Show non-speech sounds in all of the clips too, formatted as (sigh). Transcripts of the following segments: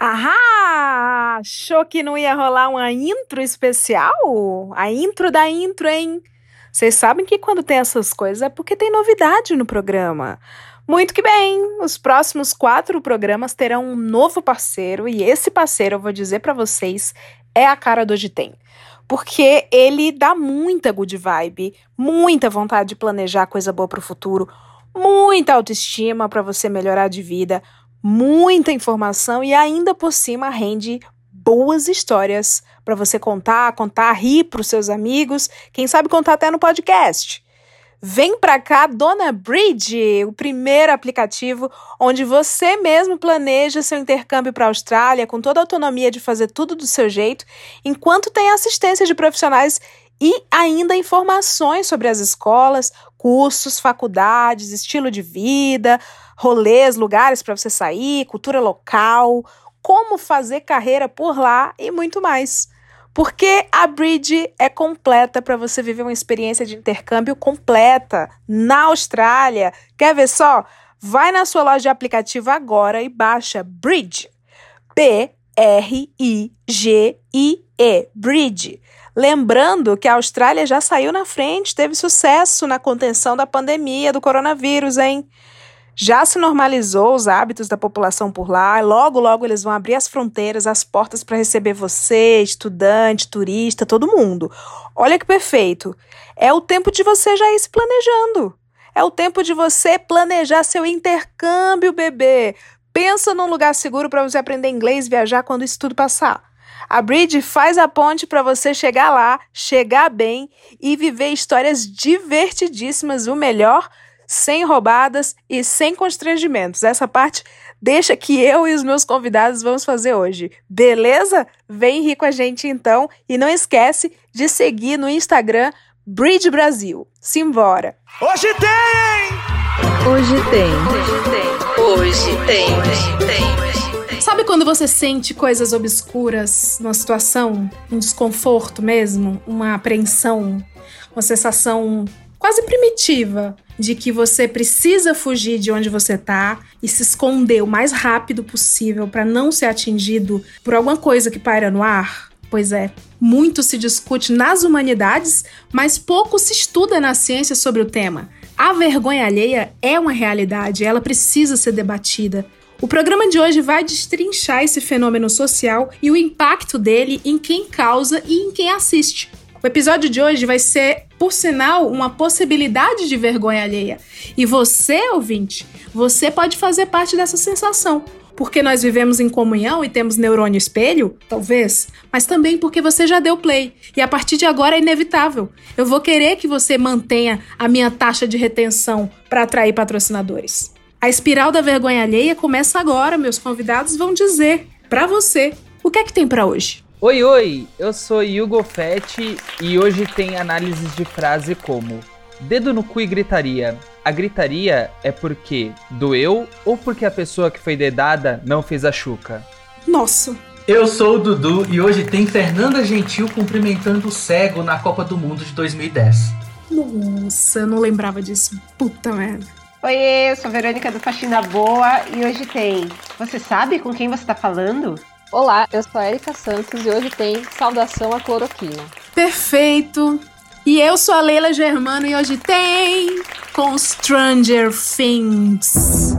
Ahá! Achou que não ia rolar uma intro especial? A intro da intro, hein? Vocês sabem que quando tem essas coisas é porque tem novidade no programa. Muito que bem! Os próximos quatro programas terão um novo parceiro e esse parceiro, eu vou dizer para vocês, é a cara do Tem. Porque ele dá muita good vibe, muita vontade de planejar coisa boa pro futuro, muita autoestima para você melhorar de vida, muita informação e ainda por cima rende boas histórias para você contar, contar, rir para os seus amigos, quem sabe contar até no podcast. Vem para cá, Dona Bridge, o primeiro aplicativo onde você mesmo planeja seu intercâmbio para a Austrália com toda a autonomia de fazer tudo do seu jeito, enquanto tem assistência de profissionais e ainda informações sobre as escolas, cursos, faculdades, estilo de vida, rolês, lugares para você sair, cultura local, como fazer carreira por lá e muito mais. Porque a Bridge é completa para você viver uma experiência de intercâmbio completa na Austrália. Quer ver só? Vai na sua loja de aplicativo agora e baixa Bridge. B-R-I-G-I-E. Bridge. Lembrando que a Austrália já saiu na frente, teve sucesso na contenção da pandemia do coronavírus, hein? Já se normalizou os hábitos da população por lá, logo, logo eles vão abrir as fronteiras, as portas para receber você, estudante, turista, todo mundo. Olha que perfeito. É o tempo de você já ir se planejando. É o tempo de você planejar seu intercâmbio, bebê. Pensa num lugar seguro para você aprender inglês e viajar quando isso tudo passar. A Bridge faz a ponte para você chegar lá, chegar bem e viver histórias divertidíssimas, o melhor sem roubadas e sem constrangimentos. Essa parte deixa que eu e os meus convidados vamos fazer hoje. Beleza? Vem rir com a gente então e não esquece de seguir no Instagram Bridge Brasil. Simbora! Hoje tem! Hoje tem. Hoje tem. Hoje tem. Hoje tem. Sabe quando você sente coisas obscuras numa situação, um desconforto mesmo, uma apreensão, uma sensação quase primitiva de que você precisa fugir de onde você está e se esconder o mais rápido possível para não ser atingido por alguma coisa que paira no ar? Pois é, muito se discute nas humanidades, mas pouco se estuda na ciência sobre o tema. A vergonha alheia é uma realidade, ela precisa ser debatida. O programa de hoje vai destrinchar esse fenômeno social e o impacto dele em quem causa e em quem assiste. O episódio de hoje vai ser, por sinal, uma possibilidade de vergonha alheia. E você, ouvinte, você pode fazer parte dessa sensação. Porque nós vivemos em comunhão e temos neurônio espelho? Talvez. Mas também porque você já deu play. E a partir de agora é inevitável. Eu vou querer que você mantenha a minha taxa de retenção para atrair patrocinadores. A espiral da vergonha alheia começa agora. Meus convidados vão dizer para você o que é que tem para hoje. Oi, oi! Eu sou Hugo Fetti e hoje tem análises de frase como Dedo no cu e gritaria. A gritaria é porque doeu ou porque a pessoa que foi dedada não fez a chuca? Nossa! Eu sou o Dudu e hoje tem Fernanda Gentil cumprimentando o cego na Copa do Mundo de 2010. Nossa, eu não lembrava disso. Puta merda. Oi, eu sou a Verônica do Faxina Boa e hoje tem. Você sabe com quem você tá falando? Olá, eu sou a Erika Santos e hoje tem Saudação à Cloroquina. Perfeito! E eu sou a Leila Germano e hoje tem com Stranger Things.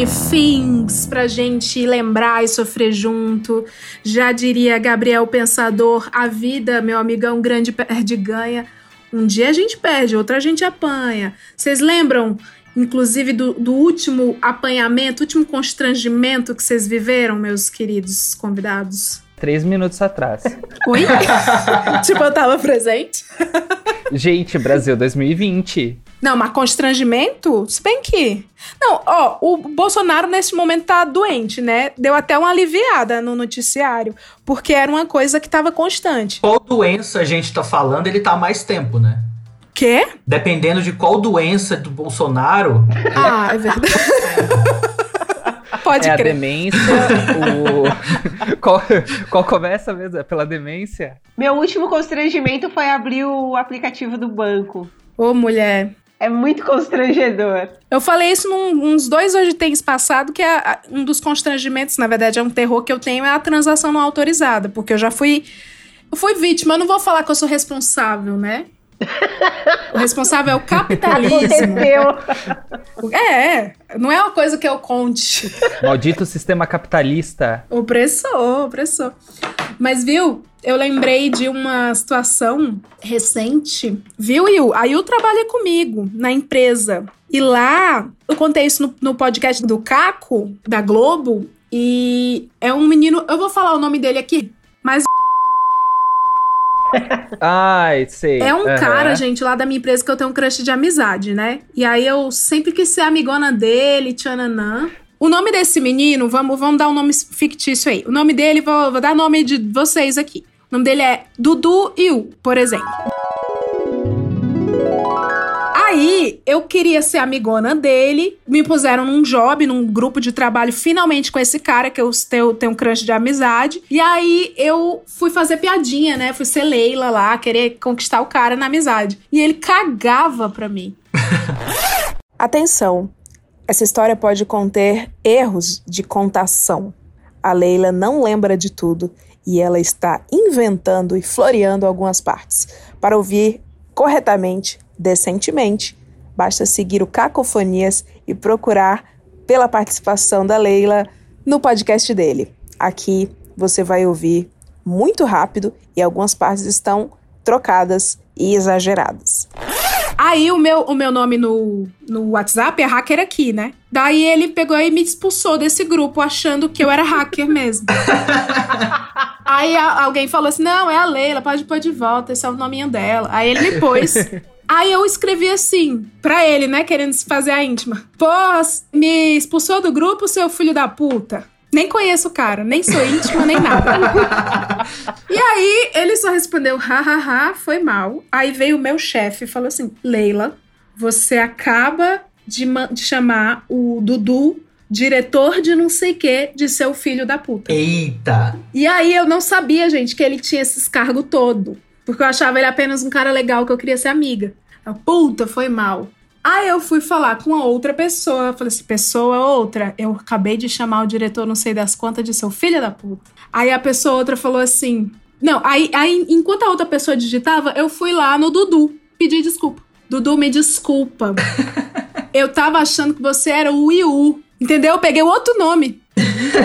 Many things pra gente lembrar e sofrer junto. Já diria Gabriel Pensador: a vida, meu amigo, é grande perde-ganha. Um dia a gente perde, outro a gente apanha. Vocês lembram, inclusive, do, do último apanhamento, último constrangimento que vocês viveram, meus queridos convidados? Três minutos atrás. (laughs) Oi? tipo, eu tava presente? Gente, Brasil 2020. Não, mas constrangimento? Se bem que. Não, ó, o Bolsonaro nesse momento tá doente, né? Deu até uma aliviada no noticiário, porque era uma coisa que tava constante. Qual doença a gente tá falando, ele tá há mais tempo, né? Quê? Dependendo de qual doença do Bolsonaro. Ah, é verdade. (laughs) Pode é a crer. demência, o... (laughs) qual, qual começa mesmo? É pela demência? Meu último constrangimento foi abrir o aplicativo do banco. Ô, mulher. É muito constrangedor. Eu falei isso num, uns dois hoje tens passado, que é a- um dos constrangimentos, na verdade, é um terror que eu tenho, é a transação não autorizada. Porque eu já fui. Eu fui vítima, eu não vou falar que eu sou responsável, né? O responsável é o capitalismo. Aconteceu. É, é, não é uma coisa que eu conte. Maldito sistema capitalista. Opressor, opressor. Mas, viu, eu lembrei de uma situação recente. Viu, Yu? A Yu trabalha comigo na empresa. E lá, eu contei isso no, no podcast do Caco, da Globo. E é um menino. Eu vou falar o nome dele aqui. Mas Ai, sei. é um Aham. cara, gente, lá da minha empresa que eu tenho um crush de amizade, né? E aí eu sempre quis ser amigona dele, tchananã. O nome desse menino, vamos, vamos dar um nome fictício aí. O nome dele, vou, vou dar nome de vocês aqui. O nome dele é Dudu Yu, por exemplo. Aí, eu queria ser amigona dele, me puseram num job, num grupo de trabalho, finalmente com esse cara que eu tenho, tenho um crush de amizade. E aí, eu fui fazer piadinha, né? Fui ser Leila lá, querer conquistar o cara na amizade. E ele cagava pra mim. (laughs) Atenção, essa história pode conter erros de contação. A Leila não lembra de tudo e ela está inventando e floreando algumas partes. Para ouvir corretamente, decentemente, basta seguir o Cacofonias e procurar pela participação da Leila no podcast dele. Aqui você vai ouvir muito rápido e algumas partes estão trocadas e exageradas. Aí o meu, o meu nome no, no WhatsApp é hacker aqui, né? Daí ele pegou e me expulsou desse grupo achando que eu era hacker mesmo. Aí a- alguém falou assim: não, é a Leila, pode pôr de volta, esse é o nominho dela. Aí ele me pôs. Aí eu escrevi assim, pra ele, né, querendo se fazer a íntima. Pô, me expulsou do grupo, seu filho da puta. Nem conheço o cara, nem sou íntima, nem nada. (laughs) E aí ele só respondeu, hahaha, foi mal. Aí veio o meu chefe e falou assim: Leila, você acaba de, de chamar o Dudu, diretor de não sei o que, de seu filho da puta. Eita! E aí eu não sabia, gente, que ele tinha esses cargos todo. Porque eu achava ele apenas um cara legal que eu queria ser amiga. Puta, foi mal. Aí eu fui falar com a outra pessoa. Eu falei assim, pessoa outra, eu acabei de chamar o diretor não sei das quantas de seu filho da puta. Aí a pessoa outra falou assim. Não, aí, aí enquanto a outra pessoa digitava, eu fui lá no Dudu pedir desculpa. Dudu, me desculpa. (laughs) eu tava achando que você era o Iu. Entendeu? Eu peguei o outro nome.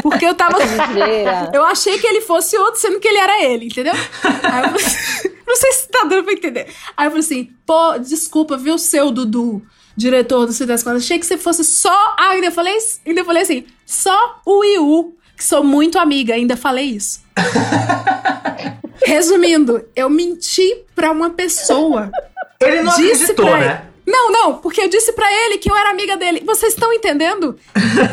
Porque eu tava. (laughs) Eu achei que ele fosse outro, sendo que ele era ele, entendeu? Aí eu falei, (laughs) não sei se tá dando pra entender. Aí eu falei assim, pô, desculpa, viu, seu Dudu, diretor do Cidade das Contas, achei que você fosse só... Ah, ainda falei, ainda falei assim, só o Iu, que sou muito amiga, ainda falei isso. (laughs) Resumindo, eu menti pra uma pessoa Ele não Disse acreditou, pra né? Não, não, porque eu disse pra ele que eu era amiga dele. Vocês estão entendendo?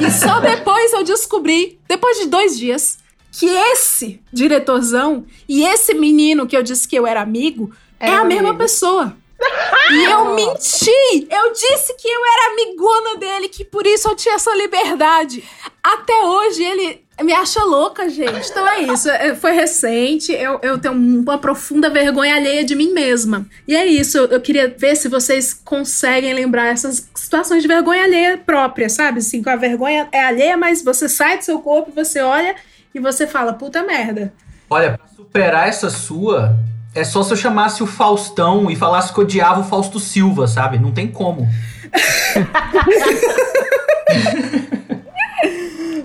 E só (laughs) depois eu descobri, depois de dois dias, que esse diretorzão e esse menino que eu disse que eu era amigo é Era a mesma amigo. pessoa. (laughs) E eu menti! Eu disse que eu era amigona dele, que por isso eu tinha essa liberdade. Até hoje ele me acha louca, gente. Então é isso. É, Foi recente. Eu, eu tenho uma profunda vergonha alheia de mim mesma. E é isso. Eu, eu queria ver se vocês conseguem lembrar essas situações de vergonha alheia própria, sabe? Assim, com a vergonha é alheia, mas você sai do seu corpo, você olha e você fala, puta merda. Olha, pra superar essa sua, é só se eu chamasse o Faustão e falasse que odiava o Fausto Silva, sabe? Não tem como. (laughs)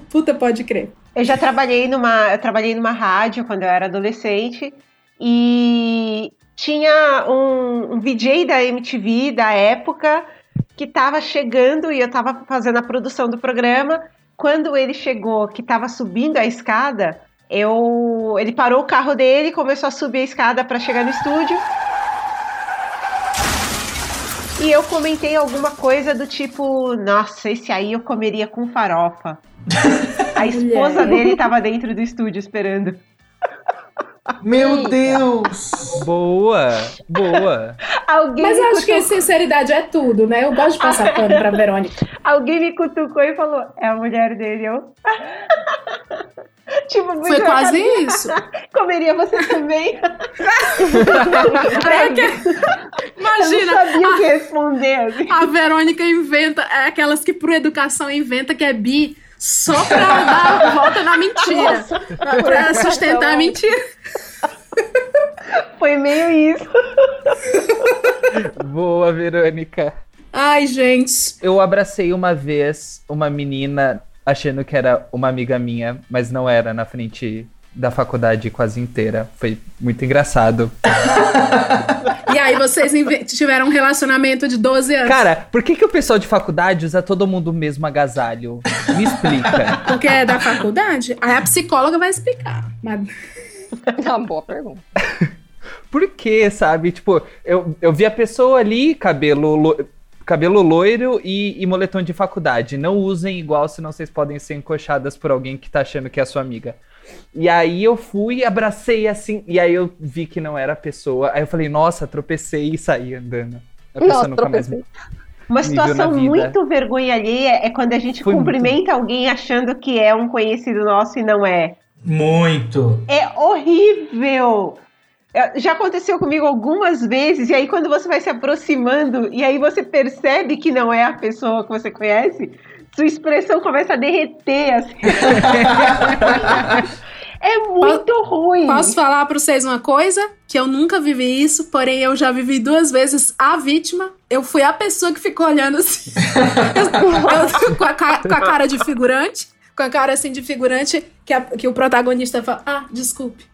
Puta, pode crer. Eu já trabalhei numa, eu trabalhei numa rádio quando eu era adolescente e tinha um, um da MTV da época que estava chegando e eu estava fazendo a produção do programa. Quando ele chegou, que estava subindo a escada, eu, ele parou o carro dele, começou a subir a escada para chegar no estúdio. E eu comentei alguma coisa do tipo, nossa, esse aí eu comeria com farofa. A esposa Mulher. dele tava dentro do estúdio esperando. Meu Eita. Deus! Boa, boa. Alguém Mas eu acho que cutucou- sinceridade é tudo, né? Eu gosto de passar pano pra Verônica. Alguém me cutucou e falou: é a mulher dele, eu. (laughs) tipo, Foi a quase isso. (laughs) Comeria você também. (laughs) É que- Eu não Imagina, sabia o que responder. assim. a Verônica inventa, é aquelas que por educação inventa que é bi só pra dar a volta na mentira. pra sustentar a mentira. Foi meio isso. Boa, Verônica. Ai, gente. Eu abracei uma vez uma menina achando que era uma amiga minha, mas não era na frente da faculdade quase inteira. Foi muito engraçado. (laughs) E aí vocês tiveram um relacionamento de 12 anos. Cara, por que, que o pessoal de faculdade usa todo mundo o mesmo agasalho? Me explica. (laughs) Porque é da faculdade? Aí a psicóloga vai explicar. Mas (laughs) É uma boa pergunta. Por que, sabe? Tipo, eu, eu vi a pessoa ali, cabelo, lo- cabelo loiro e, e moletom de faculdade. Não usem igual, senão vocês podem ser encoxadas por alguém que tá achando que é sua amiga. E aí eu fui, abracei assim, e aí eu vi que não era a pessoa. Aí eu falei, nossa, tropecei e saí andando. A pessoa Nossa, nunca mais tropecei. me... Uma situação muito vergonha alheia é quando a gente Foi cumprimenta alguém achando que é um conhecido nosso e não é. Muito. É horrível! É, Já aconteceu comigo algumas vezes, e aí quando você vai se aproximando e aí você percebe que não é a pessoa que você conhece, sua expressão começa a derreter. Assim. (laughs) é muito ruim. posso falar pra vocês uma coisa? Que eu nunca vivi isso, porém eu já vivi duas vezes a vítima. Eu fui a pessoa que ficou olhando assim. (laughs) Eu- eu- com, a, com a cara de figurante. Com a cara assim de figurante, que, a- que o protagonista fala, ah, desculpe.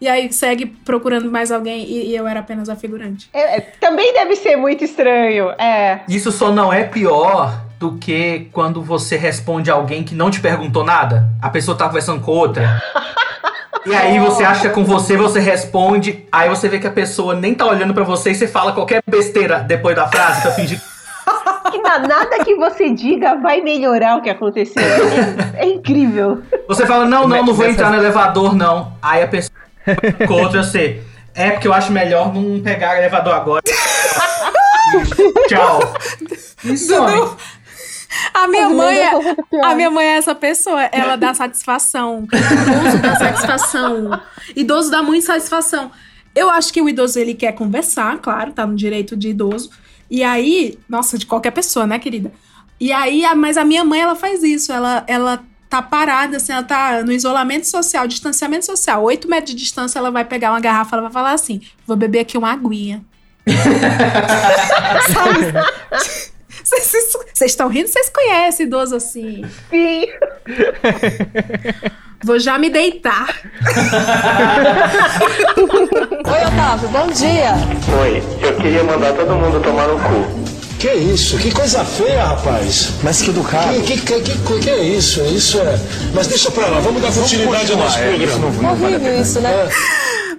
E aí segue procurando mais alguém e, e eu era apenas a figurante. É, é, também deve ser muito estranho. É. Isso só não é pior do que quando você responde a alguém que não te perguntou nada. A pessoa tá conversando com outra. E aí você acha que é com você, você responde, aí você vê que a pessoa nem tá olhando pra você e você fala qualquer besteira depois da frase pra fingir. Que na- nada que você diga vai melhorar o que aconteceu. É, é incrível. Você fala, não, não, não vou entrar no elevador, não. Aí a pessoa com outra você. É porque eu acho melhor não pegar o elevador agora. (laughs) Tchau. Isso. A minha mãe, é, a minha mãe é essa pessoa. Ela dá satisfação. (laughs) Idoso dá satisfação. Idoso dá muita satisfação. Eu acho que o idoso ele quer conversar, claro, tá no direito de idoso. E aí, nossa, de qualquer pessoa, né, querida? E aí, a- mas a minha mãe ela faz isso. Ela, ela tá parada, assim, ela tá no isolamento social, distanciamento social. Oito metros de distância, ela vai pegar uma garrafa, ela vai falar assim: vou beber aqui uma aguinha. (laughs) (laughs) Sabe? Vocês estão rindo? Vocês conhecem idoso assim? Sim. Vou já me deitar. Oi, Otávio, bom dia. Oi, eu queria mandar todo mundo tomar no cu. Que isso? Que coisa feia, rapaz. Mas que educado. Que, que, que, que, que é isso? Isso é. Mas deixa pra lá, vamos dar continuidade ao nosso programa. Horrível isso, né?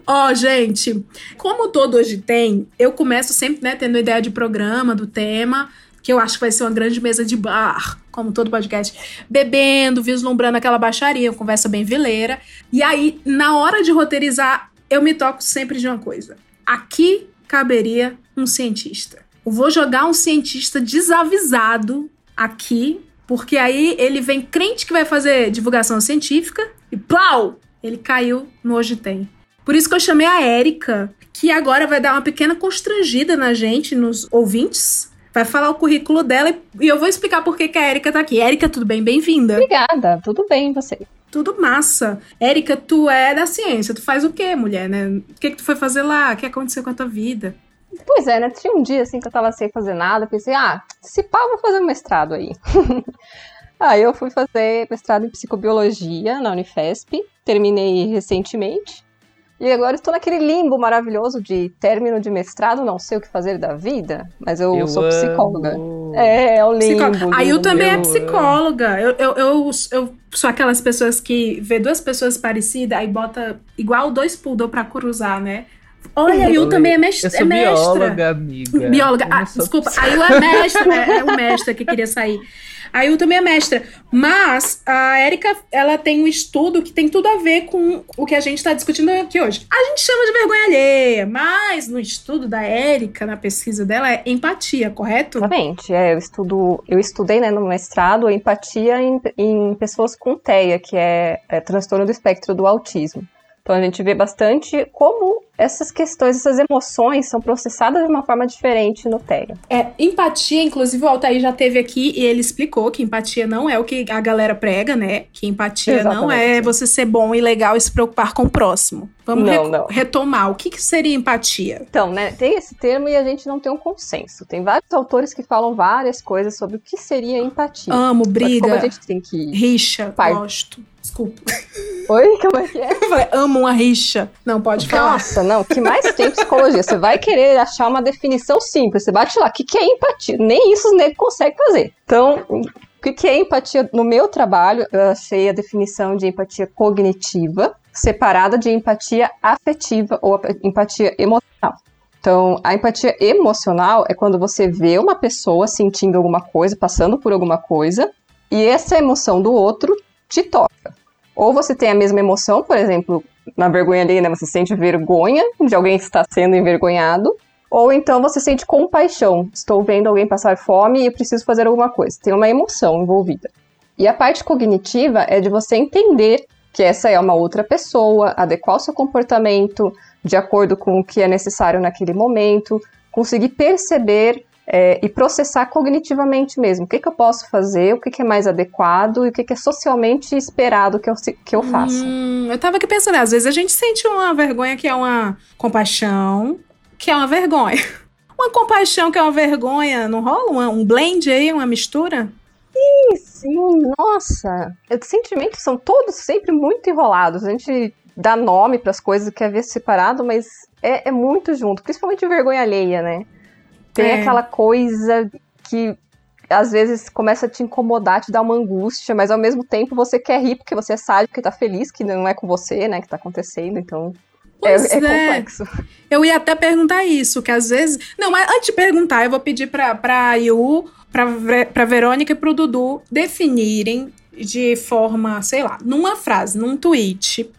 Ó, gente, como todo hoje tem, eu começo sempre, né, tendo ideia de programa, do tema, que eu acho que vai ser uma grande mesa de bar, como todo podcast, bebendo, vislumbrando aquela baixaria, conversa bem vileira. E aí, na hora de roteirizar, eu me toco sempre de uma coisa. Aqui caberia um cientista. Eu vou jogar um cientista desavisado aqui, porque aí ele vem crente que vai fazer divulgação científica e plau! Ele caiu no Hoje Tem. Por isso que eu chamei a Érica, que agora vai dar uma pequena constrangida na gente, nos ouvintes. Vai falar o currículo dela e- eu vou explicar por que, que a Érica tá aqui. Érica, tudo bem? Bem-vinda. Obrigada, tudo bem, você? Tudo massa. Érica, tu é da ciência. Tu faz o quê, mulher, né? O que, que tu foi fazer lá? O que aconteceu com a tua vida? Pois é, né? Tinha um dia assim que eu tava sem fazer nada, pensei, ah, se pá, vou fazer um mestrado aí. (laughs) aí eu fui fazer mestrado em psicobiologia na Unifesp, terminei recentemente. E agora estou naquele limbo maravilhoso de término de mestrado, não sei o que fazer da vida, mas eu, sou psicóloga. amo. É, é o limbo. Psicó- A Yu limbo, também é limbo. psicóloga. Eu, eu, eu, eu sou aquelas pessoas que vê duas pessoas parecidas, aí bota igual dois poodle pra cruzar, né? Olha, a Yu também é, mestra. Eu sou é mestra. bióloga, amiga. Bióloga. Ah, sou desculpa. A Yu é mestra. É, é o mestra que queria sair. A Yu também é mestra. Mas a Erika, ela tem um estudo que tem tudo a ver com o que a gente está discutindo aqui hoje. A gente chama de vergonha alheia, mas no estudo da Erika, na pesquisa dela, é empatia, correto? Exatamente. É, eu, estudo, eu estudei né, no mestrado empatia em, em pessoas com TEA, que é, é transtorno do espectro do autismo. Então a gente vê bastante como essas questões, essas emoções são processadas de uma forma diferente no TEA. É, empatia, inclusive o Altair já teve aqui e ele explicou que empatia não é o que a galera prega, né? Que empatia não Exatamente. é você ser bom e legal e se preocupar com o próximo. Vamos Não, re- não. retomar. O que, que seria empatia? Então, né, tem esse termo e a gente não tem um consenso. Tem vários autores que falam várias coisas sobre o que seria empatia. Amo, Mas briga, como a gente tem que. rixa, gosto. Desculpa. (laughs) Oi, como é que é? Eu falei, amo uma rixa. Não, pode falar. Nossa, não, o que mais tem em psicologia? Você vai querer achar uma definição simples. Você bate lá, o que, que é empatia? Nem isso os negros conseguem fazer. Então, o que, que é empatia? No meu trabalho, eu achei a definição de empatia cognitiva separada de empatia afetiva ou empatia emocional. Então, a empatia emocional é quando você vê uma pessoa sentindo alguma coisa, passando por alguma coisa, e essa emoção do outro te toca. Ou você tem a mesma emoção, por exemplo, na vergonha alheia, né? Você sente vergonha de alguém que está sendo envergonhado. Ou então você sente compaixão. Estou vendo alguém passar fome e preciso fazer alguma coisa. Tem uma emoção envolvida. E a parte cognitiva é de você entender que essa é uma outra pessoa, adequar o seu comportamento de acordo com o que é necessário naquele momento, conseguir perceber é, e processar cognitivamente mesmo. O que, que eu posso fazer, o que, que é mais adequado e o que, que é socialmente esperado que eu, que eu faça. Hum, eu tava aqui pensando, às vezes a gente sente uma vergonha que é uma compaixão, que é uma vergonha. (laughs) Uma compaixão que é uma vergonha, não rola um blend aí, uma mistura? Sim, nossa. Os sentimentos são todos sempre muito enrolados. A gente dá nome para as coisas, quer ver separado, mas é, é muito junto. Principalmente vergonha alheia, né? Tem É. aquela coisa que às vezes começa a te incomodar, te dar uma angústia, mas ao mesmo tempo você quer rir porque você sabe que tá feliz, que não é com você, né, que tá acontecendo. Então é, Pois é é. complexo. Eu ia até perguntar isso, que às vezes. Não, mas antes de perguntar, eu vou pedir pra, pra Yu, pra, pra Verônica e pro Dudu definirem de forma, sei lá, numa frase, num tweet.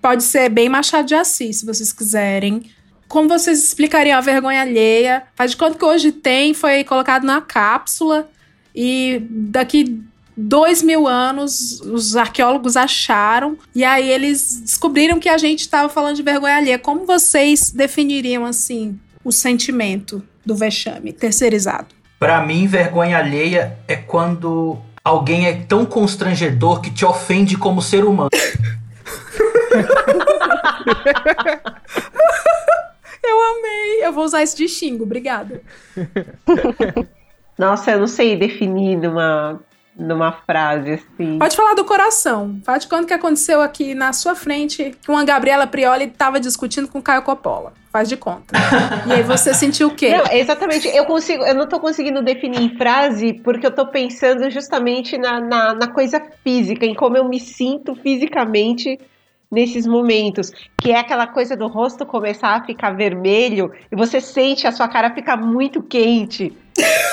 Pode ser bem Machado de Assis, se vocês quiserem. Como vocês explicariam a vergonha alheia? Faz de conta que hoje tem, foi colocado na cápsula e daqui dois mil anos os arqueólogos acharam e aí eles descobriram que a gente estava falando de vergonha alheia. Como vocês definiriam assim o sentimento do vexame terceirizado? Pra mim, vergonha alheia é quando alguém é tão constrangedor que te ofende como ser humano. (laughs) Eu amei. Eu vou usar isso de xingo, obrigada. (laughs) Nossa, eu não sei definir numa, numa frase assim. Pode falar do coração. Fala de quando que aconteceu aqui na sua frente que uma Gabriela Prioli estava discutindo com o Caio Coppola. Faz de conta. E aí você sentiu o quê? Não, exatamente. Eu consigo, eu não tô conseguindo definir em frase porque eu tô pensando justamente na, na, na coisa física, em como eu me sinto fisicamente nesses momentos. Que é aquela coisa do rosto começar a ficar vermelho e você sente a sua cara ficar muito quente.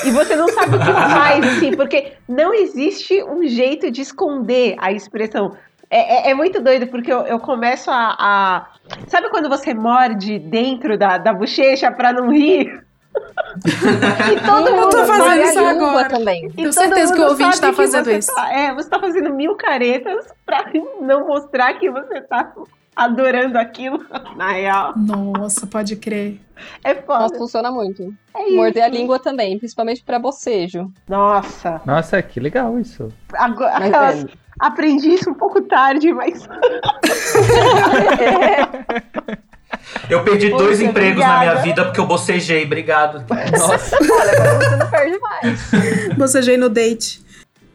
E você não sabe o que (laughs) faz, assim, porque não existe um jeito de esconder a expressão. É, é- é muito doido, porque eu, eu começo a, a- Sabe quando você morde dentro da, da bochecha pra não rir? E todo Eu mundo tô fazendo isso agora. também. Tenho certeza que o ouvinte tá fazendo isso. tá- é, você tá fazendo mil caretas pra não mostrar que você tá adorando aquilo, (laughs) na real. Nossa, pode crer. É Nossa, foda. funciona muito. É isso. Morder a língua também, principalmente pra bocejo. Nossa. Nossa, que legal isso. Agora, Mas aquelas- é, aprendi isso um pouco tarde, mas (laughs) (laughs) Eu perdi Poxa, dois empregos na minha obrigada. vida porque eu bocejei. Obrigado. Nossa. olha, agora você não perde mais. (laughs) Bocejei no date.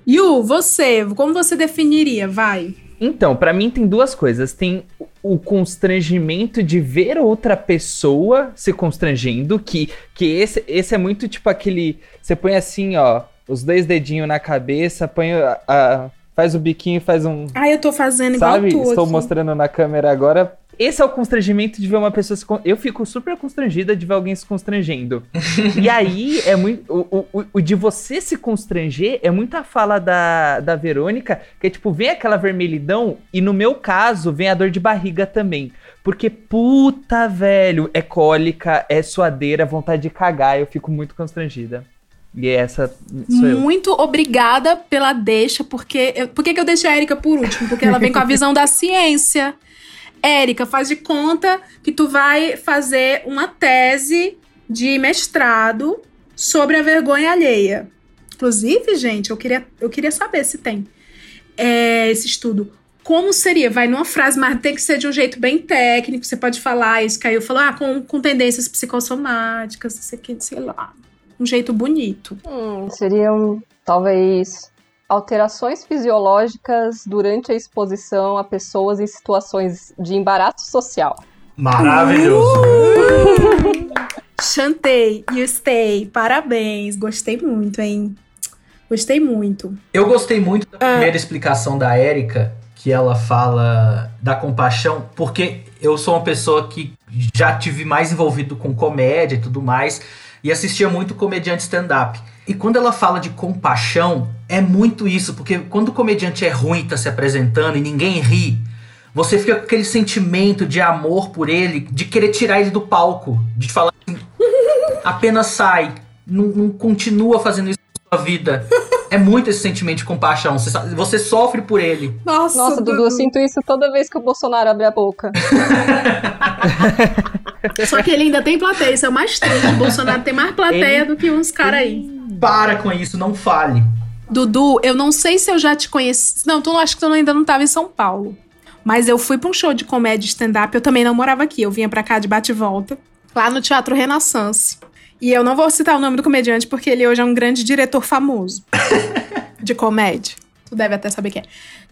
Yu, você, como você definiria? Vai. Então, pra mim tem duas coisas. Tem o constrangimento de ver outra pessoa se constrangendo, que, que esse, esse é muito tipo aquele. Você põe assim, ó, os dois dedinhos na cabeça, põe a, a- faz o biquinho, faz um. Ah, eu tô fazendo igual Sabe? tu Estou aqui. mostrando na câmera agora. Esse é o constrangimento de ver uma pessoa se. con- Eu fico super constrangida de ver alguém se constrangendo. e aí é muito. O, o, o de você se constranger é muito a fala da, da Verônica, que é tipo, vem aquela vermelhidão, e no meu caso, vem a dor de barriga também. Porque, puta, velho, é cólica, é suadeira, vontade de cagar, eu fico muito constrangida. E essa sou eu. Muito obrigada pela deixa, porque. por que, que eu deixei a Erika por último? Porque ela vem com a visão da ciência. Érica, faz de conta que tu vai fazer uma tese de mestrado sobre a vergonha alheia. Inclusive, gente, eu queria, eu queria saber se tem é, esse estudo. Como seria? Vai numa frase, mas tem que ser de um jeito bem técnico. Você pode falar isso, Caiu falou, ah, com, com tendências psicossomáticas, aqui, sei lá. Um jeito bonito. Hum, seriam, talvez, alterações fisiológicas durante a exposição a pessoas em situações de embaraço social. Maravilhoso. Chantei, you stay. Parabéns. Gostei muito, hein? Gostei muito. Eu gostei muito da primeira explicação da Érica, que ela fala da compaixão, porque eu sou uma pessoa que já tive mais envolvido com comédia e tudo mais, e assistia muito comediante stand-up. E quando ela fala de compaixão, é muito isso, porque quando o comediante é ruim tá se apresentando e ninguém ri, você fica com aquele sentimento de amor por ele, de querer tirar ele do palco, de falar assim, apenas sai, não, não continua fazendo isso na sua vida. É muito esse sentimento de compaixão. Você, sofre por ele. Nossa, Nossa, Dudu, eu sinto isso toda vez que o Bolsonaro abre a boca. (laughs) Só que ele ainda tem plateia, isso é o mais triste. O Bolsonaro tem mais plateia Ele- do que uns caras aí. Para com isso, não fale. Dudu, eu não sei se eu já te conheci. Não, tu acho que tu ainda não tava em São Paulo. Mas eu fui pra um show de comédia stand-up. Eu também não morava aqui. Eu vinha pra cá de bate e volta. Lá no Teatro Renaissance. E eu não vou citar o nome do comediante porque ele hoje é um grande diretor famoso (laughs) de comédia. Tu deve até saber quem é.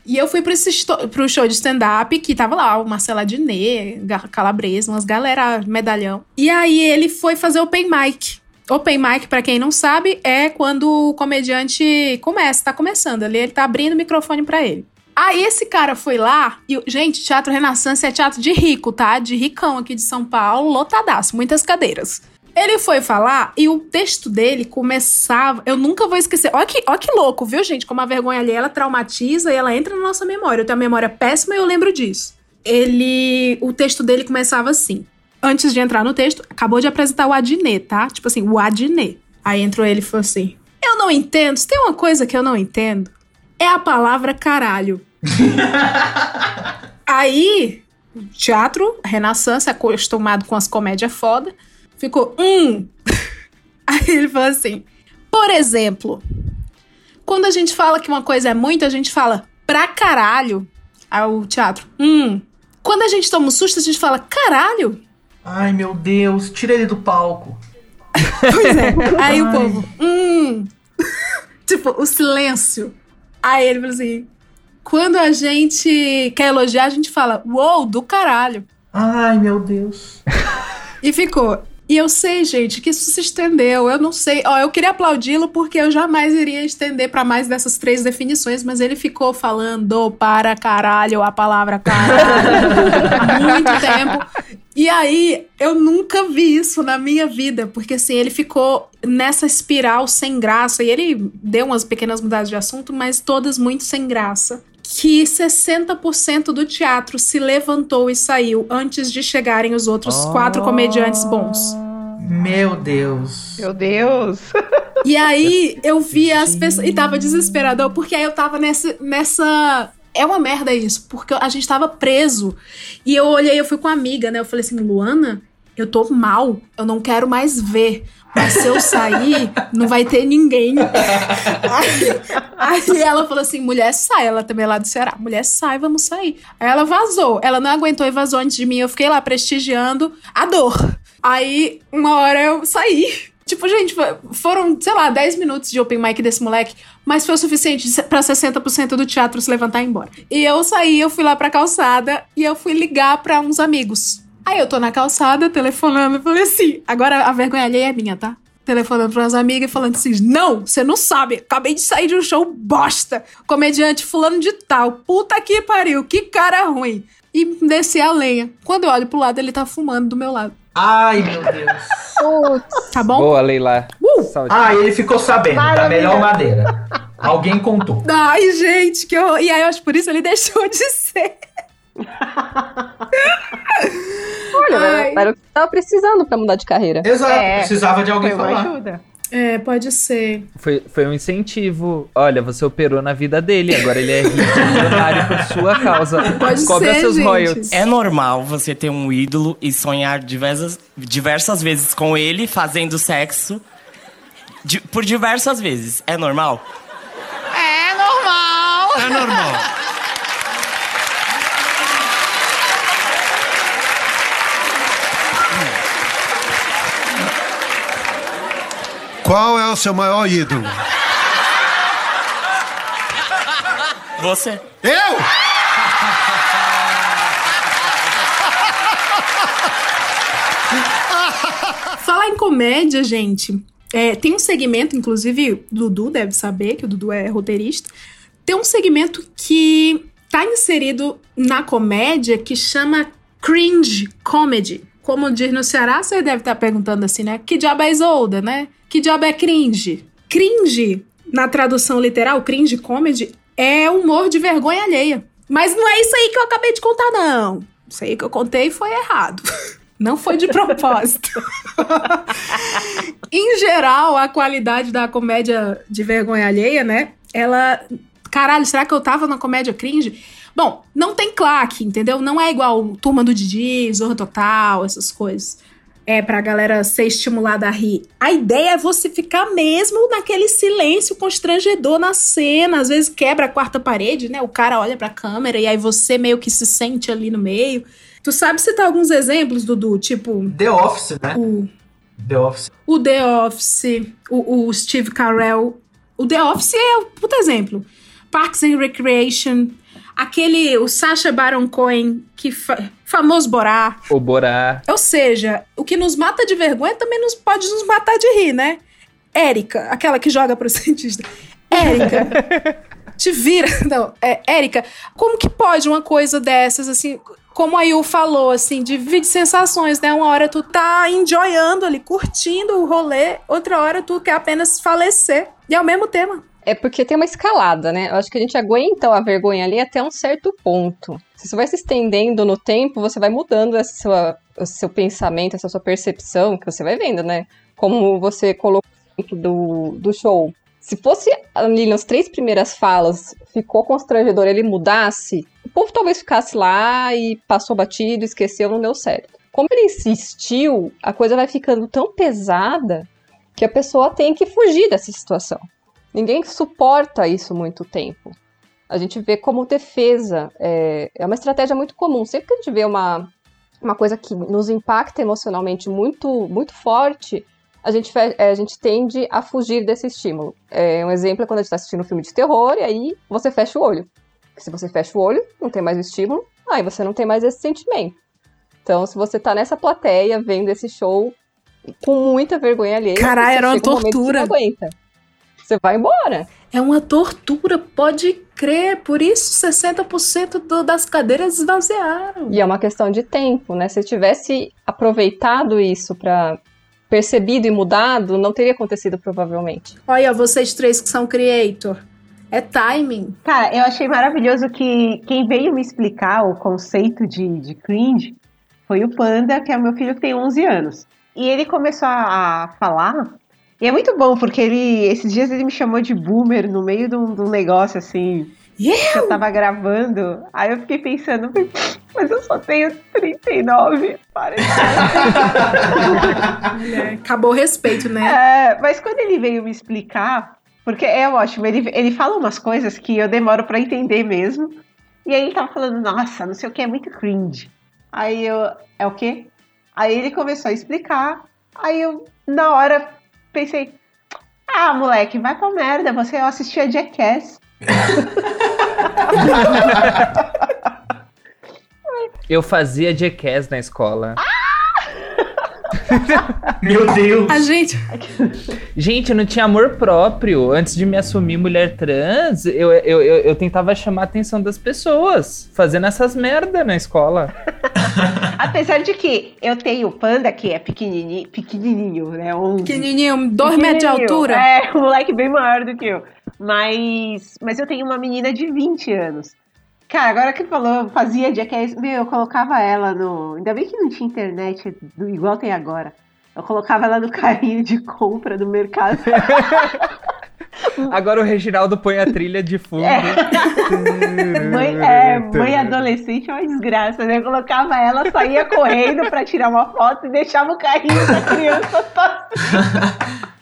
E eu fui esto- pro show de stand-up que tava lá o Marcelo Adnet, Ga- Calabresa, umas galera medalhão. E aí ele foi fazer open mic. Open mic, pra quem não sabe, é quando o comediante começa, tá começando ali, ele tá abrindo o microfone pra ele. Aí esse cara foi lá, e, gente, Teatro Renaissance é teatro de rico, tá? De ricão aqui de São Paulo, lotadaço, muitas cadeiras. Ele foi falar e o texto dele começava. Eu nunca vou esquecer. Olha que, olha que louco, viu, gente? Como a vergonha ali ela traumatiza e ela entra na nossa memória. Eu tenho a memória péssima e eu lembro disso. Ele. O texto dele começava assim. Antes de entrar no texto, acabou de apresentar o Adnet, tá? Tipo assim, o Adnet. Aí entrou ele e falou assim: Eu não entendo. Se tem uma coisa que eu não entendo, é a palavra caralho. (laughs) Aí, o teatro, Renaissance, acostumado com as comédias foda, ficou, hum. (laughs) Aí ele falou assim: por exemplo, quando a gente fala que uma coisa é muito, a gente fala pra caralho. Aí o teatro, hum. Quando a gente toma um susto, a gente fala caralho. Ai, meu Deus, tira ele do palco. Pois é. (laughs) Aí o Ai. povo, hum. tipo, o silêncio. Aí ele falou assim: quando a gente quer elogiar, a gente fala, uou, do caralho. Ai, meu Deus. (laughs) E ficou. E eu sei, gente, que isso se estendeu. Eu não sei. Ó, eu queria aplaudi-lo porque eu jamais iria estender pra mais dessas três definições, mas ele ficou falando para caralho a palavra caralho (laughs) há muito tempo. E aí, eu nunca vi isso na minha vida, porque assim, ele ficou nessa espiral sem graça, e ele deu umas pequenas mudanças de assunto, mas todas muito sem graça. Que 60% do teatro se levantou e saiu antes de chegarem os outros quatro comediantes bons. Meu Deus. Meu Deus. E aí eu vi as pessoas. E tava desesperador, porque aí eu tava nessa. nessa é uma merda isso, porque a gente tava preso. E eu olhei, eu fui com uma amiga, né? Eu falei assim, Luana, eu tô mal, eu não quero mais ver. Mas se eu sair, não vai ter ninguém. (laughs) Aí, aí ela falou assim: mulher, sai. Ela também é lá do Ceará. Mulher, sai, vamos sair. Aí ela vazou. Ela não aguentou e vazou antes de mim. Eu fiquei lá prestigiando a dor. Aí, uma hora eu saí. Tipo, gente, foram, sei lá, 10 minutos de open mic desse moleque, mas foi o suficiente pra 60% do teatro se levantar e ir embora. E eu saí, eu fui lá pra calçada e eu fui ligar pra uns amigos. Aí eu tô na calçada, telefonando, falei assim, agora a vergonha alheia é minha, tá? Telefonando para umas amigas e falando assim: Não, você não sabe, acabei de sair de um show bosta. Comediante fulano de tal, puta que pariu, que cara ruim. e descer a lenha. Quando eu olho pro lado, ele tá fumando do meu lado. Ai, meu Deus. Putz, Tá bom? Boa, Leila. Uh! Saúde. Ah, ele ficou sabendo da Maravilha. melhor maneira. Alguém contou. Ai, gente, que horror. E aí, eu acho que por isso ele deixou de ser. olha, Ai. era, era o que tava precisando pra mudar de carreira. Exato, É. precisava de alguém falar. ajuda. É, pode ser. Foi, foi um incentivo. Olha, você operou na vida dele, agora ele é rico e milionário por sua causa. (laughs) Pode Cobra ser, seus gente. royalties. É normal você ter um ídolo e sonhar diversas, diversas vezes com ele fazendo sexo di- por diversas vezes. É normal? É normal! É normal. Qual é o seu maior ídolo? Você? Eu? Falar em comédia, gente. é, tem um segmento, inclusive, o Dudu deve saber, que o Dudu é roteirista. Tem um segmento que tá inserido na comédia que chama cringe comedy. Como diz no Ceará, você deve estar perguntando assim, né? Que diabo é Isolda, né? Que diabo é cringe? Cringe, na tradução literal, cringe comedy, é humor de vergonha alheia. Mas não é isso aí que eu acabei de contar, não. Isso aí que eu contei foi errado. (laughs) Não foi de propósito. (laughs) em geral, a qualidade da comédia de vergonha alheia, né? Ela. Caralho, será que eu tava na comédia cringe? Bom, não tem claque, entendeu? Não é igual Turma do Didi, Zorra Total, essas coisas. É pra galera ser estimulada a rir. A ideia é você ficar mesmo naquele silêncio constrangedor na cena. Às vezes quebra a quarta parede, né? O cara olha pra câmera e aí você meio que se sente ali no meio. Tu sabe citar alguns exemplos, Dudu? Tipo, The Office, né? o The Office. o The Office, o, o Steve Carell. O The Office é um puta exemplo. Parks and Recreation, aquele, o Sacha Baron Cohen, que fa famoso Borá. O Borá. Ou seja, o que nos mata de vergonha também nos pode nos matar de rir, né? Érica, aquela que joga pro (laughs) cientista. Érica, (laughs) te vira. Não, é, Érica, como que pode uma coisa dessas, assim, como a Yu falou, assim, divide sensações, né? Uma hora tu tá enjoyando ali, curtindo o rolê, outra hora tu quer apenas falecer. E é o mesmo tema. É porque tem uma escalada, né? Eu acho que a gente aguenta a vergonha ali até um certo ponto. Se isso vai se estendendo no tempo, você vai mudando essa sua, o seu pensamento, essa sua percepção, que você vai vendo, né? Como você colocou do, do show. Se fosse ali nas três primeiras falas, ficou constrangedor, ele mudasse, o povo talvez ficasse lá e passou batido, esqueceu, não deu certo. Como ele insistiu, a coisa vai ficando tão pesada que a pessoa tem que fugir dessa situação. Ninguém suporta isso muito tempo. A gente vê como defesa. É, é uma estratégia muito comum. Sempre que a gente vê uma, uma coisa que nos impacta emocionalmente muito, muito forte, a gente, é, a gente tende a fugir desse estímulo. É, um exemplo é quando a gente está assistindo um filme de terror e aí você fecha o olho. Porque se você fecha o olho, não tem mais o estímulo, aí você não tem mais esse sentimento. Então, se você tá nessa plateia vendo esse show com muita vergonha alheia, Caralho, era uma um que você tortura. não aguenta. Você vai embora. É uma tortura, pode crer. Por isso, 60% do- das cadeiras esvaziaram. E é uma questão de tempo, né? Se eu tivesse aproveitado isso pra percebido e mudado, não teria acontecido provavelmente. Olha, vocês três que são creator. É timing. Cara, eu achei maravilhoso que quem veio me explicar o conceito de, de cringe foi o Panda, que é o meu filho que tem 11 anos. E ele começou a, a falar. E é muito bom, porque ele esses dias ele me chamou de boomer no meio de um, de um negócio assim. Yeah! que eu tava gravando. Aí eu fiquei pensando, mas eu só tenho 39. Para de É, acabou o respeito, né? É, mas quando ele veio me explicar, porque é ótimo, ele, ele fala umas coisas que eu demoro pra entender mesmo. E aí ele tava falando, nossa, não sei o que, é muito cringe. Aí eu, é o quê? Aí ele começou a explicar. Aí eu, na hora, pensei, ah, moleque, vai pra merda, você assistia Jackass. (laughs) Eu fazia Jackass na escola. (laughs) Meu Deus. A gente. Gente, eu não tinha amor próprio. Antes de me assumir mulher trans, eu, eu, eu, eu tentava chamar a atenção das pessoas, fazendo essas merda na escola. (laughs) Apesar de que eu tenho o panda que é pequenininho, pequenininho né? Um Pequenininho, dois metros de altura. É, um moleque bem maior do que eu. Mas, mas eu tenho uma menina de 20 anos. Cara, agora que falou, fazia Jackass, meu, eu colocava ela no. Ainda bem que não tinha internet do- igual tem agora. Eu colocava ela no carrinho de compra do mercado. (laughs) Agora o Reginaldo põe a trilha de fundo. (laughs) Mãe, é, mãe adolescente é uma desgraça, né? Eu colocava ela, saía correndo pra tirar uma foto e deixava o carrinho da criança só. (laughs)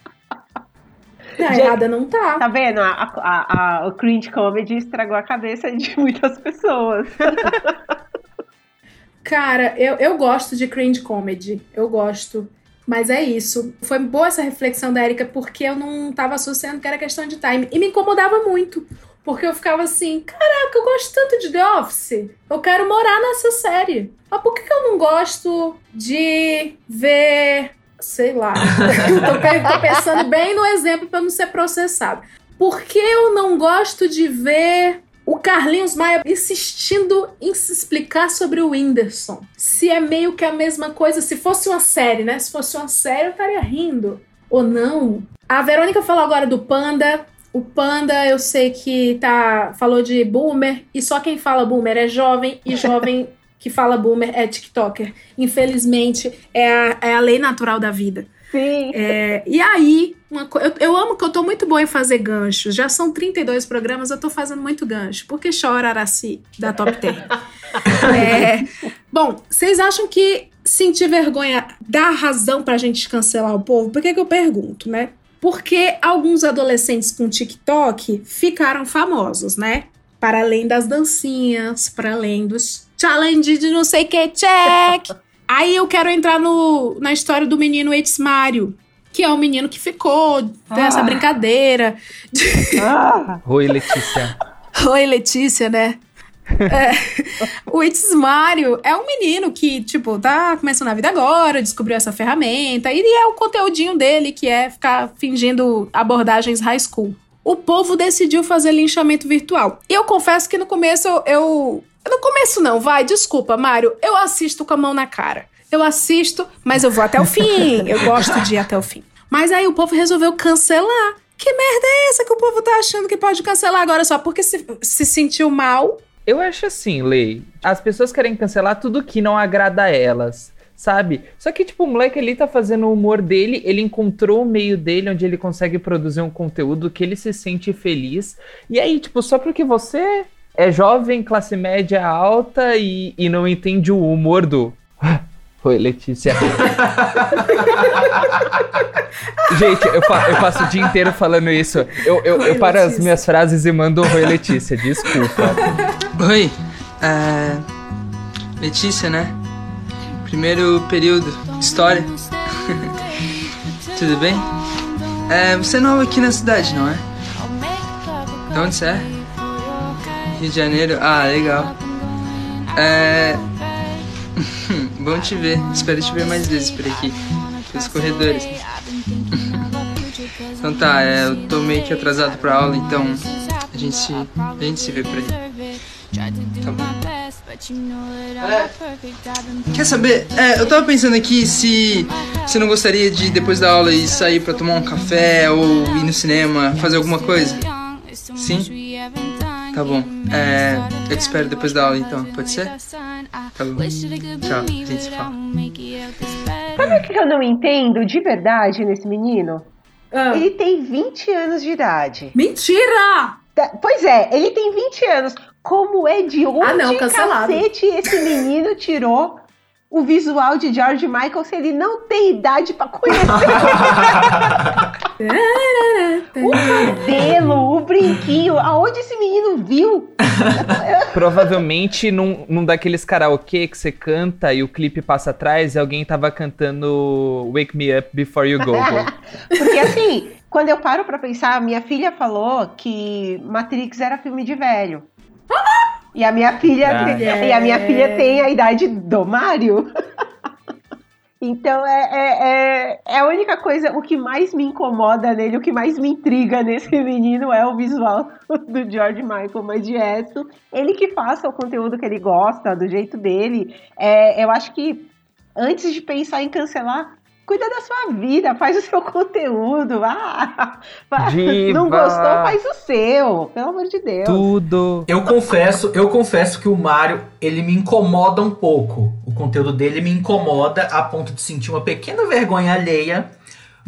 Não, Gente, errada não tá. Tá vendo? A, a- a- o cringe comedy estragou a cabeça de muitas pessoas. (laughs) Cara, eu, eu gosto de cringe comedy. Eu gosto. Mas é isso. Foi boa essa reflexão da Erika, porque eu não tava associando que era questão de time. E me incomodava muito. Porque eu ficava assim, caraca, eu gosto tanto de The Office. Eu quero morar nessa série. Mas por que eu não gosto de ver. Sei lá. tô, tô pensando bem no exemplo pra não ser processado. Por que eu não gosto de ver o Carlinhos Maia insistindo em se explicar sobre o Whindersson. Se é meio que a mesma coisa, se fosse uma série, né? Se fosse uma série, eu estaria rindo. Ou não. A Verônica falou agora do Panda. O Panda, eu sei que tá falou de boomer, e só quem fala boomer é jovem, e jovem que fala boomer é TikToker. Infelizmente, é a, é a lei natural da vida. Sim. É, e aí, uma eu, eu amo que eu tô muito boa em fazer ganchos. Já são 32 programas, eu tô fazendo muito gancho. Porque chora Araci da Top 10. (laughs) É, bom, vocês acham que sentir vergonha dá razão pra gente cancelar o povo? Por que, que eu pergunto, né? Porque alguns adolescentes com TikTok ficaram famosos, né? Para além das dancinhas, para além dos challenge de não sei o que, check. Aí eu quero entrar no, na história do menino It's Mario, que é o menino que ficou dessa Ah. brincadeira. Ah, Oi, Letícia. (laughs) Oi, Letícia, né? É, o It's Mario é um menino que, tipo, tá começando a vida agora, descobriu essa ferramenta, e é o conteúdinho dele, que é ficar fingindo abordagens high school. O povo decidiu fazer linchamento virtual. E eu confesso que no começo eu. Eu no começo não, vai, desculpa, Mário. Eu assisto com a mão na cara. Eu assisto, mas eu vou até o (laughs) fim. Eu gosto de ir até o fim. Mas aí o povo resolveu cancelar. Que merda é essa que o povo tá achando que pode cancelar agora só porque se, se sentiu mal? Eu acho assim, Lei. As pessoas querem cancelar tudo que não agrada a elas, sabe? Só que, tipo, o moleque ali tá fazendo o humor dele, ele encontrou o meio dele onde ele consegue produzir um conteúdo que ele se sente feliz. E aí, tipo, só porque você é jovem, classe média alta e, e não entende o humor do. (laughs) Oi, Letícia. (laughs) Gente, eu, pa- eu passo o dia inteiro falando isso. Eu, eu, eu Oi, paro as Letícia. minhas frases e mando Oi, Letícia. Desculpa. Oi, é... Letícia, né? Primeiro período, história. (laughs) Tudo bem? É, você é nova aqui na cidade, não é? De onde você é? Rio de Janeiro? Ah, legal. É... (laughs) Bom te ver. Espero te ver mais vezes por aqui. Pelos corredores. (laughs) Então tá, é, eu tô meio que atrasado pra aula, então a gente se, a gente se vê por aí. Tá bom. Quer saber? É, eu tava pensando aqui se você não gostaria de, depois da aula, ir sair pra tomar um café ou ir no cinema, fazer alguma coisa? Sim? Tá bom. É, eu te espero depois da aula, então. Pode ser? Tá bom. Tchau, a gente se fala. sabe o que eu não entendo de verdade nesse menino? Ah, Ele tem 20 anos de idade. Mentira! Pois é, ele tem 20 anos. Como é de onde Ah, não, cancelado. cacete esse menino tirou o visual de George Michael se ele não tem idade pra conhecer (laughs) o cabelo, o brinquinho? Aonde esse menino viu? Provavelmente num, num daqueles karaokê que você canta e o clipe passa atrás e alguém tava cantando Wake Me Up Before You Go. Go. (laughs) Porque assim, quando eu paro pra pensar, minha filha falou que Matrix era filme de velho. E a minha filha, Ah. e a minha filha tem a idade do Mário. (laughs) Então é, é, é, é, a única coisa, o que mais me incomoda nele, o que mais me intriga nesse (laughs) menino é o visual (laughs) do George Michael, mas de resto, ele que faça o conteúdo que ele gosta, do jeito dele. É, eu acho que antes de pensar em cancelar, cuida da sua vida, faz o seu (laughs) conteúdo. Ah, não gostou, faz o seu, pelo amor de Deus. Tudo. Eu confesso, eu confesso que o Mario, ele me incomoda um pouco. O conteúdo dele me incomoda a ponto de sentir uma pequena vergonha alheia.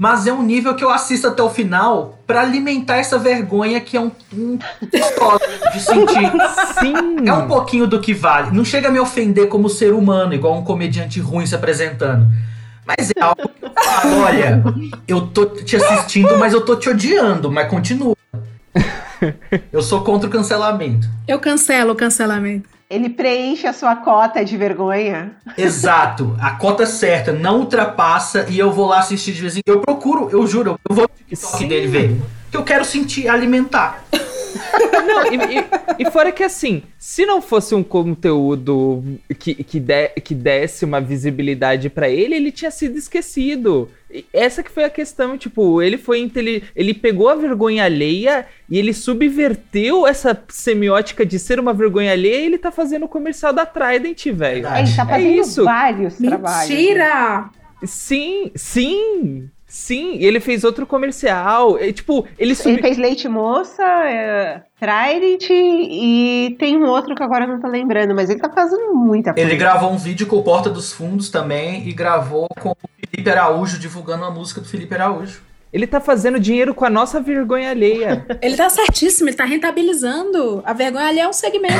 Mas é um nível que eu assisto até o final para alimentar essa vergonha que é um, um de sentir. Sim. É um pouquinho do que vale. Não chega a me ofender como ser humano, igual um comediante ruim se apresentando. Mas é algo que eu falo, olha, eu tô te assistindo, mas eu tô te odiando, mas continua. Eu sou contra o cancelamento. Eu cancelo o cancelamento. Ele preenche a sua cota de vergonha. Exato, a cota certa, não ultrapassa e eu vou lá assistir de vez em quando. Eu procuro, eu juro, eu vou no TikTok Sim. dele ver. Que eu quero sentir, alimentar. Não, e, e, e, fora que assim, se não fosse um conteúdo que, que, de, que desse uma visibilidade para ele, ele tinha sido esquecido. E essa que foi a questão, tipo, ele foi intelig... ele pegou a vergonha alheia e ele subverteu essa semiótica de ser uma vergonha alheia e ele tá fazendo o comercial da Trident, velho. Ele tá é fazendo é isso. vários Mentira. trabalhos. Mentira! Sim, sim. Sim, ele fez outro comercial. E, tipo, ele sub... Ele fez Leite Moça, é, Trident e tem um outro que agora não tô lembrando, mas ele tá fazendo muita coisa. Ele gravou um vídeo com o Porta dos Fundos também e gravou com o Felipe Araújo, divulgando a música do Felipe Araújo. Ele tá fazendo dinheiro com a nossa vergonha alheia. (laughs) ele tá certíssimo, ele tá rentabilizando. A vergonha alheia é um segmento.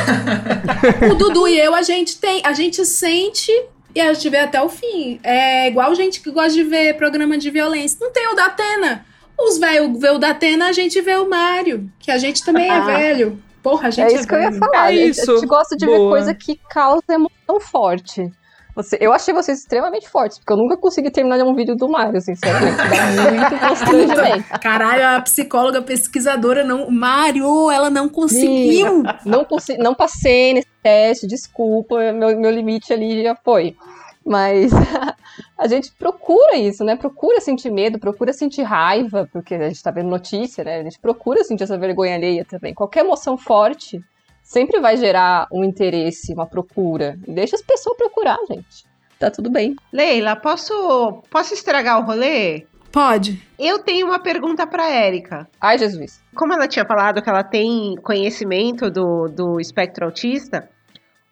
(laughs) o Dudu e eu, a gente tem, a gente sente e a gente vê até o fim. É igual gente que gosta de ver programa de violência. Não tem o da Atena. Os velhos vê o da Atena, a gente vê o Mário, que a gente também é ah. velho. Porra, a gente é isso é que velho. eu ia falar. É isso. A gente gosta de Boa. ver coisa que causa emoção forte. Você, eu achei vocês extremamente fortes, porque eu nunca consegui terminar um vídeo do Mario, sinceramente. Dá muito (laughs) constrangimento. Caralho, a psicóloga pesquisadora não. Mario, ela não conseguiu. não, consegui, não passei nesse teste, desculpa, meu, meu limite ali já foi. Mas (laughs) a gente procura isso, né? Procura sentir medo, procura sentir raiva, porque a gente tá vendo notícia, né? A gente procura sentir essa vergonha alheia também. Qualquer emoção forte sempre vai gerar um interesse, uma procura. Deixa as pessoas procurar, gente. Tá tudo bem. Leila, posso, posso estragar o rolê? Pode. Eu tenho uma pergunta para Érica. Ai, Jesus. Como ela tinha falado que ela tem conhecimento do, do espectro autista,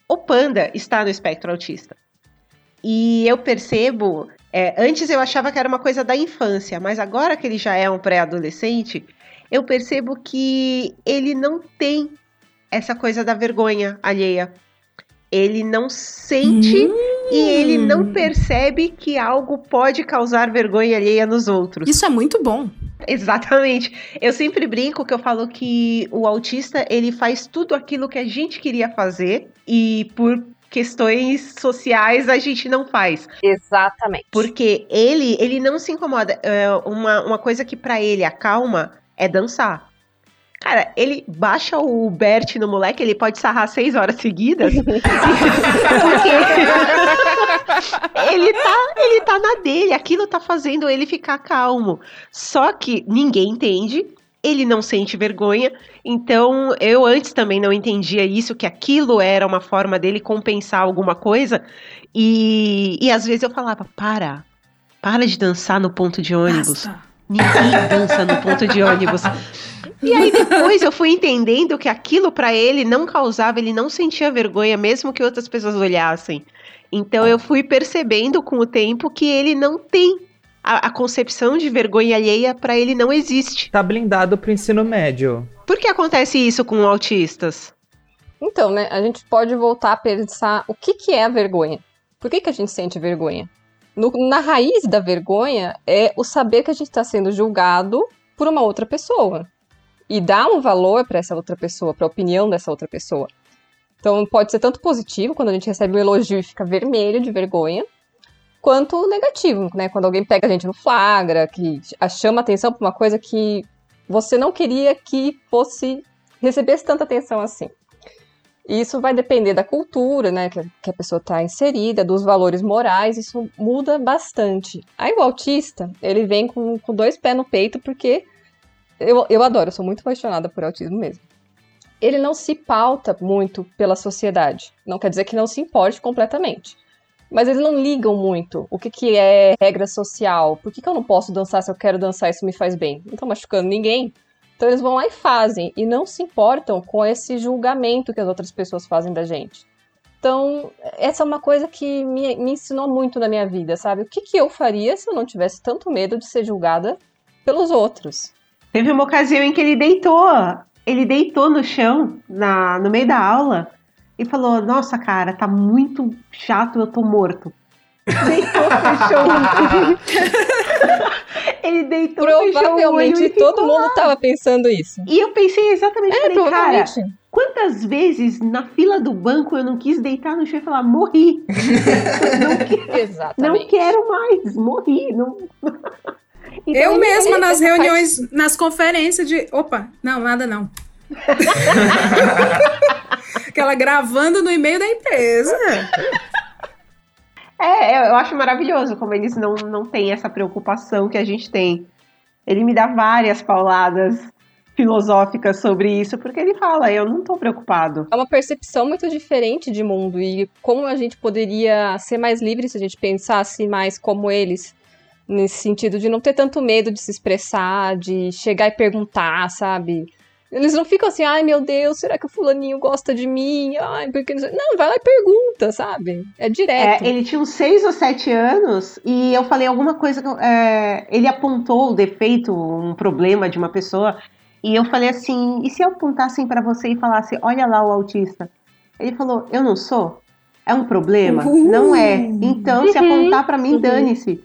o Panda está no espectro autista. E eu percebo, é, antes eu achava que era uma coisa da infância, mas agora que ele já é um pré-adolescente, eu percebo que ele não tem essa coisa da vergonha alheia. Ele não sente hum. e ele não hum. percebe que algo pode causar vergonha alheia nos outros. Isso é muito bom. Exatamente. Eu sempre brinco que eu falo que o autista, ele faz tudo aquilo que a gente queria fazer e por questões sociais a gente não faz. Exatamente. Porque ele, ele não se incomoda. É uma, uma coisa que para ele acalma é dançar. Cara, ele baixa o Bert no moleque, ele pode sarrar seis horas seguidas. (laughs) porque ele tá, ele tá na dele, aquilo tá fazendo ele ficar calmo. Só que ninguém entende, ele não sente vergonha. Então, eu antes também não entendia isso, que aquilo era uma forma dele compensar alguma coisa. E, e às vezes eu falava: para, para de dançar no ponto de ônibus. Basta. Ninguém dança no ponto de ônibus. E aí depois eu fui entendendo que aquilo para ele não causava, ele não sentia vergonha, mesmo que outras pessoas olhassem. Então eu fui percebendo com o tempo que ele não tem a, a concepção de vergonha alheia para ele não existe. Tá blindado pro ensino médio. Por que acontece isso com autistas? Então, né, a gente pode voltar a pensar o que, que é a vergonha. Por que, que a gente sente vergonha? No, na raiz da vergonha é o saber que a gente está sendo julgado por uma outra pessoa e dar um valor para essa outra pessoa, para a opinião dessa outra pessoa. Então pode ser tanto positivo, quando a gente recebe um elogio e fica vermelho de vergonha, quanto negativo, né? Quando alguém pega a gente no flagra, que chama atenção para uma coisa que você não queria que fosse recebesse tanta atenção assim. Isso vai depender da cultura, né, que, que a pessoa está inserida, dos valores morais, isso muda bastante. Aí o autista, ele vem com, com dois pés no peito, porque eu, eu adoro, eu sou muito apaixonada por autismo mesmo. Ele não se pauta muito pela sociedade. Não quer dizer que não se importe completamente. Mas eles não ligam muito o que, que é regra social. Por que, que eu não posso dançar se eu quero dançar isso me faz bem? Não tô machucando ninguém. Então eles vão lá e fazem, e não se importam com esse julgamento que as outras pessoas fazem da gente. Então, essa é uma coisa que me, me ensinou muito na minha vida, sabe? O que, que eu faria se eu não tivesse tanto medo de ser julgada pelos outros? Teve uma ocasião em que ele deitou, ele deitou no chão, na, no meio da aula, e falou: Nossa, cara, tá muito chato, eu tô morto. Deitou, fechou. (laughs) ele deitou, Provavelmente fechou o olho e todo mundo lá. tava pensando isso. E eu pensei exatamente, É, falei, cara, provavelmente. quantas vezes na fila do banco eu não quis deitar no chão e falar, morri. (laughs) não, que- Exatamente. não quero mais, morri. Não... Então, eu mesma nas reuniões, nas conferências de. Opa, não, nada não. (laughs) Aquela gravando no e-mail da empresa. É, eu acho maravilhoso como eles não, não têm essa preocupação que a gente tem. Ele me dá várias pauladas filosóficas sobre isso, porque ele fala, eu não tô preocupado. É uma percepção muito diferente de mundo e como a gente poderia ser mais livre se a gente pensasse mais como eles, nesse sentido de não ter tanto medo de se expressar, de chegar e perguntar, sabe? Eles não ficam assim, ai meu Deus, será que o fulaninho gosta de mim? Ai, porque não sei." Não, vai lá e pergunta, sabe? É direto. É, ele tinha uns seis ou sete anos e eu falei alguma coisa. é, ele apontou o defeito, um problema de uma pessoa. E eu falei assim: e se eu apontassem pra você e falasse, olha lá o autista? Ele falou: eu não sou? É um problema? Uhul. Não é. Então, se Uhum. apontar pra mim, Uhum. dane-se.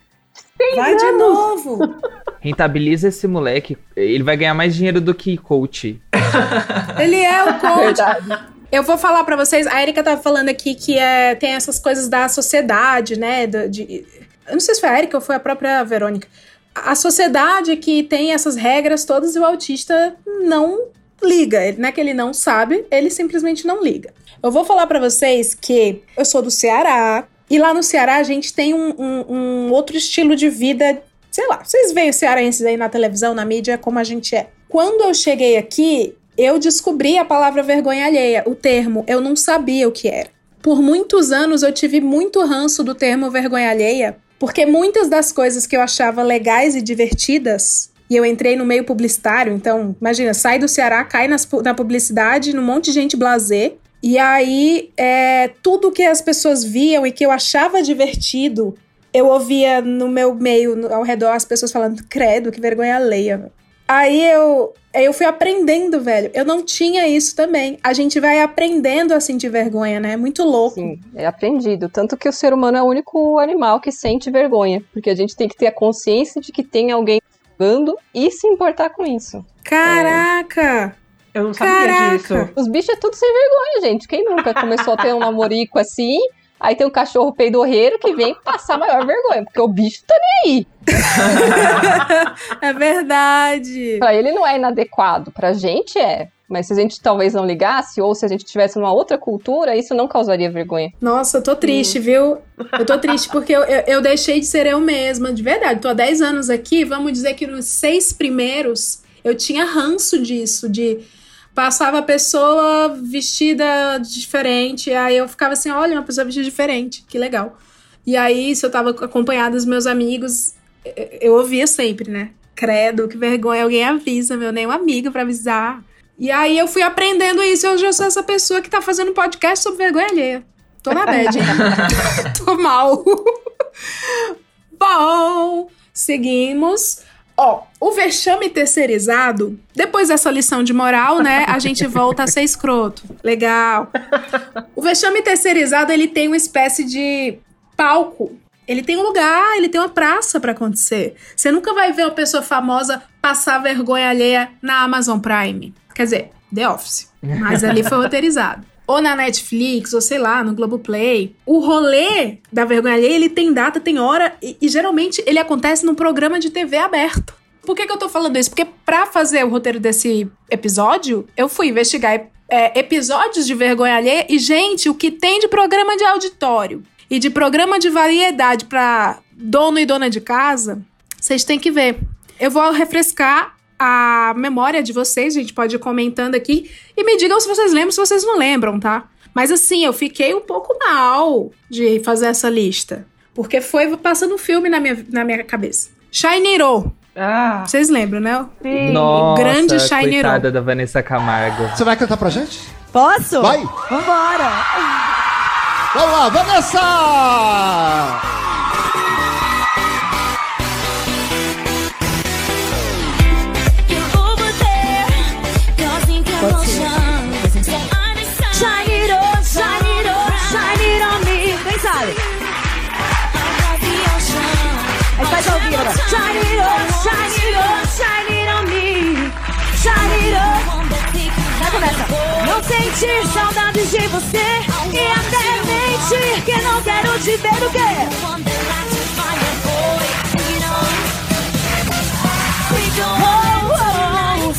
Vai de novo. (laughs) Rentabiliza esse moleque. Ele vai ganhar mais dinheiro do que coach. (laughs) Ele é o coach. Verdade. Eu vou falar pra vocês, a Erika tava falando aqui que é, tem essas coisas da sociedade, né? do- de, eu não sei se foi a Erika ou foi a própria Verônica. A sociedade que tem essas regras todas e o autista não liga. Ele- Não é que ele não sabe, ele simplesmente não liga. Eu vou falar pra vocês que eu sou do Ceará, e lá no Ceará a gente tem um, um- um outro estilo de vida. Sei lá, vocês veem os cearenses aí na televisão, na mídia, como a gente é. Quando eu cheguei aqui, eu descobri a palavra vergonha alheia, o termo. Eu não sabia o que era. Por muitos anos eu tive muito ranço do termo vergonha alheia, porque muitas das coisas que eu achava legais e divertidas, e eu entrei no meio publicitário, então, imagina, sai do Ceará, cai nas na publicidade, num monte de gente blazer, e aí é, tudo que as pessoas viam e que eu achava divertido, eu ouvia no meu meio, no- ao redor, as pessoas falando, credo, que vergonha alheia. Aí eu, eu fui aprendendo, velho. Eu não tinha isso também. A gente vai aprendendo a sentir vergonha, né? É muito louco. Sim, é aprendido. Tanto que o ser humano é o único animal que sente vergonha. Porque a gente tem que ter a consciência de que tem alguém julgando e se importar com isso. Caraca! Eu não sabia Caraca! disso. Os bichos é tudo sem vergonha, gente. Quem nunca começou a ter um namorico assim? Aí tem um cachorro peidorreiro que vem passar maior vergonha, porque o bicho tá nem aí. (laughs) É verdade. Pra ele não é inadequado, pra gente é. Mas se a gente talvez não ligasse, ou se a gente tivesse numa outra cultura, isso não causaria vergonha. Nossa, eu tô triste, viu? Eu tô triste porque eu, eu, eu deixei de ser eu mesma, de verdade. Tô há 10 anos aqui, vamos dizer que nos seis primeiros eu tinha ranço disso, de passava a pessoa vestida diferente, aí eu ficava assim, olha, uma pessoa vestida diferente, que legal. E aí, se eu tava acompanhada dos meus amigos, eu, ouvia sempre, né? Credo, que vergonha, alguém avisa, meu, nem um amigo pra avisar. E aí eu fui aprendendo isso, eu já sou essa pessoa que tá fazendo podcast sobre vergonha alheia. Tô na bad, hein? (laughs) Tô mal. (laughs) Bom, seguimos. Ó, o vexame terceirizado, depois dessa lição de moral, né, a gente volta a ser escroto. Legal. O vexame terceirizado, ele tem uma espécie de palco. Ele tem um lugar, ele tem uma praça pra acontecer. Você nunca vai ver uma pessoa famosa passar vergonha alheia na Amazon Prime. Quer dizer, The Office. Mas ali foi roteirizado. Ou na Netflix, ou sei lá, no Globoplay. O rolê da vergonha alheia, ele tem data, tem hora, e, e geralmente ele acontece num programa de TV aberto. Por que, que eu tô falando isso? Porque pra fazer o roteiro desse episódio, eu fui investigar é, episódios de vergonha alheia. E, gente, o que tem de programa de auditório e de programa de variedade pra dono e dona de casa, vocês têm que ver. Eu vou refrescar a memória de vocês, a gente pode ir comentando aqui e me digam se vocês lembram, se vocês não lembram, tá? Mas assim, eu fiquei um pouco mal de fazer essa lista. Porque foi passando um filme na minha, na minha cabeça. Shinero. Ah, Vocês lembram, né? sim. Nossa, grande Shiny coitada da Vanessa Camargo. Você vai cantar pra gente? Posso? Vai! Vambora! Vamos lá, Vanessa! Sentir saudades de você e até mentir que não quero te ver o quê? Oh, oh,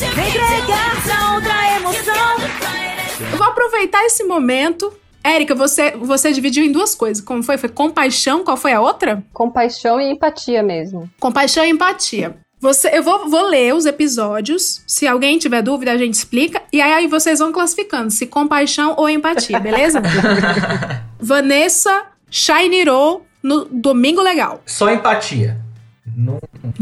outra emoção. Eu vou aproveitar esse momento. Érica, você, você dividiu em duas coisas. Como foi? Foi compaixão? Qual foi a outra? Compaixão e empatia mesmo. Compaixão e empatia. Você, eu vou, vou ler os episódios. Se alguém tiver dúvida, a gente explica. E aí, aí vocês vão classificando se compaixão ou empatia, beleza? (laughs) Vanessa Shinero no Domingo Legal. Só empatia. Não,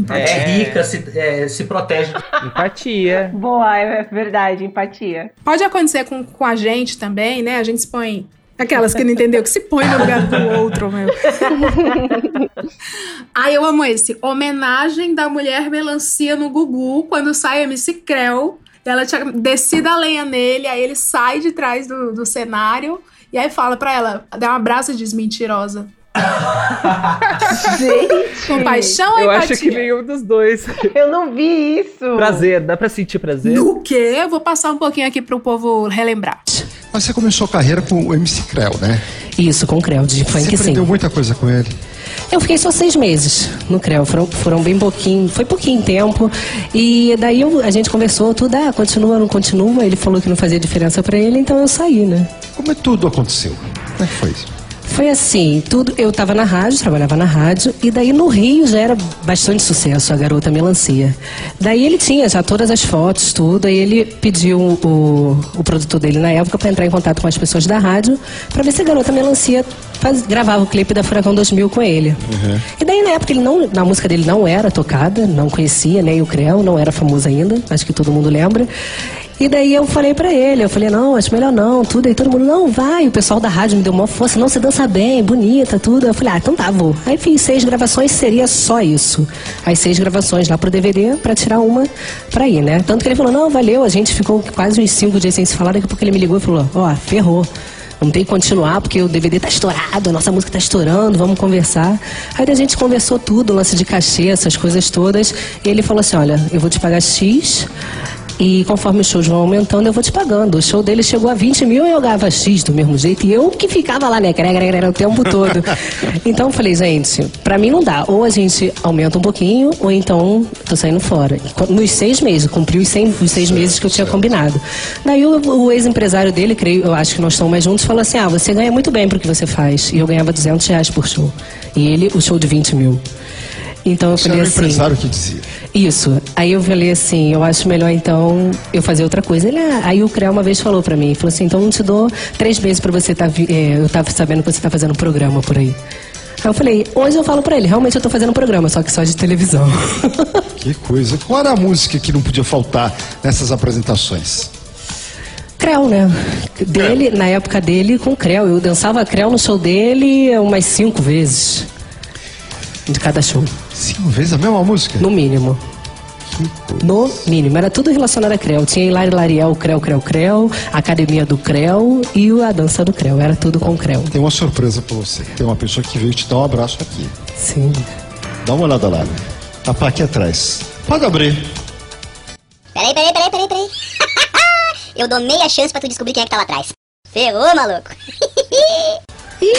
é, É. rica, se, é, se protege. Empatia. Boa, é verdade, empatia. Pode acontecer com, com a gente também, né? A gente se põe. Aquelas que não entendeu, que se põe no lugar do outro, meu. (laughs) Ai, eu amo esse. Homenagem da mulher melancia no Gugu, quando sai MC Creu. Ela tinha descido a lenha nele, aí ele sai de trás do, do cenário e aí fala pra ela, dá um abraço e diz mentirosa. Gente, Compaixão ou Eu empatia? acho que nenhum dos dois. eu não vi isso. Prazer, dá pra sentir prazer? No quê? Eu vou passar um pouquinho aqui pro povo relembrar. Mas você começou a carreira com o MC Creu, né? Isso, com o Creu, de funk Você sim. aprendeu muita coisa com ele. Eu fiquei só seis meses no CREO, foram, foram bem pouquinho, foi pouquinho tempo. E daí eu- a gente conversou, tudo, ah, continua, não continua. Ele falou que não fazia diferença pra ele, então eu saí, né? Como é que tudo aconteceu? Como é que foi isso? Foi assim, tudo. Eu tava na rádio, trabalhava na rádio, e daí no Rio já era bastante sucesso a garota melancia. Daí ele tinha já todas as fotos, tudo, aí ele pediu o, o produtor dele na época para entrar em contato com as pessoas da rádio para ver se a garota melancia faz- gravava o clipe da Furacão 2000 com ele. E daí na época ele não, na música dele não era tocada, não conhecia nem o Creu, não era famoso ainda, acho que todo mundo lembra. E daí eu falei pra ele, eu falei, não, acho melhor não, tudo. Aí todo mundo, não, vai. O pessoal da rádio me deu uma força, não, você dança bem, bonita, tudo. Eu falei, ah, então tá, vou. Aí fiz seis gravações, seria só isso. As seis gravações lá pro DVD pra tirar uma pra ir, né? Tanto que ele falou, não, valeu, a gente ficou quase uns cinco dias sem se falar, daqui a pouco ele me ligou e falou, ó, ferrou. Não tem que continuar porque o DVD tá estourado, a nossa música tá estourando, vamos conversar. Aí a gente conversou tudo, lance de cachê, essas coisas todas. E ele falou assim: olha, eu vou te pagar X. E conforme os shows vão aumentando, eu vou te pagando. O show dele chegou a 20 mil e eu ganhava X do mesmo jeito. E eu que ficava lá, né? Grega, grega, grega, o tempo todo. (laughs) Então eu falei, gente, pra mim não dá. Ou a gente aumenta um pouquinho, ou então tô saindo fora. Nos seis meses, cumpri os, cem- os seis meses que eu tinha combinado. Daí o, o ex-empresário dele, creio, eu acho que nós estamos mais juntos, falou assim: ah, você ganha muito bem pro que você faz. E eu ganhava 200 reais por show. E ele, o show de 20 mil. Então eu falei era o assim. empresário que dizia. Isso. Aí eu falei assim, eu acho melhor então eu fazer outra coisa. Ele, ah, aí o CREA uma vez falou pra mim, falou assim, então não te dou três meses pra você estar, eu tava sabendo que você tá fazendo um programa por aí. Aí eu falei, hoje eu falo pra ele, realmente eu tô fazendo um programa, só que só de televisão. (laughs) Que coisa. Qual era a música que não podia faltar nessas apresentações? Creu, né? Dele, na época dele, com Creu. Eu dançava Creu no show dele umas cinco vezes. De cada show. Cinco vezes a mesma música? No mínimo. No mínimo. Era tudo relacionado a Creu. Tinha Hilari Lariel, Creu, Creu, Creu, Academia do Creu e a dança do Creu. Era tudo com Creu. Tem uma surpresa pra você. Tem uma pessoa que veio te dar um abraço aqui. Sim. Dá uma olhada lá. A pá aqui atrás. Pode abrir. Peraí, peraí, peraí, peraí, peraí. (laughs) Eu dou meia chance pra tu descobrir quem é que tá lá atrás. Ferrou, maluco. (laughs) Meu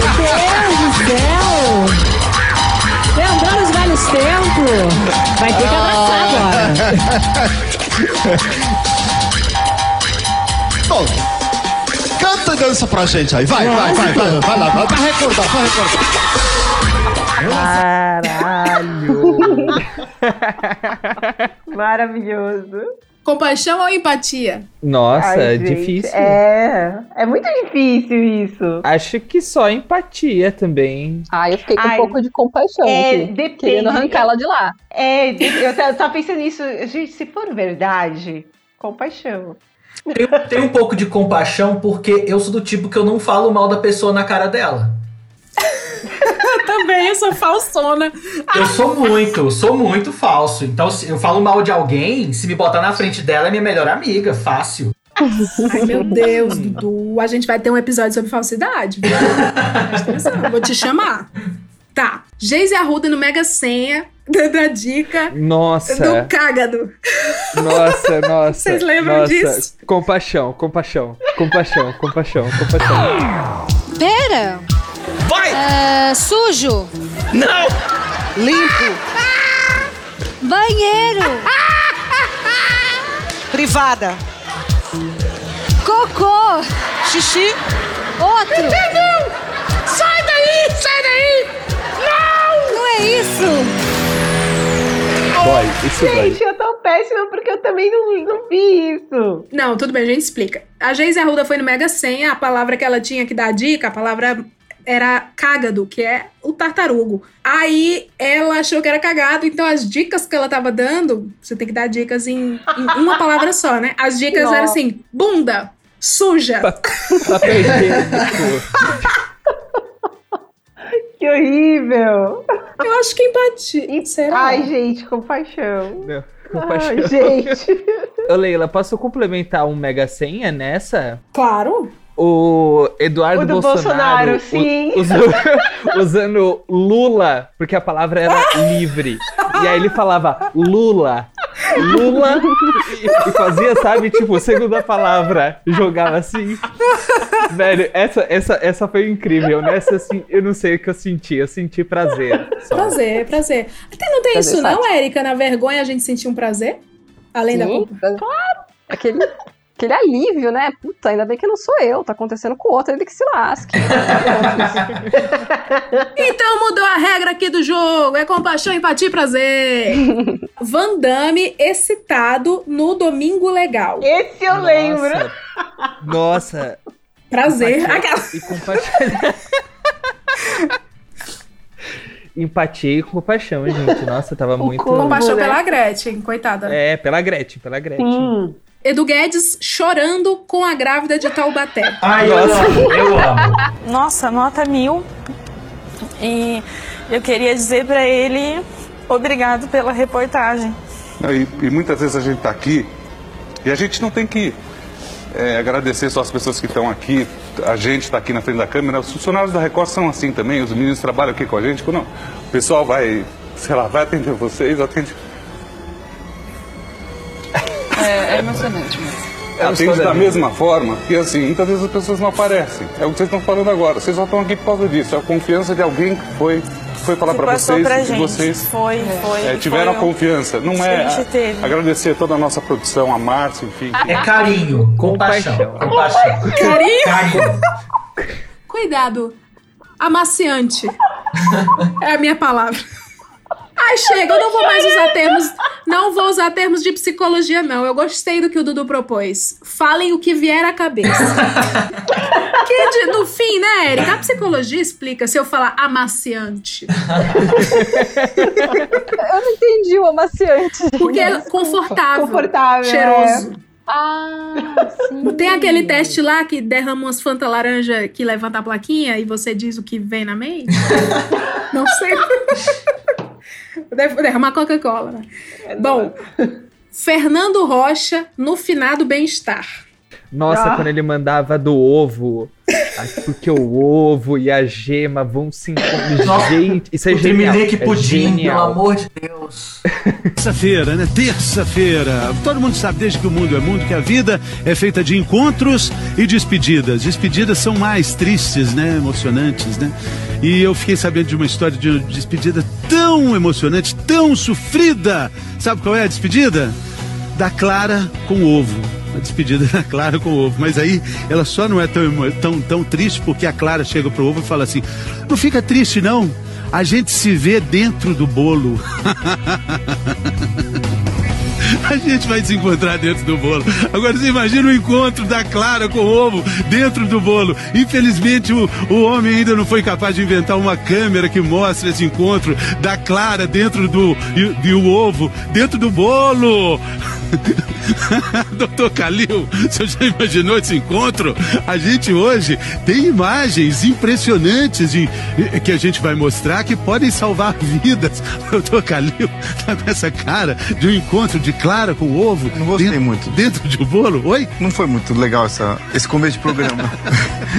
Deus do céu! Lembrando os velhos tempos. Vai ter que abraçar agora. (laughs) Bom, canta e dança pra gente aí. Vai, vai, vai, vai. Vai lá, vai, vai recordar, vai recordar. Caralho! (laughs) Maravilhoso. Compaixão ou empatia? Nossa, Ai, é gente, difícil. É, é muito difícil isso. Acho que só empatia também. Ah, eu fiquei com Ai, um pouco de compaixão. é, aqui, depende. Querendo arrancar ela de lá. É, eu tava pensando nisso. Gente, se for verdade, compaixão. Tem, tem um pouco de compaixão porque eu sou do tipo que eu não falo mal da pessoa na cara dela. (laughs) Também, eu sou falsona. Eu sou muito, sou muito falso. Então, se eu falo mal de alguém, se me botar na frente dela, é minha melhor amiga, fácil. Ai, meu (laughs) Deus, Dudu. A gente vai ter um episódio sobre falsidade. atenção, vou te chamar. Tá. Geise Arruda no Mega Senha, (laughs) dando a dica Nossa, do cágado. nossa, nossa. Vocês lembram nossa. disso? Compaixão, compaixão, compaixão, compaixão, compaixão. Pera! Vai! É, sujo! Não! Limpo! Banheiro! Privada. Cocô! Xixi. Outro! Não! Sai daí! Sai daí! Não! Não é isso! Boy, isso vai. Gente, eu tô péssima porque eu também não, não vi isso. Não, tudo bem, a gente explica. A Geise Arruda foi no Mega Senha, a palavra que ela tinha que dar a dica, a palavra era cágado, que é o tartarugo. Aí ela achou que era cagado, então as dicas que ela tava dando, você tem que dar dicas em, em uma (laughs) palavra só, né? As dicas Nossa. eram assim: bunda, suja. Higiênico. (laughs) Que horrível. Eu acho que empatia. Será? Ai, gente, compaixão. Não, compaixão. Ai, gente. Ô, Leila, posso complementar um mega senha nessa? Claro. O Eduardo O do Bolsonaro, Bolsonaro, sim. u- (laughs) usou- usando Lula, porque a palavra era livre. E aí ele falava Lula, Lula, e, e fazia, sabe, tipo, segunda palavra, jogava assim. Velho, essa, essa, essa foi incrível. Nessa, assim, eu não sei o que eu senti, eu senti prazer. só. Prazer, prazer. Até não tem Prazer isso, não, fático. Érica? Na vergonha a gente sentir um prazer? Além da Sim, culpa? claro. Aquele, aquele alívio, né? Puta, ainda bem que não sou eu. Tá acontecendo com o outro, ele que se lasque. (laughs) Então mudou a regra aqui do jogo. É compaixão, empatia e prazer. (laughs) Van Damme excitado no Domingo Legal. Esse eu lembro. Nossa, Prazer. Empatia E compaixão. (laughs) Empatia e compaixão, gente. Nossa, tava muito. Compaixão né? pela Gretchen, coitada. É, pela Gretchen, pela Gretchen. Sim. Edu Guedes chorando com a grávida de Taubaté. (laughs) Ai, eu Nossa. amo, eu amo. Nossa, nota mil. E eu queria dizer pra ele obrigado pela reportagem. Não, E, e muitas vezes a gente está aqui e a gente não tem que é, agradecer só as pessoas que estão aqui. A gente está aqui na frente da câmera. Os funcionários da Record são assim também. Os meninos trabalham aqui com a gente. Quando o pessoal vai, sei lá, vai atender vocês, atende, É, é emocionante mesmo. atende da mesma forma. E assim, muitas vezes as pessoas não aparecem. É o que vocês estão falando agora. Vocês só estão aqui por causa disso. É a confiança de alguém que foi, foi falar para vocês pra e gente. vocês Foi, foi. é, tiveram foi confiança. Não é a gente teve. agradecer toda a nossa produção, a Márcia, enfim. que- É carinho, compaixão, compaixão. Carinho? Carinho. Cuidado. Amaciante. É a minha palavra. Ai, chega, eu não vou mais usar termos. Não vou usar termos de psicologia, não. Eu gostei do que o Dudu propôs. Falem o que vier à cabeça. (laughs) que de- no fim, né, Erika? A psicologia explica se eu falar amaciante. Eu não entendi o amaciante. Porque é confortável. Confortável, Cheiroso. Ah, sim. Tem aquele teste lá que derrama umas fanta laranja que levanta a plaquinha e você diz o que vem na mente? (laughs) Não sei. Deve derramar Coca-Cola, né? Bom, (laughs) Fernando Rocha no finado bem-estar. Nossa, Ah. quando ele mandava do ovo. Porque o ovo e a gema vão se encontrar. Nossa, Gente, isso é o genial. Tremelique é pudim, pelo genial. amor de Deus. Terça-feira, né? Terça-feira. Todo mundo sabe desde que o mundo é mundo que a vida é feita de encontros e despedidas. Despedidas são mais tristes, né? Emocionantes, né? E eu fiquei sabendo de uma história de uma despedida tão emocionante, tão sofrida. Sabe qual é a despedida? Da Clara com ovo. A despedida (laughs) da Clara com ovo. Mas aí ela só não é tão, tão, tão triste porque a Clara chega pro ovo e fala assim: Não fica triste, não. A gente se vê dentro do bolo. (laughs) (laughs) A gente vai se encontrar dentro do bolo. Agora você imagina o encontro da Clara com o ovo dentro do bolo. Infelizmente o, o homem ainda não foi capaz de inventar uma câmera que mostre esse encontro da Clara dentro do e, e o ovo dentro do bolo. (laughs) Doutor Calil, você já imaginou esse encontro? A gente hoje tem imagens impressionantes de, que a gente vai mostrar que podem salvar (laughs) vidas. Doutor Calil tá com essa cara de um encontro de Clara com ovo. Não gostei dentro, muito. Dentro de um bolo? Oi? Não foi muito legal essa, esse começo de programa.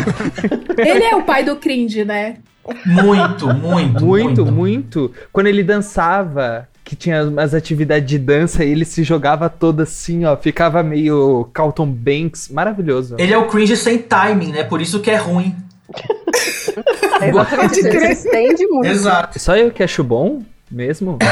(laughs) Ele é o pai do cringe, né? Muito, muito, Muito, muito. Quando ele dançava, que tinha umas atividades de dança, ele se jogava todo assim, ó. Ficava meio Carlton Banks. Maravilhoso. Ele é o cringe sem timing, né? Por isso que é ruim. (laughs) Exatamente, Pode ele se estende muito. Exato. Só eu que acho bom mesmo? (laughs)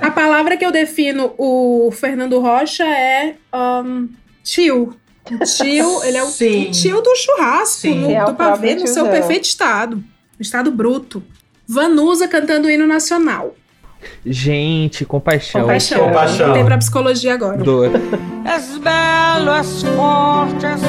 A palavra que eu defino o Fernando Rocha é um, tio. O tio, ele é o Sim. tio do churrasco, Sim. no, É do pavê, no seu perfeito estado. Estado bruto. Vanusa cantando o hino nacional. Gente, compaixão. Compaixão. Compaixão. Tem pra psicologia agora. Dor. És belo, és forte, és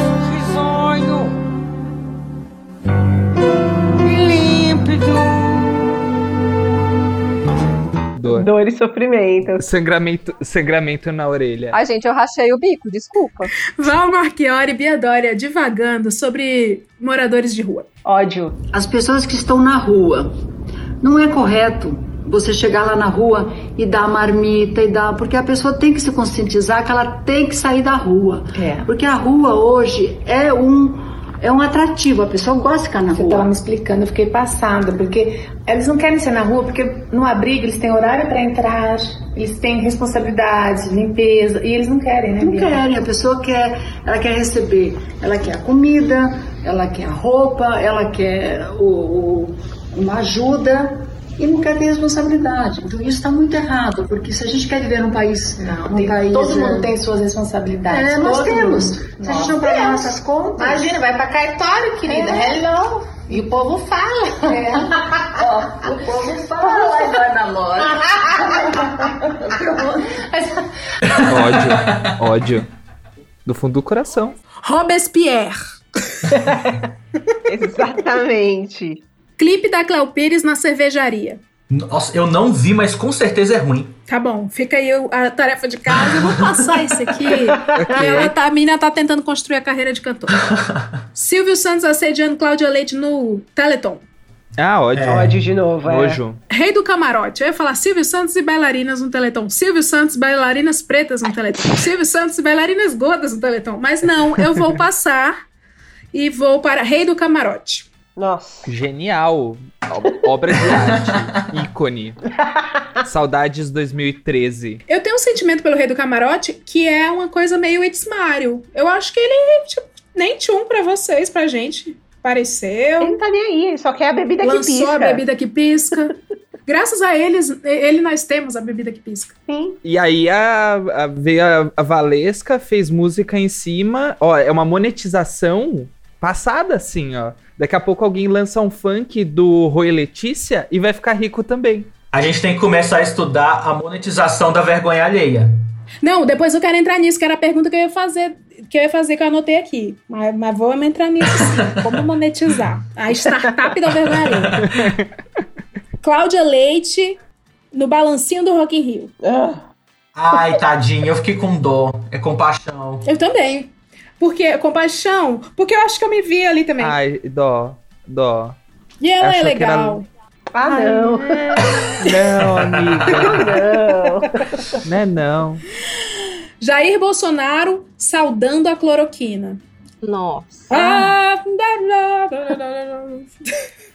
Dor. Dor e sofrimento. Sangramento, sangramento na orelha. Ai, gente, eu rachei o bico, desculpa. Val Marchiori e Bia Dória divagando sobre moradores de rua. Ódio. As pessoas que estão na rua. Não é correto você chegar lá na rua e dar marmita e dar. Porque a pessoa tem que se conscientizar que ela tem que sair da rua. É. Porque a rua hoje é um. É um atrativo, a pessoa gosta de ficar na Você rua. estava me explicando, eu fiquei passada, porque eles não querem ser na rua, porque no abrigo eles têm horário para entrar, eles têm responsabilidade, limpeza, e eles não querem, né? Não Bia? querem, a pessoa quer, ela quer receber, ela quer a comida, ela quer a roupa, ela quer o, o- uma ajuda e não quer ter responsabilidade. Então isso está muito errado, porque se a gente quer viver num país, Não, num tem- país todo é, mundo tem suas responsabilidades. É, nós temos. mundo. Se a gente não pagar temos. nossas contas- Imagina, vai pra cartório, querida. É. Hello. E o povo fala. É. (laughs) Ó, o povo fala e nós namora. Ódio. Ódio. Do fundo do coração. Robespierre. (laughs) Exatamente. Clipe da Cléo Pires na cervejaria. Nossa, eu não vi, mas com certeza é ruim. Tá bom, fica aí a tarefa de casa. Eu vou passar isso aqui. (laughs) Ela tá, a menina tá tentando construir a carreira de cantora. (laughs) Silvio Santos assediando Cláudia Leite no Teleton. Ah, ódio. Ódio de novo, é. Nojo. Rei do camarote. Eu ia falar Silvio Santos e bailarinas no Teleton. Silvio Santos, bailarinas pretas no Teleton. Silvio Santos e bailarinas gordas no Teleton. Mas não, eu vou passar e vou para Rei do camarote. Nossa. Genial. Ob- Obra de arte. (laughs) Ícone. Saudades 2013. Eu tenho um sentimento pelo Rei do Camarote que é uma coisa meio It's Mario. Eu acho que ele tipo, nem tinha um pra vocês, pra gente. Apareceu. Ele não tá nem aí, ele só quer a bebida que lançou pisca. a bebida que pisca. Graças a eles, ele nós temos a bebida que pisca. Sim. E aí a, a- veio a, a Valesca, fez música em cima. Ó, é uma monetização passada, assim, ó. Daqui a pouco alguém lança um funk do Roy Letícia e vai ficar rico também. A gente tem que começar a estudar a monetização da vergonha alheia. Não, depois eu quero entrar nisso, que era a pergunta que eu ia fazer, que eu ia fazer que eu anotei aqui. Mas, mas vamos entrar nisso sim. (laughs) Como monetizar? A startup da vergonha alheia. Cláudia Leite no balancinho do Rock in Rio. Ai, tadinho, eu fiquei com dó. É compaixão. Eu também. Porque compaixão, porque eu acho que eu me vi ali também. Ai, dó, dó. e ela é achou legal. Ah, não. Não, amiga. (laughs) Não. Né, não. Jair Bolsonaro saudando a cloroquina. Nossa. Ah,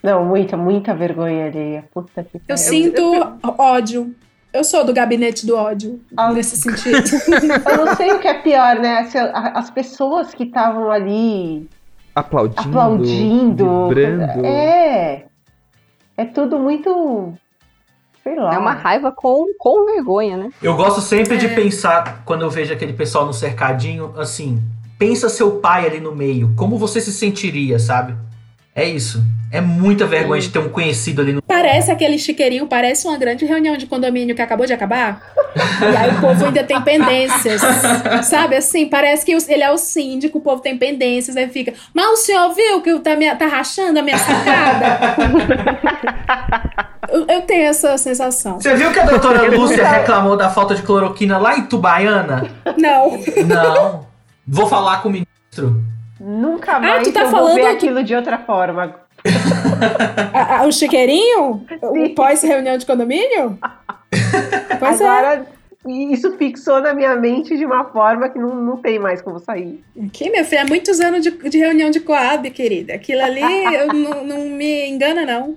Não, muita, muita vergonha alheia. Puta que eu pariu. sinto ódio. Eu sou do gabinete do ódio, nesse (laughs) sentido. Eu não sei o que é pior, né? As pessoas que estavam ali Aplaudindo. aplaudindo. Vibrando. É. É tudo muito. Sei lá. É uma raiva com, com vergonha, né? Eu gosto sempre É. de pensar, quando eu vejo aquele pessoal no cercadinho, assim, pensa seu pai ali no meio, como você se sentiria, sabe? É isso. É muita vergonha de ter um conhecido ali no. Parece aquele chiqueirinho, parece uma grande reunião de condomínio que acabou de acabar. E aí o povo ainda tem pendências. Sabe assim? Parece que ele é o síndico, o povo tem pendências. Aí fica, mas o senhor viu que tá, minha, tá rachando a minha sacada? eu, eu tenho essa sensação. Você viu que a doutora Lúcia reclamou da falta de cloroquina lá em Tubaiana? Não. Não. Vou falar com o ministro. Nunca mais tu tá eu vou falando ver que- aquilo de outra forma. (laughs) A- a- o chiqueirinho? (laughs) O pós-reunião de condomínio? (laughs) Pois é. Agora, isso fixou na minha mente de uma forma que não, não tem mais como sair. Aqui, meu filho, há muitos anos de, de reunião de Coab, querida. Aquilo ali eu não, não me engana, não.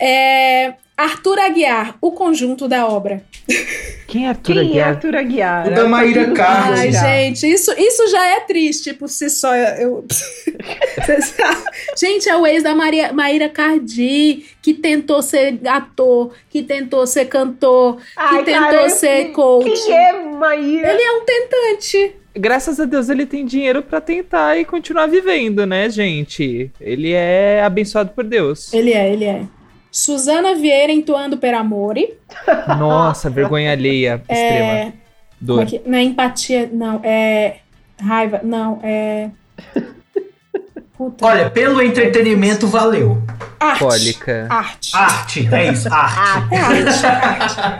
É, Arthur Aguiar, o conjunto da obra. Quem é Arthur Quem é Aguiar? Arthur Aguiar? O da Maíra Carlos. Ai, gente, isso, isso já é triste por si só. Eu... (laughs) Gente, é o ex da Maria, Maíra Cardi, que tentou ser ator, que tentou ser cantor, que Ai, tentou cara, ser eu- coach. Quem é Maíra? Ele é um tentante. Graças a Deus ele tem dinheiro pra tentar e continuar vivendo, né, gente? Ele é abençoado por Deus. Ele é, ele é. Suzana Vieira entoando Per Amore. Nossa, vergonha alheia É, extrema. Como Dor. é que- não é empatia, não. É raiva, não. É. (laughs) Puta. Olha, pelo entretenimento valeu. Arte. Cólica. Arte. Arte, é isso, arte. É arte.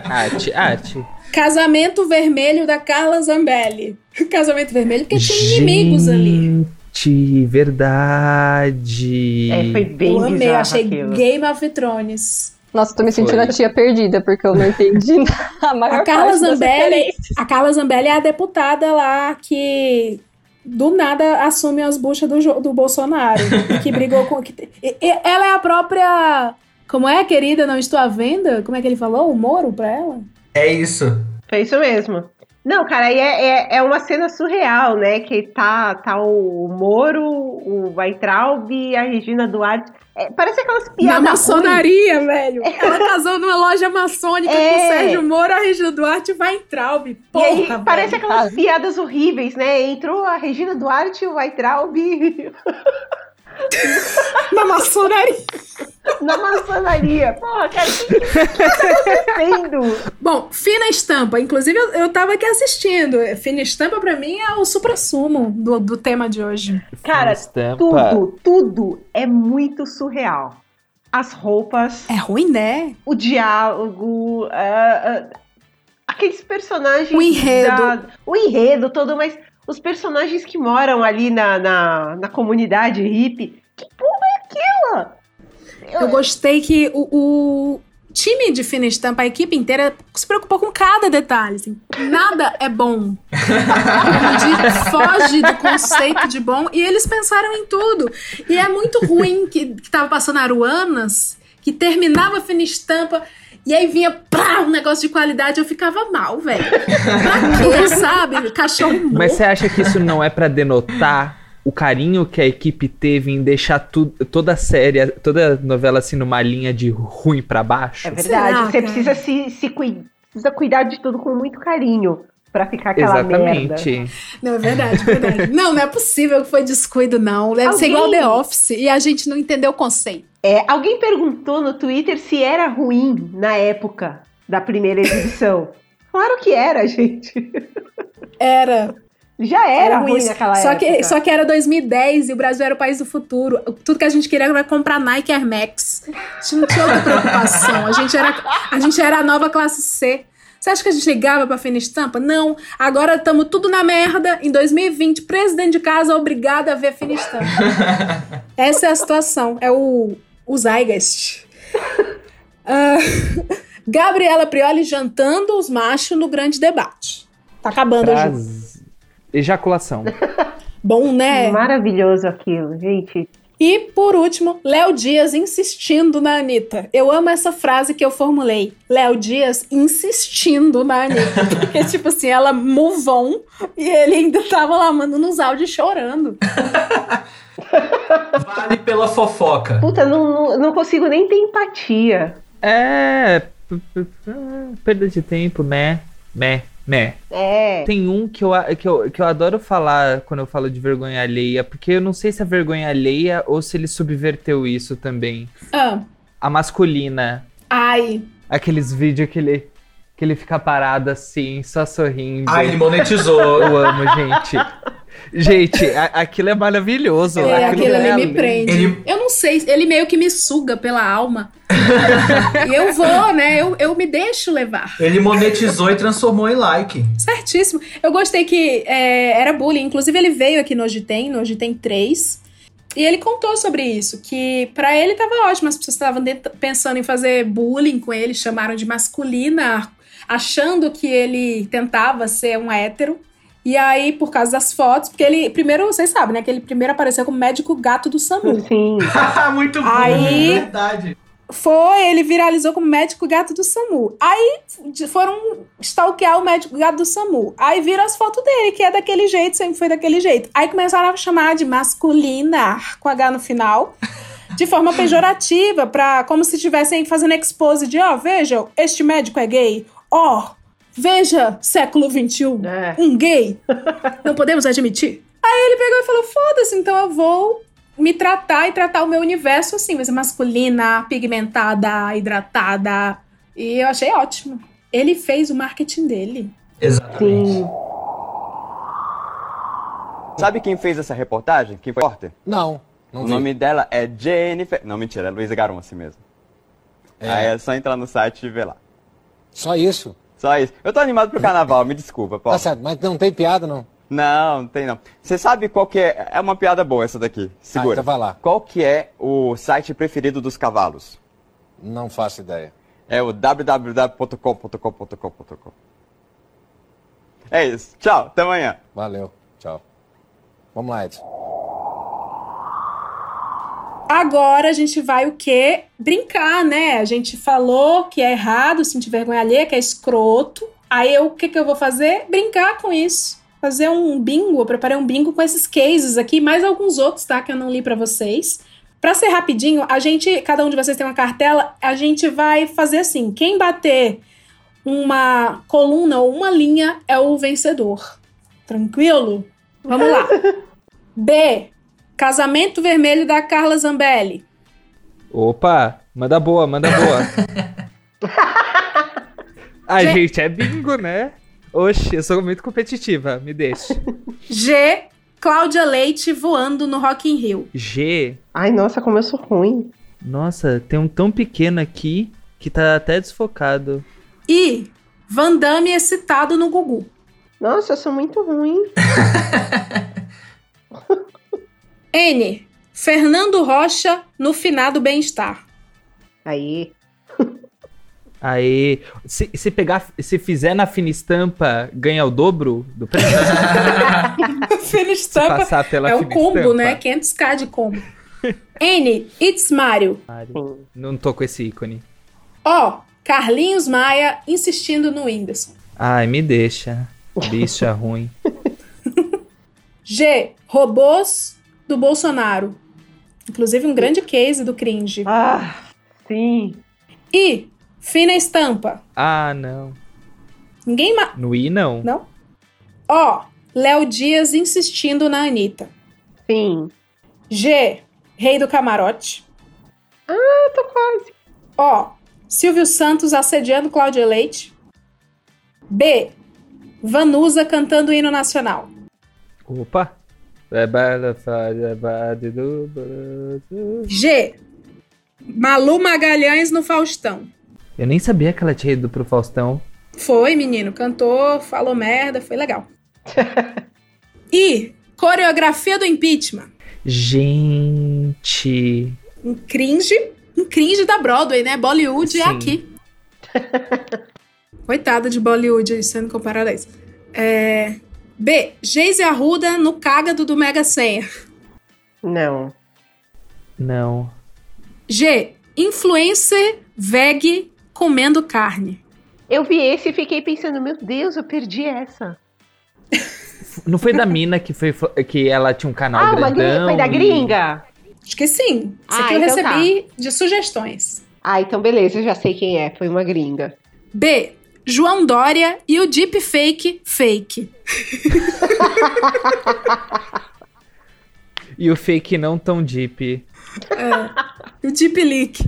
Arte, arte. Casamento Vermelho da Carla Zambelli. Casamento Vermelho porque tinha inimigos ali. Gente, verdade. É, foi bem Eu amei, achei aquilo. Game of Thrones. Nossa, tô me sentindo Foi. a tia perdida, porque eu não entendi (laughs) a maior A Carla Zambelli, a Carla Zambelli é a deputada lá que do nada assume as buchas do, do Bolsonaro, e (laughs) que brigou com que, e- e- ela é a própria como é, querida, não estou à venda? Como é que ele falou? O Moro pra ela? É isso. Foi isso mesmo. Não, cara, aí é, é, é uma cena surreal, né? Que tá, tá o Moro, o Weintraub e a Regina Duarte. É, parece aquelas piadas. Na ruins. maçonaria, velho. Ela casou numa loja maçônica É. com o Sérgio Moro, a Regina Duarte e Weintraub. Porra, aí, velho. parece aquelas piadas horríveis, né? Entrou a Regina Duarte e o Weintraub (laughs) Na maçonaria. na maçonaria. Porra, cara, o que, que tá acontecendo? Bom, Fina Estampa. Inclusive, eu, eu tava aqui assistindo. Fina Estampa, pra mim, é o supra-sumo do, do tema de hoje. Cara, Estampa. tudo, tudo é muito surreal. As roupas, É ruim, né? o diálogo, ah, ah, aqueles personagens. O enredo. da- o enredo todo, mas os personagens que moram ali na, na, na comunidade hippie. Que porra é aquela? Eu gostei que o, o time de Fina Estampa, a equipe inteira, se preocupou com cada detalhe. assim. Nada é bom. Diz, foge do conceito de bom. E eles pensaram em tudo. E é muito ruim que, que tava passando Aruanas, que terminava Fina Estampa. E aí vinha pá, um negócio de qualidade, eu ficava mal, velho. Pra quê, sabe? Cachorro morto. Mas você acha que isso não é pra denotar o carinho que a equipe teve em deixar tu, toda a série, toda a novela assim numa linha de ruim pra baixo? É verdade. Será, Você precisa se, se cui- precisa cuidar de tudo com muito carinho pra ficar aquela merda. Exatamente. Não, é verdade, verdade. Não, não é possível que foi descuido, não. Deve ser Alguém- igual The Office e a gente não entendeu o conceito. É, alguém perguntou no Twitter se era ruim na época da primeira exibição. (laughs) claro que era, gente. Era. Já era, ruim, ruim. naquela só época. Que, só que era 2010 e o Brasil era o país do futuro. Tudo que a gente queria era comprar Nike Air Max. A gente não tinha outra preocupação. A gente era a, gente era a nova classe C. Você acha que a gente ligava pra fina estampa? Não. Agora estamos tudo na merda. Em 2020, presidente de casa obrigado a ver fina estampa. (laughs) Essa é a situação. É o, o Zeitgeist. (laughs) Ah, Gabriela Prioli jantando os machos no grande debate. Tá acabando o jogo. Praz- ejaculação. (laughs) Bom, né? Maravilhoso aquilo, gente. E, por último, Léo Dias insistindo na Anitta. Eu amo essa frase que eu formulei. Léo Dias insistindo na Anitta. (laughs) Porque, tipo assim, ela move on e ele ainda tava lá mandando uns áudios chorando. Vale pela fofoca. Puta, não, não, não consigo nem ter empatia. É. Perda de tempo, né? Né? Né? É. Tem um que eu, que, eu, que eu adoro falar quando eu falo de vergonha alheia, porque eu não sei se é vergonha alheia ou se ele subverteu isso também. Ah, A masculina. ai. Aqueles vídeos que ele, que ele fica parado assim, só sorrindo. Ah, ele monetizou. Eu amo, gente. Gente, a- aquilo é maravilhoso. É, aquilo ali me prende. Eu não sei, ele meio que me suga pela alma. (laughs) e eu vou, né? Eu, eu me deixo levar. Ele monetizou e transformou em like. Certíssimo. Eu gostei que é, era bullying. Inclusive, ele veio aqui no Hoje Tem, no Hoje Tem 3. E ele contou sobre isso, que pra ele tava ótimo. As pessoas estavam pensando em fazer bullying com ele, chamaram de masculina, achando que ele tentava ser um hétero. E aí, por causa das fotos, porque ele, primeiro, vocês sabem, né? Que ele primeiro apareceu como médico gato do SAMU. Sim. (laughs) Muito bom, Aí- é verdade. Foi, ele viralizou como médico gato do SAMU. Aí foram stalkear o médico gato do SAMU. Aí viram as fotos dele, que é daquele jeito, sempre foi daquele jeito. Aí começaram a chamar de masculina, com H no final, de forma pejorativa, pra, como se estivessem fazendo expose de, ó, veja, este médico é gay. Ó, veja, século XXI, um gay. Não podemos admitir. Aí ele pegou e falou: foda-se, então eu vou me tratar e tratar o meu universo assim, mas masculina, pigmentada, hidratada. E eu achei ótimo. Ele fez o marketing dele. Exatamente. Sabe quem fez essa reportagem? Quem foi a repórter? Não, não O vi. nome dela é Jennifer. Não, mentira, é Luísa Garonce mesmo. É. Aí é só entrar no site e ver lá. Só isso? Só isso. Eu tô animado pro carnaval, me desculpa, Paulo. Tá certo, mas não tem piada, não? Não, não tem não. Você sabe qual que é? É uma piada boa essa daqui. Segura. então vai lá. Qual que é o site preferido dos cavalos? Não faço ideia. É o www.com.com.com.com. É isso. Tchau, até amanhã. Valeu, tchau. Vamos lá, Edson. Agora a gente vai o quê? Brincar, né? A gente falou que é errado sentir vergonha alheia, que é escroto. Aí eu, o que, que eu vou fazer? Brincar com isso. Fazer um bingo. Eu preparei um bingo com esses cases aqui, mais alguns outros, tá? Que eu não li pra vocês. Pra ser rapidinho, a gente, cada um de vocês tem uma cartela, a gente vai fazer assim: quem bater uma coluna ou uma linha é o vencedor. Tranquilo? Vamos lá. (laughs) B. Casamento Vermelho da Carla Zambelli. Opa, manda boa, manda boa. (laughs) ah, Gente- gente, é bingo, né? Oxe, eu sou muito competitiva, me deixa. G. Cláudia Leite voando no Rock in Rio. G. Ai, nossa, como eu sou ruim. Nossa, tem um tão pequeno aqui que tá até desfocado. I. Van Damme excitado no Gugu. Nossa, eu sou muito ruim. (laughs) N. Fernando Rocha no finado bem-estar. Aí. Aí, se, se pegar, se fizer na fina estampa, ganha o dobro do prêmio? (laughs) Fina estampa passar pela é o combo, estampa. né? 500k de combo. N. It's Mario. Não tô com esse ícone. O. Carlinhos Maia insistindo no Whindersson. Ai, me deixa. Bicha ruim. G. Robôs do Bolsonaro. Inclusive um grande case do cringe. Ah, sim. I. Fina estampa. Ah, não. Ninguém ma... No I, não. Não? Ó, Léo Dias insistindo na Anitta. Sim. G, Rei do Camarote. Ah, tô quase. Ó, Silvio Santos assediando Cláudia Leite. B, Vanusa cantando o hino nacional. Opa. G, Malu Magalhães no Faustão. Eu nem sabia que ela tinha ido pro Faustão. Foi, menino, cantou, falou merda, foi legal. (laughs) I, coreografia do impeachment. Gente. Um cringe, um cringe da Broadway, né? Bollywood é Sim. aqui. (laughs) Coitada de Bollywood aí, sendo comparada a isso. É, B. Geise Arruda no cágado do Mega Senha. Não. Não. G. Influencer veg comendo carne. Eu vi esse e fiquei pensando, meu Deus, eu perdi essa. Não foi da mina que foi que ela tinha um canal ah, grandão. foi da e- gringa? Acho que sim. Isso Ah, aqui eu então recebi de sugestões. Ah, então beleza, eu já sei quem é, foi uma gringa. B. João Dória e o deepfake fake. (laughs) E o fake não tão deep. É. O deep leak.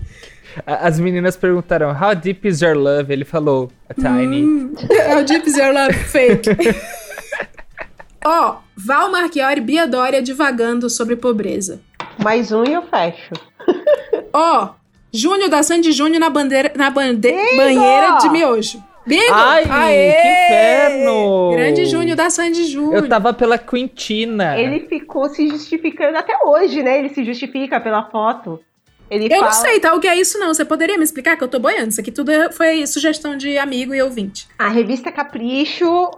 As meninas perguntaram, how deep is your love? Ele falou, a tiny. Hum, é o deep zero love fake. (laughs) Ó, Val Marchiori e Bia Dória divagando sobre pobreza. Mais um e eu fecho. Ó, Júnior da Sandy Júnior na, bandeira, na bande banheira de miojo. Bingo! Ai, Aê! que inferno! Grande Júnior da Sandy Júnior. Eu tava pela Quintina. Ele ficou se justificando até hoje, né? Ele se justifica pela foto. Ele Eu fala... não sei, tá? O que é isso, não. Você poderia me explicar? Que eu tô boiando. Isso aqui tudo é- foi sugestão de amigo e ouvinte. A revista Capricho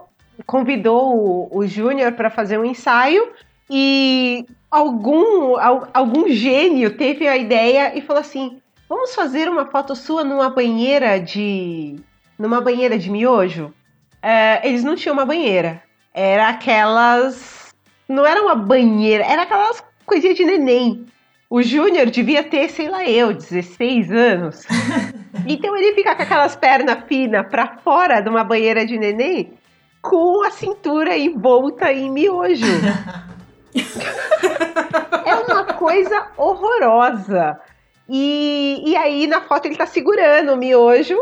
convidou o, o Júnior para fazer um ensaio e algum, al- algum gênio teve a ideia e falou assim: vamos fazer uma foto sua numa banheira de. Numa banheira de miojo? É, eles não tinham uma banheira. Era aquelas. Não era uma banheira, era aquelas coisinhas de neném. O Júnior devia ter, sei lá eu, 16 anos. (laughs) Então ele fica com aquelas pernas finas pra fora de uma banheira de neném com a cintura envolta em miojo. (laughs) é uma coisa horrorosa. E, e aí na foto ele tá segurando o miojo,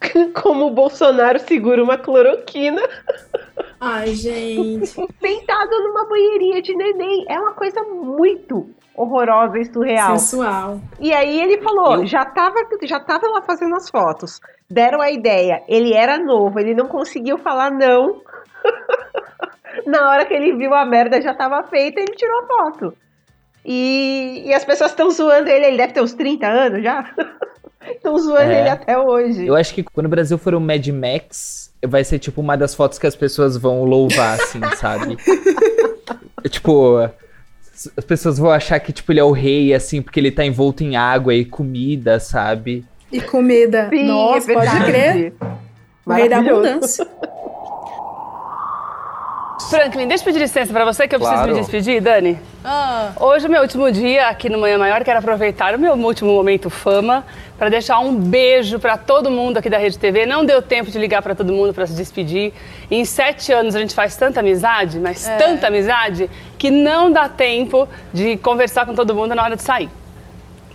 (laughs) como o Bolsonaro segura uma cloroquina. Ai, gente. (laughs) Sentado numa banheirinha de neném. É uma coisa muito horrorosa e surreal. Sensual. E aí ele falou, já tava, já tava lá fazendo as fotos. Deram a ideia. Ele era novo, ele não conseguiu falar não. (laughs) Na hora que ele viu a merda já tava feita, ele tirou a foto. E, e as pessoas estão zoando ele, ele deve ter uns 30 anos já. Estão zoando É. ele até hoje. Eu acho que quando o Brasil for o Mad Max, vai ser tipo uma das fotos que as pessoas vão louvar, assim, (laughs) sabe? tipo, as pessoas vão achar que, tipo, ele é o rei, assim, porque ele tá envolto em água e comida, sabe? E comida. Sim, Nossa, é pode crer. O rei da abundância. Franklin, deixa eu pedir licença pra você que eu preciso Claro. me despedir, Dani. Hoje é o meu último dia aqui no Manhã Maior. Quero aproveitar o meu último momento fama para deixar um beijo pra todo mundo aqui da Rede TV. Não deu tempo de ligar pra todo mundo pra se despedir. Em sete anos a gente faz tanta amizade, mas É. tanta amizade, que não dá tempo de conversar com todo mundo na hora de sair.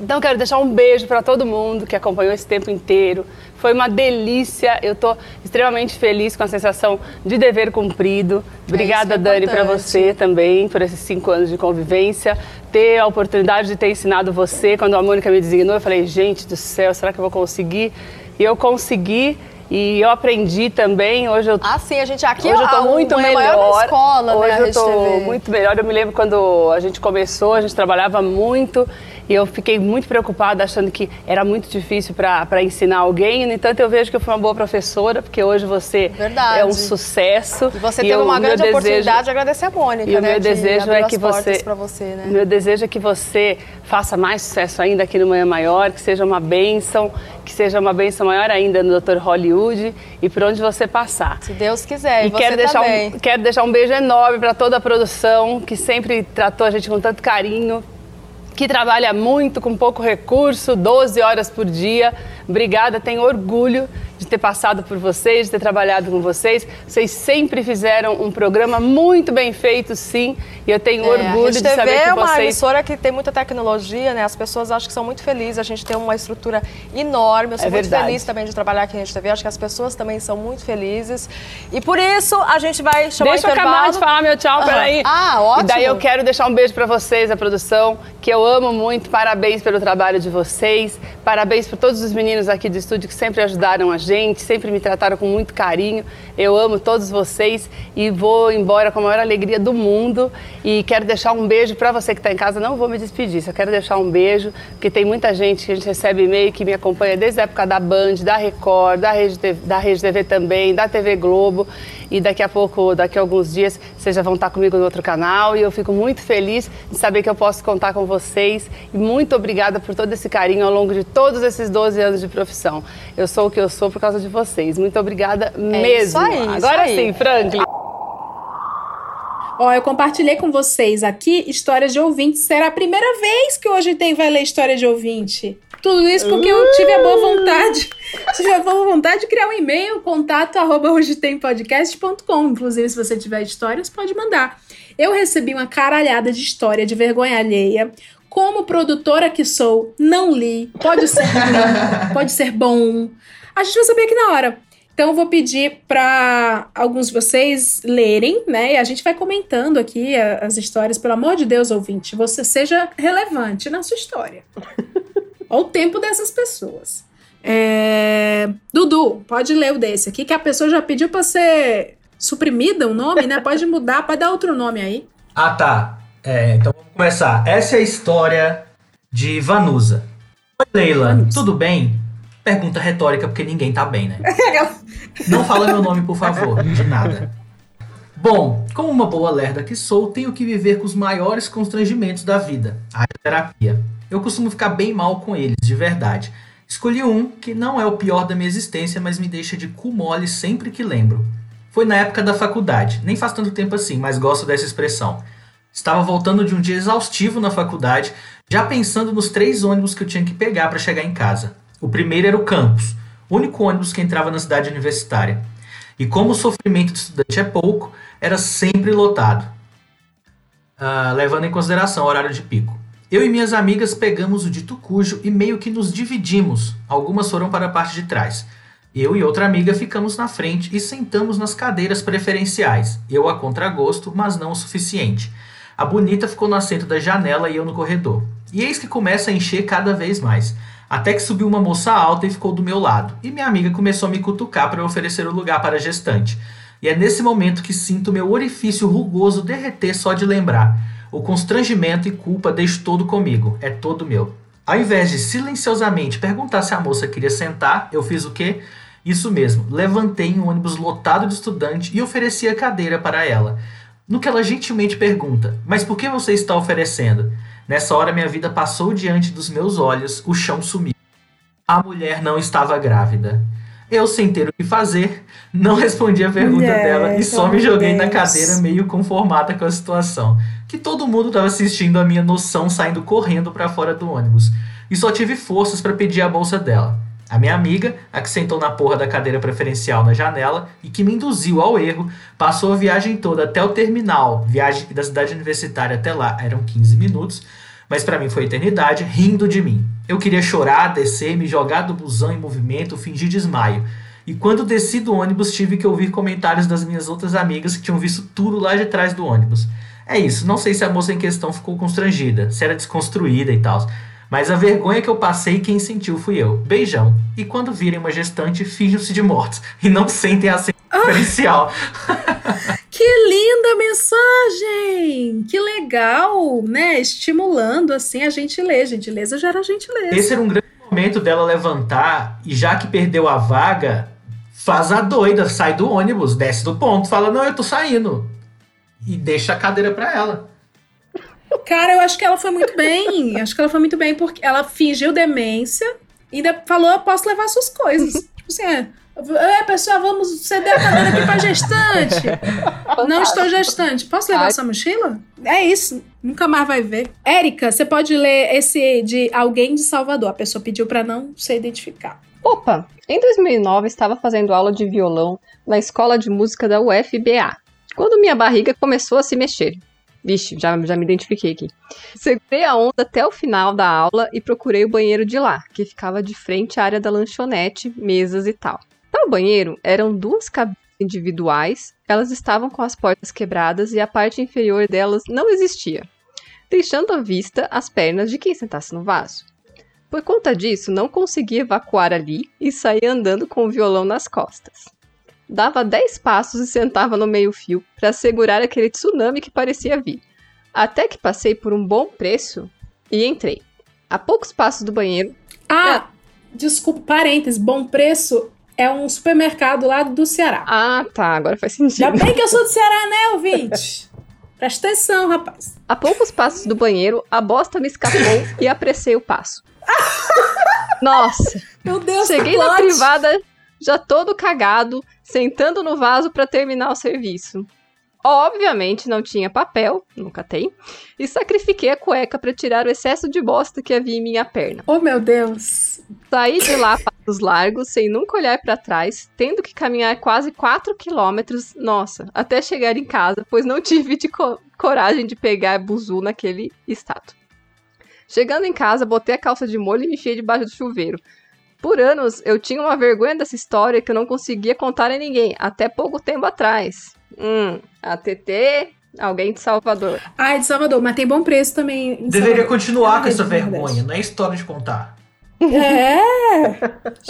Então quero deixar um beijo para todo mundo que acompanhou esse tempo inteiro. Foi uma delícia. Eu tô extremamente feliz com a sensação de dever cumprido. Obrigada, é Dani, para você também por esses cinco anos de convivência. Ter a oportunidade de ter ensinado você. Quando a Mônica me designou, eu falei, gente do céu, será que eu vou conseguir? E eu consegui. E eu aprendi também. Hoje eu Ah, sim, a gente aqui Hoje eu a- tô muito o Manhã melhor. Maior escola, Hoje né, a eu tô muito melhor. Eu me lembro quando a gente começou, a gente trabalhava muito e eu fiquei muito preocupada, achando que era muito difícil para ensinar alguém. No entanto, eu vejo que eu fui uma boa professora, porque hoje você Verdade. é um sucesso. E você E teve eu- uma grande desejo- oportunidade de agradecer a Mônica, e o né? meu desejo é que você, você, né? meu desejo é que você faça mais sucesso ainda aqui no Manhã Maior, que seja uma bênção, que seja uma bênção maior ainda no Dr. Hollywood e por onde você passar. Se Deus quiser, e, E você quero deixar, também. um, quero deixar um beijo enorme para toda a produção que sempre tratou a gente com tanto carinho, que trabalha muito com pouco recurso, 12 horas por dia. Obrigada, tenho orgulho ter passado por vocês, de ter trabalhado com vocês. Vocês sempre fizeram um programa muito bem feito, sim, e eu tenho É, orgulho de saber é que uma vocês emissora que tem muita tecnologia, né? As pessoas acho que são muito felizes. A gente tem uma estrutura enorme. Eu sou É muito verdade. feliz também de trabalhar aqui na Rede TV. Acho que as pessoas também são muito felizes. E por isso a gente vai chamar Deixa eu o intervalo. acabar de falar meu tchau, Aham. peraí. Ah, ótimo. E daí eu quero deixar um beijo pra vocês, a produção. que eu amo muito. Parabéns pelo trabalho de vocês. Parabéns por todos os meninos aqui do estúdio que sempre ajudaram a gente, sempre me trataram com muito carinho. Eu amo todos vocês e vou embora com a maior alegria do mundo. E quero deixar um beijo para você que está em casa. Não vou me despedir, só quero deixar um beijo, porque tem muita gente que a gente recebe e-mail que me acompanha desde a época da Band, da Record, da Rede TV, da Rede TV também, da TV Globo. E daqui a pouco, daqui a alguns dias, vocês já vão estar comigo no outro canal. E eu fico muito feliz de saber que eu posso contar com vocês. E muito obrigada por todo esse carinho ao longo de todos esses 12 anos de profissão. Eu sou o que eu sou por causa de vocês. Muito obrigada mesmo. isso aí, isso Agora aí. sim, Franklin. Ó, eu compartilhei com vocês aqui histórias de ouvintes. Será a primeira vez que hoje tem vai ler história de ouvinte. Tudo isso porque eu tive a boa vontade, (laughs) tive a boa vontade de criar um e-mail, contato arroba hoje tem podcast.com. Inclusive, se você tiver histórias, pode mandar. Eu recebi uma caralhada de história de vergonha alheia. Como produtora que sou, não li. Pode ser (laughs) ruim, pode ser bom. A gente vai saber aqui na hora. Então eu vou pedir para alguns de vocês lerem, né? E a gente vai comentando aqui as histórias. Pelo amor de Deus, ouvinte, você seja relevante na sua história. (laughs) Olha o tempo dessas pessoas. É, Dudu, pode ler o desse aqui, que a pessoa já pediu para ser suprimida o nome, né? Pode mudar, pode dar outro nome aí. Ah, tá. É, então vamos começar. Essa é a história de Vanusa. Oi, Leila, tudo bem? Pergunta retórica, porque ninguém tá bem, né? (laughs) Não fala meu nome, por favor, de nada. Bom, como uma boa lerda que sou, tenho que viver com os maiores constrangimentos da vida, a terapia. Eu costumo ficar bem mal com eles, de verdade. Escolhi um que não é o pior da minha existência, mas me deixa de cu mole sempre que lembro. Foi na época da faculdade, nem faz tanto tempo assim, mas gosto dessa expressão. Estava voltando de um dia exaustivo na faculdade, já pensando nos três ônibus que eu tinha que pegar para chegar em casa. O primeiro era o campus, o único ônibus que entrava na cidade universitária. E como o sofrimento de estudante é pouco, era sempre lotado, ah, levando em consideração o horário de pico. Eu e minhas amigas pegamos o dito cujo e meio que nos dividimos. Algumas foram para a parte de trás. Eu e outra amiga ficamos na frente e sentamos nas cadeiras preferenciais. Eu a contragosto, mas não o suficiente. A bonita ficou no assento da janela e eu no corredor. E eis que começa a encher cada vez mais. Até que subiu uma moça alta e ficou do meu lado. E minha amiga começou a me cutucar para oferecer o lugar para a gestante. E é nesse momento que sinto meu orifício rugoso derreter só de lembrar. O constrangimento e culpa deixo todo comigo. É todo meu. Ao invés de silenciosamente perguntar se a moça queria sentar, eu fiz o quê? Isso mesmo, levantei um ônibus lotado de estudante e ofereci a cadeira para ela. No que ela gentilmente pergunta: Mas por que você está oferecendo? Nessa hora minha vida passou diante dos meus olhos, o chão sumiu. A mulher não estava grávida. Eu, sem ter o que fazer, não respondi a pergunta Mulher, dela e só me joguei amor na de Deus. cadeira meio conformada com a situação. Que todo mundo estava assistindo a minha noção saindo correndo para fora do ônibus. E só tive forças para pedir a bolsa dela. A minha amiga, a que sentou na porra da cadeira preferencial na janela e que me induziu ao erro, passou a viagem toda até o terminal. Viagem da cidade universitária até lá eram 15 minutos, mas para mim foi eternidade, rindo de mim. Eu queria chorar, descer, me jogar do busão em movimento, fingir desmaio. E quando desci do ônibus, tive que ouvir comentários das minhas outras amigas que tinham visto tudo lá de trás do ônibus. É isso, não sei se a moça em questão ficou constrangida, se era desconstruída e tal. Mas a vergonha que eu passei, quem sentiu fui eu. Beijão. E quando virem uma gestante, finjam-se de mortos. E não sentem a senha preferencial. (laughs) Que linda mensagem! Que legal, né? Estimulando assim a gentileza. Gentileza gera gentileza. Esse era um grande momento dela levantar e já que perdeu a vaga, faz a doida, sai do ônibus, desce do ponto, fala: Não, eu tô saindo. E deixa a cadeira pra ela. Cara, eu acho que ela foi muito bem. acho que ela foi muito bem porque ela fingiu demência e ainda falou: posso levar suas coisas. (laughs) tipo assim, é. É, pessoal, vamos ceder a cadeira aqui pra gestante. (laughs) Não estou gestante. Posso levar Ai. sua mochila? É isso. Nunca mais vai ver. Érica, você pode ler esse de alguém de Salvador. A pessoa pediu pra não ser identificada. Opa! Em 2009, estava fazendo aula de violão na escola de música da UFBA, quando minha barriga começou a se mexer. Vixe, já, já me identifiquei aqui. Segurei a onda até o final da aula e procurei o banheiro de lá, que ficava de frente à área da lanchonete, mesas e tal. O banheiro, eram duas cabines individuais, elas estavam com as portas quebradas e a parte inferior delas não existia. deixando à vista as pernas de quem sentasse no vaso. Por conta disso, não conseguia evacuar ali e saía andando com o violão nas costas. Dava 10 passos e sentava no meio-fio para segurar aquele tsunami que parecia vir. Até que passei por um bom preço e entrei. A poucos passos do banheiro. Ah, desculpa, parênteses, bom preço é um supermercado lá do Ceará. Ah, tá, agora faz sentido. Ainda bem que eu sou do Ceará, né, ouvinte? Presta atenção, rapaz. A poucos passos do banheiro, a bosta me escapou e apressei o passo. (laughs) Nossa! Meu Deus, Cheguei na privada, já todo cagado, sentando no vaso para terminar o serviço. Obviamente não tinha papel, nunca tem, e sacrifiquei a cueca para tirar o excesso de bosta que havia em minha perna. Oh, meu Deus! Saí de lá passos largos, sem nunca olhar para trás, tendo que caminhar quase 4 quilômetros, nossa, até chegar em casa, pois não tive de co- coragem de pegar buzu naquele estado. Chegando em casa, botei a calça de molho e me enfiei debaixo do chuveiro. Por anos, eu tinha uma vergonha dessa história que eu não conseguia contar a ninguém, até pouco tempo atrás. Hum, a TT, alguém de Salvador. Ah, é de Salvador, mas tem bom preço também. Deveria Salvador. continuar É com essa vergonha, não é história de contar. É!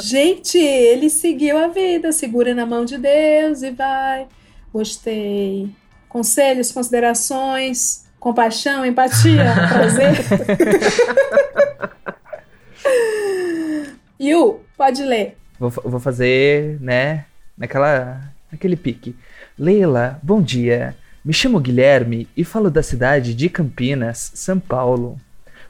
Gente, ele seguiu a vida, segura na mão de Deus e vai. Gostei. Conselhos, considerações, compaixão, empatia, prazer. (laughs) Yu, pode ler. Vou, vou fazer, né, naquela, naquele pique. Leila, bom dia. Me chamo Guilherme e falo da cidade de Campinas, São Paulo.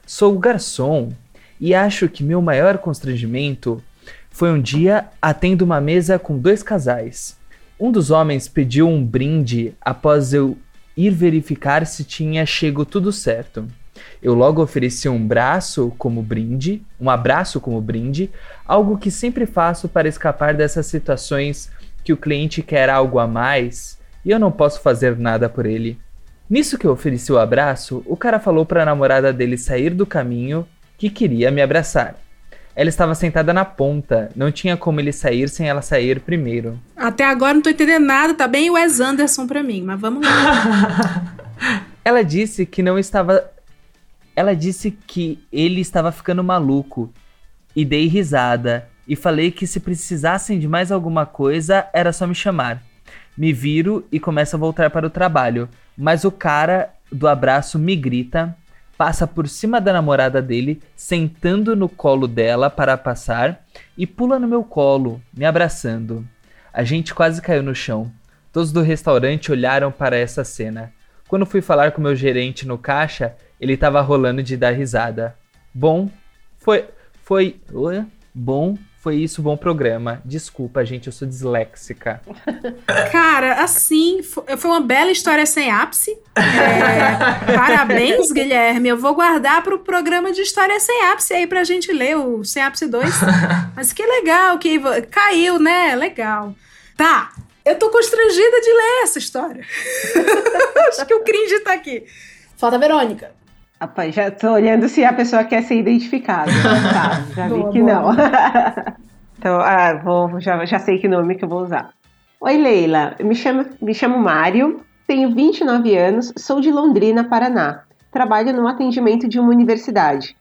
Sou garçom e acho que meu maior constrangimento foi um dia atendo uma mesa com dois casais. Um dos homens pediu um brinde após eu ir verificar se tinha chego tudo certo. Eu logo ofereci um braço como brinde, um abraço como brinde, algo que sempre faço para escapar dessas situações que o cliente quer algo a mais e eu não posso fazer nada por ele. Nisso que eu ofereci o abraço, o cara falou para a namorada dele sair do caminho que queria me abraçar. Ela estava sentada na ponta, não tinha como ele sair sem ela sair primeiro. Até agora não tô entendendo nada, tá bem o Wes Anderson pra mim, mas vamos lá. (laughs) Ela disse que não estava. Ela disse que ele estava ficando maluco. E dei risada. E falei que se precisassem de mais alguma coisa, era só me chamar. Me viro e começo a voltar para o trabalho. Mas o cara do abraço me grita, passa por cima da namorada dele, sentando no colo dela para passar, e pula no meu colo, me abraçando. A gente quase caiu no chão. Todos do restaurante olharam para essa cena. Quando fui falar com meu gerente no caixa, ele tava rolando de dar risada. Bom, foi. Foi. Ué? Bom, foi isso, bom programa. Desculpa, gente, eu sou disléxica. (laughs) Cara, assim, fo- foi uma bela história sem ápice. É, parabéns, (laughs) Guilherme. Eu vou guardar pro programa de história sem ápice aí pra gente ler o Sem Ápice 2. (laughs) Mas que legal que caiu, né? Legal. Tá, eu tô constrangida de ler essa história. Acho que o cringe tá aqui. Falta a Verônica. Rapaz, já tô olhando se a pessoa quer ser identificada. (laughs) Tá, já vi Boa, que boa. não. (laughs) então, ah, vou, já, já sei que nome que eu vou usar. Oi, Leila. Me chamo, me chamo Mário, tenho 29 anos, sou de Londrina, Paraná. Trabalho no atendimento de uma universidade.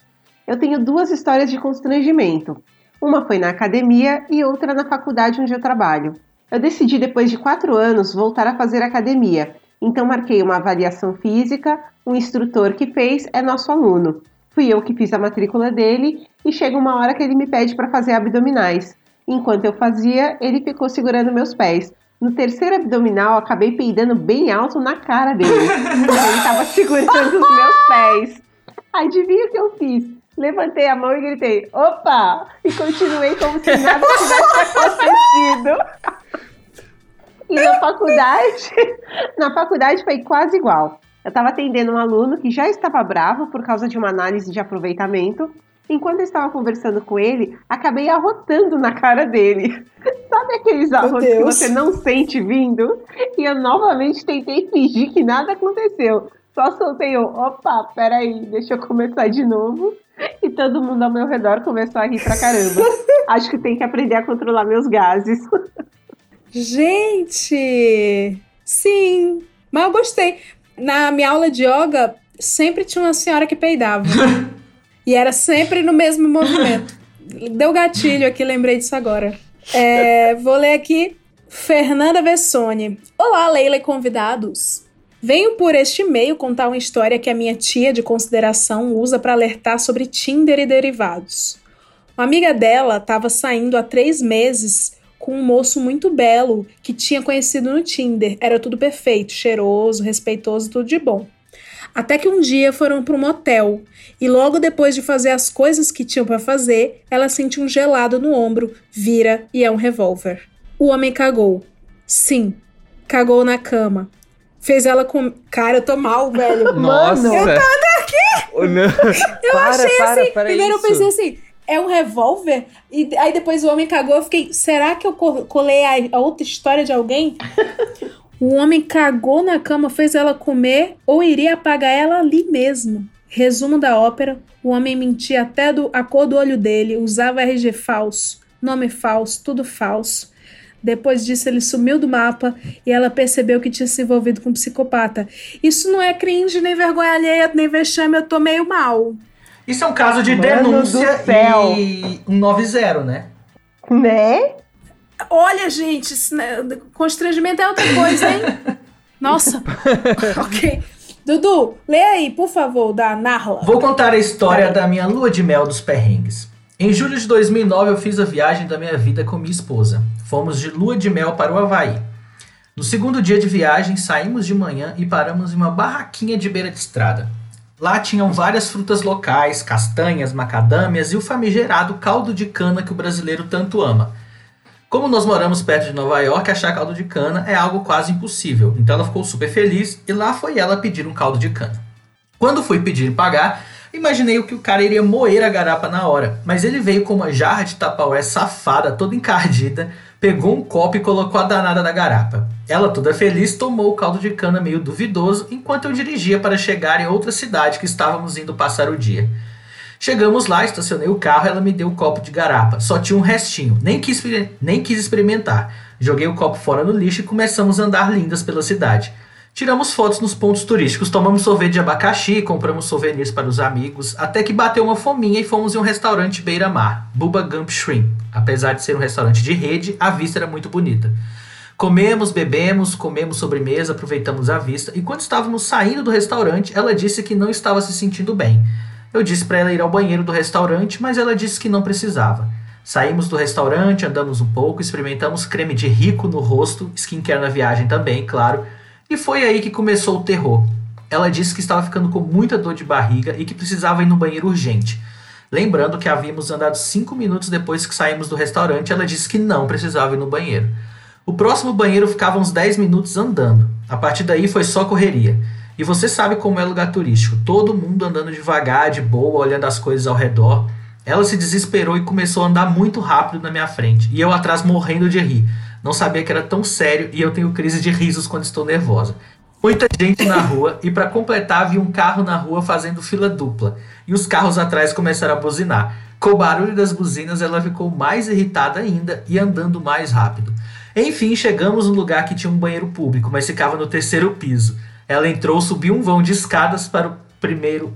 Eu tenho duas histórias de constrangimento. Uma foi na academia e outra na faculdade onde eu trabalho. Eu decidi, depois de quatro anos, voltar a fazer academia. Então, marquei uma avaliação física. O instrutor que fez é nosso aluno. Fui eu que fiz a matrícula dele e chega uma hora que ele me pede para fazer abdominais. Enquanto eu fazia, ele ficou segurando meus pés. No terceiro abdominal, acabei peidando bem alto na cara dele. (laughs) ele estava segurando os meus pés. Adivinha o que eu fiz? Levantei a mão e gritei, opa! E continuei como se nada tivesse acontecido. E na faculdade, (laughs) na faculdade foi quase igual. Eu estava atendendo um aluno que já estava bravo por causa de uma análise de aproveitamento. Enquanto eu estava conversando com ele, acabei arrotando na cara dele. (laughs) Sabe aqueles arrotos que você não sente vindo? E eu novamente tentei fingir que nada aconteceu. Só soltei o, opa, peraí, deixa eu começar de novo. E todo mundo ao meu redor começou a rir pra caramba. (laughs) Acho que tem que aprender a controlar meus gases. (laughs) Gente! Sim, mas eu gostei. Na minha aula de yoga, sempre tinha uma senhora que peidava. (laughs) e era sempre no mesmo movimento. Deu gatilho aqui, lembrei disso agora. É, vou ler aqui. Fernanda Vessone. Olá, Leila e convidados. Venho por este e-mail contar uma história que a minha tia de consideração usa para alertar sobre Tinder e derivados. Uma amiga dela estava saindo há três meses com um moço muito belo que tinha conhecido no Tinder. Era tudo perfeito, cheiroso, respeitoso, tudo de bom. Até que um dia foram para um motel e logo depois de fazer as coisas que tinham para fazer, ela sente um gelado no ombro, vira e é um revólver. O homem cagou. Sim, cagou na cama. Fez ela com. Cara, eu tô mal, velho. Nossa. Eu tô aqui! Oh, não. Eu Para, achei para, assim. para primeiro isso. eu pensei assim. É um revólver? E aí depois o homem cagou. Eu fiquei. Será que eu co- colei a, a outra história de alguém? (laughs) o homem cagou na cama, fez ela comer ou iria apagar ela ali mesmo. Resumo da ópera: o homem mentia até do, a cor do olho dele, usava RG falso, nome falso, tudo falso. Depois disso, ele sumiu do mapa e ela percebeu que tinha se envolvido com um psicopata. Isso não é cringe, nem vergonha alheia, nem vexame, eu tô meio mal. Isso é um caso de Mano denúncia e um 90, né? Né? Olha, gente, né, constrangimento é outra coisa, hein? (laughs) Nossa. (laughs) ok. Dudu, lê aí, por favor, da Narla. Vou contar a história da minha lua de mel dos perrengues. Em julho de 2009 eu fiz a viagem da minha vida com minha esposa. Fomos de lua de mel para o Havaí. No segundo dia de viagem, saímos de manhã e paramos em uma barraquinha de beira de estrada. Lá tinham várias frutas locais, castanhas, macadâmias e o famigerado caldo de cana que o brasileiro tanto ama. Como nós moramos perto de Nova York, achar caldo de cana é algo quase impossível. Então ela ficou super feliz e lá foi ela pedir um caldo de cana. Quando fui pedir e pagar, imaginei que o cara iria moer a garapa na hora, mas ele veio com uma jarra de tapaué safada, toda encardida, pegou um copo e colocou a danada na garapa. Ela, toda feliz, tomou o caldo de cana meio duvidoso, enquanto eu dirigia para chegar em outra cidade que estávamos indo passar o dia. Chegamos lá, estacionei o carro, ela me deu o copo de garapa. Só tinha um restinho, nem quis, nem quis experimentar. Joguei o copo fora no lixo e começamos a andar lindas pela cidade. Tiramos fotos nos pontos turísticos, tomamos sorvete de abacaxi, compramos souvenirs para os amigos, até que bateu uma fominha e fomos em um restaurante beira-mar, Bubba Gump Shrimp. Apesar de ser um restaurante de rede, a vista era muito bonita. Comemos, bebemos, comemos sobremesa, aproveitamos a vista e quando estávamos saindo do restaurante, ela disse que não estava se sentindo bem. Eu disse para ela ir ao banheiro do restaurante, mas ela disse que não precisava. Saímos do restaurante, andamos um pouco, experimentamos creme de rico no rosto, skincare na viagem também, claro, e foi aí que começou o terror. Ela disse que estava ficando com muita dor de barriga e que precisava ir no banheiro urgente. Lembrando que havíamos andado 5 minutos depois que saímos do restaurante, ela disse que não precisava ir no banheiro. O próximo banheiro ficava uns 10 minutos andando. A partir daí foi só correria. E você sabe como é lugar turístico, todo mundo andando devagar, de boa, olhando as coisas ao redor. Ela se desesperou e começou a andar muito rápido na minha frente, e eu atrás morrendo de rir. Não sabia que era tão sério e eu tenho crise de risos quando estou nervosa. Muita gente na rua e para completar vi um carro na rua fazendo fila dupla e os carros atrás começaram a buzinar. Com o barulho das buzinas ela ficou mais irritada ainda e andando mais rápido. Enfim, chegamos no lugar que tinha um banheiro público, mas ficava no terceiro piso. Ela entrou, subiu um vão de escadas para o primeiro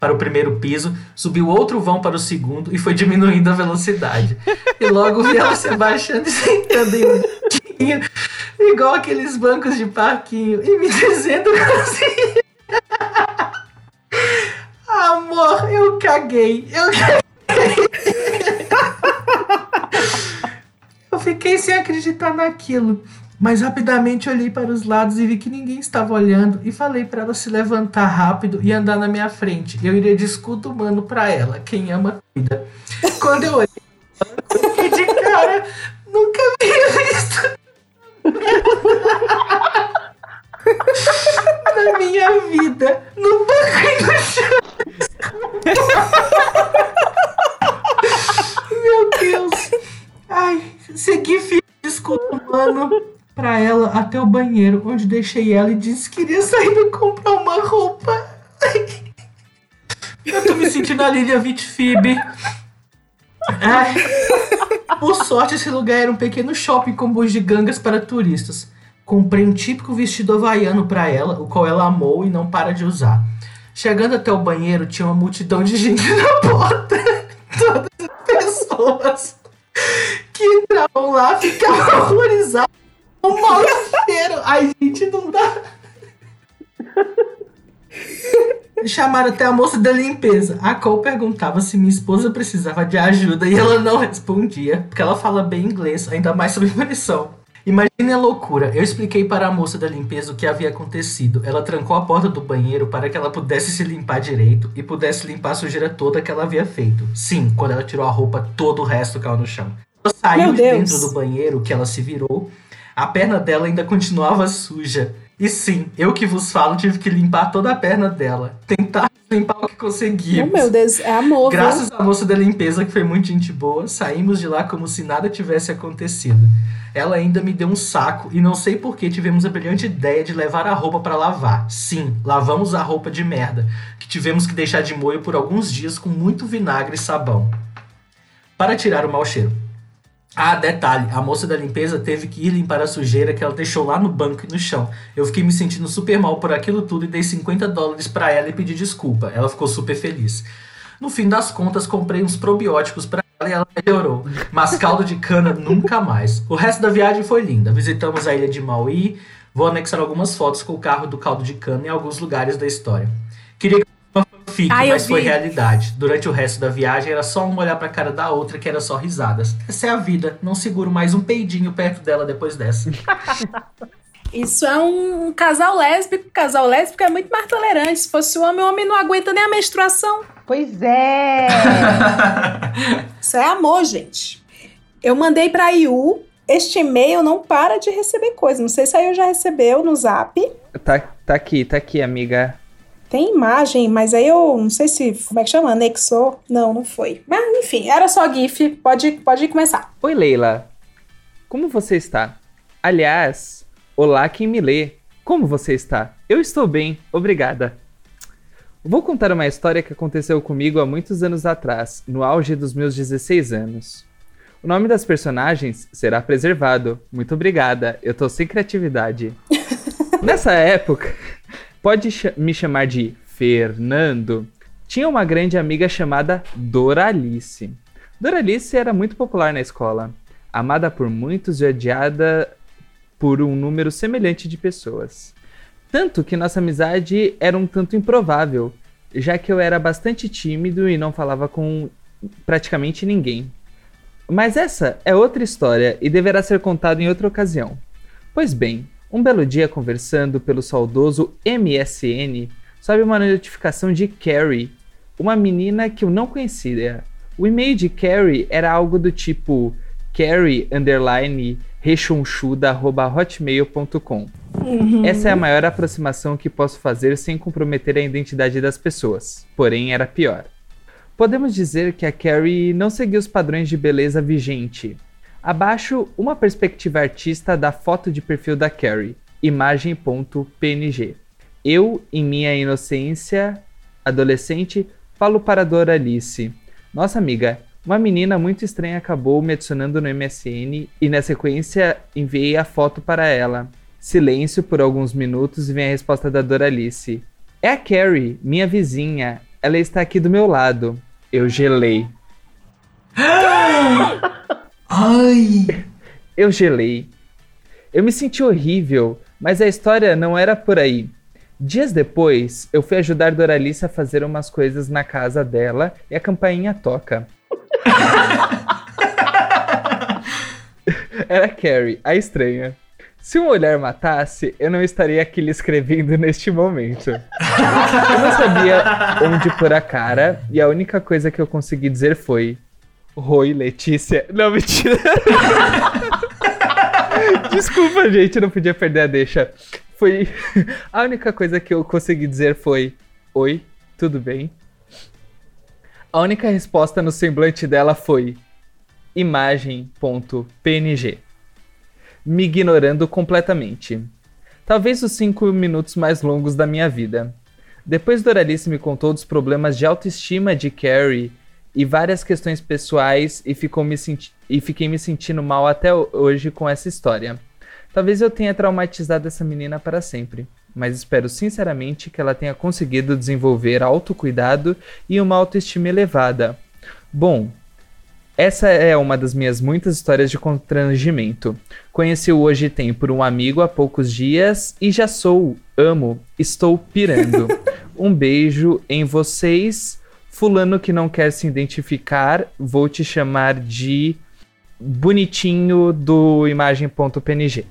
para o primeiro piso, subiu outro vão para o segundo e foi diminuindo a velocidade. E logo vi ela se abaixando e sentando em um banquinho, igual aqueles bancos de parquinho, e me dizendo assim: Amor, eu caguei, eu caguei. Eu fiquei sem acreditar naquilo. Mas rapidamente olhei para os lados e vi que ninguém estava olhando e falei para ela se levantar rápido e andar na minha frente. Eu iria de escudo humano para ela. Quem ama, cuida. Quando eu olhei, eu fiquei de cara. Nunca havia visto na minha vida no banco e no chão. Meu Deus. Ai, segui firme de escudo humano pra ela até o banheiro, onde deixei ela e disse que iria sair pra comprar uma roupa. (laughs) Eu tô me sentindo a Lilia Vitfib. Ai. Por sorte, esse lugar era um pequeno shopping com bugigangas para turistas. Comprei um típico vestido havaiano para ela, o qual ela amou e não para de usar. Chegando até o banheiro, tinha uma multidão de gente na porta. (laughs) Todas as pessoas que entravam lá ficavam (laughs) horrorizadas. O mau cheiro. Ai, gente, não dá. Chamaram até a moça da limpeza. A Cole perguntava se minha esposa precisava de ajuda e ela não respondia, porque ela fala bem inglês, ainda mais sobre punição. Imagine a loucura. Eu expliquei para a moça da limpeza o que havia acontecido. Ela trancou a porta do banheiro para que ela pudesse se limpar direito e pudesse limpar a sujeira toda que ela havia feito. Sim, quando ela tirou a roupa, todo o resto caiu no chão. Ela saiu de dentro do banheiro, que ela se virou. A perna dela ainda continuava suja. E sim, eu que vos falo, tive que limpar toda a perna dela. Tentar limpar o que Oh, conseguimos. meu Deus, é amor. viu? Graças à moça da limpeza, que foi muito gente boa, saímos de lá como se nada tivesse acontecido. Ela ainda me deu um saco e não sei por que tivemos a brilhante ideia de levar a roupa para lavar. Sim, lavamos a roupa de merda, que tivemos que deixar de molho por alguns dias com muito vinagre e sabão. Para tirar o mau cheiro. Ah, detalhe, a moça da limpeza teve que ir limpar a sujeira que ela deixou lá no banco e no chão. Eu fiquei me sentindo super mal por aquilo tudo e dei 50 dólares pra ela e pedi desculpa. Ela ficou super feliz. No fim das contas, comprei uns probióticos pra ela e ela melhorou. Mas caldo de cana nunca mais. O resto da viagem foi linda. Visitamos a ilha de Maui. Vou anexar algumas fotos com o carro do caldo de cana em alguns lugares da história. Queria que fanfic, Ah, eu mas foi realidade. Durante o resto da viagem era só uma olhar pra cara da outra que era só risadas. Essa é a vida. Não seguro mais um peidinho perto dela depois dessa. (laughs) Isso é um, um casal lésbico. Casal lésbico é muito mais tolerante. Se fosse o homem, o homem não aguenta nem a menstruação. Pois é. (laughs) Isso é amor, gente. Eu mandei pra Yu. Este e-mail não para de receber coisa. Não sei se a Yu já recebeu no zap. Tá, tá aqui, tá aqui, amiga. Tem imagem, mas aí eu não sei se. Como é que chama? Anexou? Não, não foi. Mas enfim, era só GIF. Pode, pode começar. Oi, Leila. Como você está? Aliás, olá quem me lê. Como você está? Eu estou bem, obrigada. Vou contar uma história que aconteceu comigo há muitos anos atrás, no auge dos meus 16 anos. O nome das personagens será preservado. Muito obrigada, eu tô sem criatividade. (laughs) Nessa época, pode me chamar de Fernando. Tinha uma grande amiga chamada Doralice. Doralice era muito popular na escola, amada por muitos e odiada por um número semelhante de pessoas. Tanto que nossa amizade era um tanto improvável, já que eu era bastante tímido e não falava com praticamente ninguém. Mas essa é outra história e deverá ser contada em outra ocasião. Pois bem, um belo dia conversando pelo saudoso MSN, sobe uma notificação de Carrie, uma menina que eu não conhecia. O e-mail de Carrie era algo do tipo carrie underline rechonchuda@hotmail.com. Uhum. Essa é a maior aproximação que posso fazer sem comprometer a identidade das pessoas. Porém, era pior. Podemos dizer que a Carrie não seguiu os padrões de beleza vigente. Abaixo, uma perspectiva artista da foto de perfil da Carrie, imagem.png. Eu, em minha inocência adolescente, falo para Doralice. Nossa amiga, uma menina muito estranha acabou me adicionando no MSN e na sequência enviei a foto para ela. Silêncio por alguns minutos e vem a resposta da Doralice. É a Carrie, minha vizinha. Ela está aqui do meu lado. Eu gelei. (laughs) Ai! Eu gelei. Eu me senti horrível, mas a história não era por aí. Dias depois, eu fui ajudar Doralice a fazer umas coisas na casa dela e a campainha toca. (laughs) Era Carrie, a estranha. Se um olhar matasse, eu não estaria aqui lhe escrevendo neste momento. Eu não sabia onde pôr a cara e a única coisa que eu consegui dizer foi: Oi, Letícia. Não, mentira. (laughs) Desculpa, gente, não podia perder a deixa. Foi. (laughs) A única coisa que eu consegui dizer foi: Oi, tudo bem? A única resposta no semblante dela foi: imagem.png. Me ignorando completamente. Talvez os cinco minutos mais longos da minha vida. Depois Doralice me contou dos problemas de autoestima de Carrie e várias questões pessoais e, ficou me senti- e fiquei me sentindo mal até ho- hoje com essa história. Talvez eu tenha traumatizado essa menina para sempre. mas espero sinceramente que ela tenha conseguido desenvolver autocuidado e uma autoestima elevada. Bom, essa é uma das minhas muitas histórias de constrangimento. Conheci o Hoje Tem por um amigo há poucos dias e já sou, amo, estou pirando. (laughs) um beijo em vocês. Fulano que não quer se identificar, vou te chamar de bonitinho do imagem.png.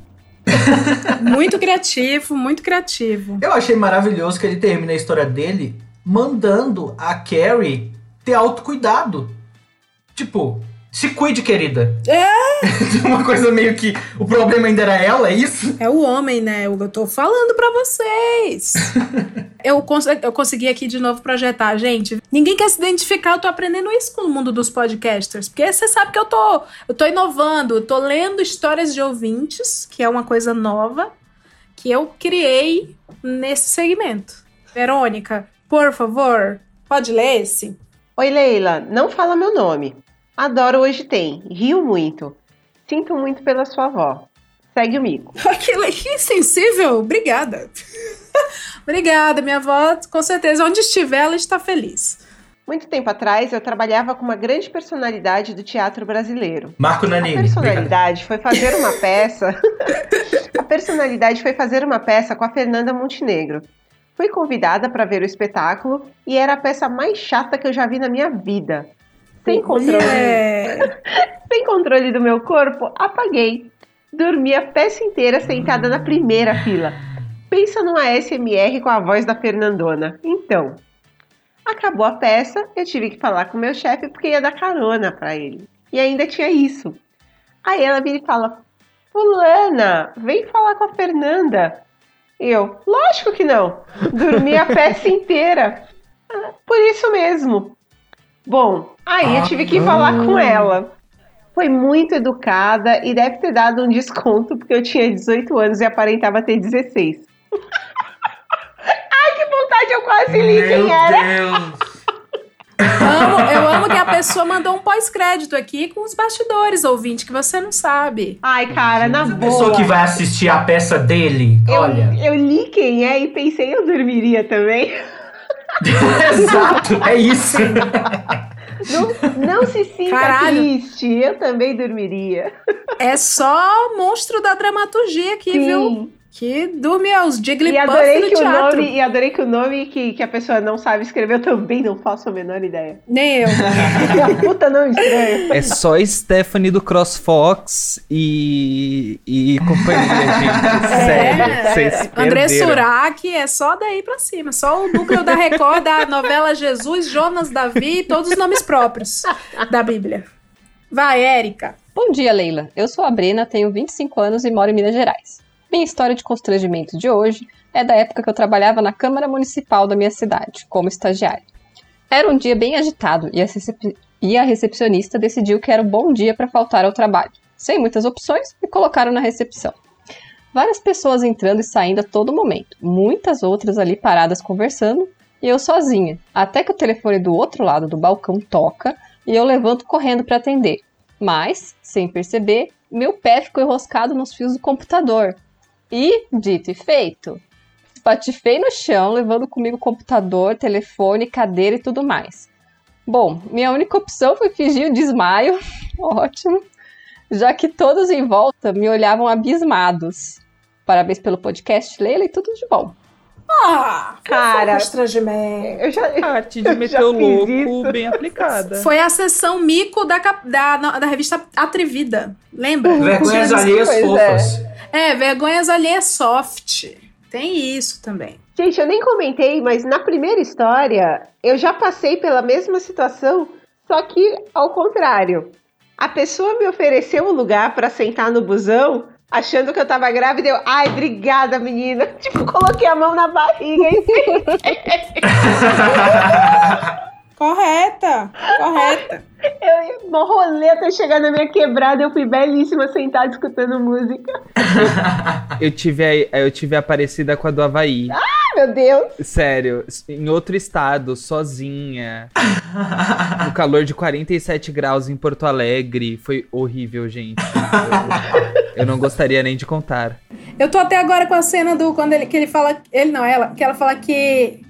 (laughs) Muito criativo, muito criativo. Eu achei maravilhoso que ele termina a história dele mandando a Carrie ter autocuidado. Tipo, se cuide, querida. É! (laughs) Uma coisa meio que o problema ainda era ela, é isso? É o homem, né? Eu tô falando pra vocês. (laughs) eu, cons eu consegui aqui de novo projetar, gente. Ninguém quer se identificar, eu tô aprendendo isso com o mundo dos podcasters. Porque você sabe que eu tô, eu tô inovando, eu tô lendo histórias de ouvintes, que é uma coisa nova, que eu criei nesse segmento. Verônica, por favor, pode ler esse? Oi, Leila. Não fala meu nome. Adoro Hoje Tem. Rio muito. Sinto muito pela sua avó. Segue o mico. (laughs) que, que sensível. Obrigada. (laughs) Obrigada, minha avó. Com certeza, onde estiver, ela está feliz. Muito tempo atrás, eu trabalhava com uma grande personalidade do teatro brasileiro. Marco Nanini. A personalidade foi fazer uma peça. (laughs) a personalidade foi fazer uma peça com a Fernanda Montenegro. Fui convidada para ver o espetáculo e era a peça mais chata que eu já vi na minha vida. Sem controle. (laughs) Sem controle do meu corpo, apaguei. Dormi a peça inteira sentada na primeira fila. Pensa numa SMR com a voz da Fernandona. Então, acabou a peça, eu tive que falar com o meu chefe porque ia dar carona para ele. E ainda tinha isso. Aí ela vira e fala: Fulana, vem falar com a Fernanda. Eu, lógico que não. Dormi a peça inteira. (laughs) Por isso mesmo. Bom, aí eu tive que falar com ela. Foi muito educada e deve ter dado um desconto porque eu tinha 18 anos e aparentava ter 16. (laughs) Ai, que vontade, eu quase li quem era. Amo, eu amo que a pessoa mandou um pós-crédito aqui com os bastidores, ouvinte, que você não sabe. Ai, cara, na A pessoa boa. que vai assistir a peça dele, Eu, olha. eu li quem é e pensei, eu dormiria também. (laughs) (laughs) Exato, é isso. Não, não se sinta Caralho. triste, eu também dormiria. É só monstro da dramaturgia aqui, Sim. viu? Que dorme aos E Jigglypuff adorei no que o teatro. nome, e adorei que o nome que, que a pessoa não sabe escrever, eu também não faço a menor ideia. Nem eu. (laughs) É puta nome estranho. É só Stephanie do CrossFox e, e companhia, (laughs) gente. Sério, vocês É, André. Surak é só daí pra cima. Só o núcleo da Record da novela Jesus, Jonas, Davi e todos os nomes próprios da Bíblia. Vai, Érica. Bom dia, Leila. Eu sou a Brena, tenho 25 anos e moro em Minas Gerais. Minha história de constrangimento de hoje é da época que eu trabalhava na Câmara Municipal da minha cidade, como estagiária. Era um dia bem agitado e a, recep- e a recepcionista decidiu que era um bom dia para faltar ao trabalho. Sem muitas opções, me colocaram na recepção. Várias pessoas entrando e saindo a todo momento, muitas outras ali paradas conversando e eu sozinha, até que o telefone do outro lado do balcão toca e eu levanto correndo para atender. Mas, sem perceber, meu pé ficou enroscado nos fios do computador. E, dito e feito, espatifei no chão, levando comigo computador, telefone, cadeira e tudo mais. Bom, minha única opção foi fingir o desmaio, (laughs) ótimo, já que todos em volta me olhavam abismados. Parabéns pelo podcast, Leila, e tudo de bom. Ah, Cara, constrangimento. Eu já, Arte de eu meter já o louco isso. bem aplicada. Foi a sessão mico da, da, da revista Atrevida. Lembra? Vergonhas alheias é. fofas. É, vergonhas alheias soft. Tem isso também. Gente, eu nem comentei, mas na primeira história eu já passei pela mesma situação, só que ao contrário. A pessoa me ofereceu um lugar pra sentar no busão, achando que eu tava grávida, eu, ai, obrigada, menina. (laughs) Tipo, coloquei a mão na barriga e (laughs) Correta, correta. eu rolê até chegar na minha quebrada, eu fui belíssima sentada escutando música. (laughs) Eu tive, a, eu tive a parecida com a do Havaí. Ai, meu Deus. Sério, em outro estado, sozinha. no calor de 47 graus em Porto Alegre. Foi horrível, gente. Eu, eu não gostaria nem de contar. Eu tô até agora com a cena do quando ele que ele fala, ele não, ela, que ela fala que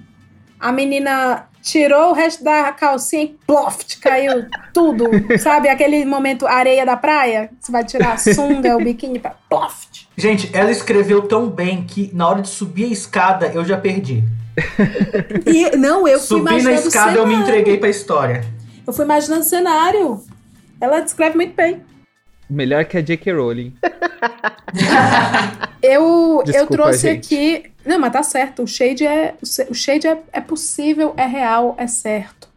a menina tirou o resto da calcinha e ploft, caiu tudo, (laughs) sabe? Aquele momento areia da praia, você vai tirar a sunga, o biquíni pra ploft. Gente, ela escreveu tão bem que na hora de subir a escada eu já perdi. E não, eu fui Subi na imaginando o escada eu me cenário. entreguei pra história. Eu fui imaginando o cenário. Ela descreve muito bem. Melhor que a J.K. Rowling. (laughs) Eu, eu Desculpa, trouxe gente. aqui. Não, mas tá certo. O shade é. O shade é, é possível, é real, é certo.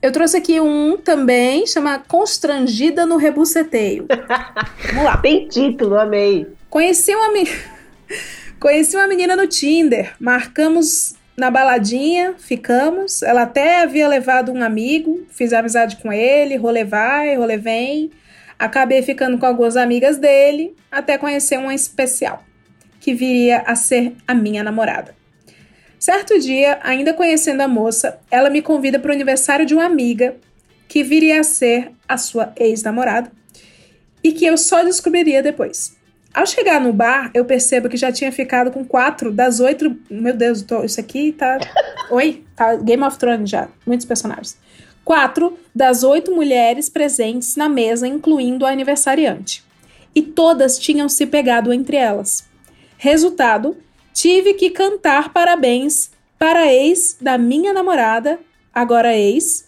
Eu trouxe aqui um também, chama Constrangida no Rebuceteio. Vamos lá. Tem título, amei. Conheci uma, me... (laughs) Conheci uma menina no Tinder. Marcamos na baladinha, ficamos. Ela até havia levado um amigo, fiz amizade com ele, rolê vai, rolê vem. Acabei ficando com algumas amigas dele, até conhecer uma especial, que viria a ser a minha namorada. Certo dia, ainda conhecendo a moça, ela me convida para o aniversário de uma amiga, que viria a ser a sua ex-namorada, e que eu só descobriria depois. Ao chegar no bar, eu percebo que já tinha ficado com quatro das oito. Meu Deus, tô- isso aqui tá. (laughs) Oi? Tá Game of Thrones já. Muitos personagens. Quatro das oito mulheres presentes na mesa, incluindo a aniversariante. E todas tinham se pegado entre elas. Resultado: tive que cantar parabéns para a ex da minha namorada, agora ex,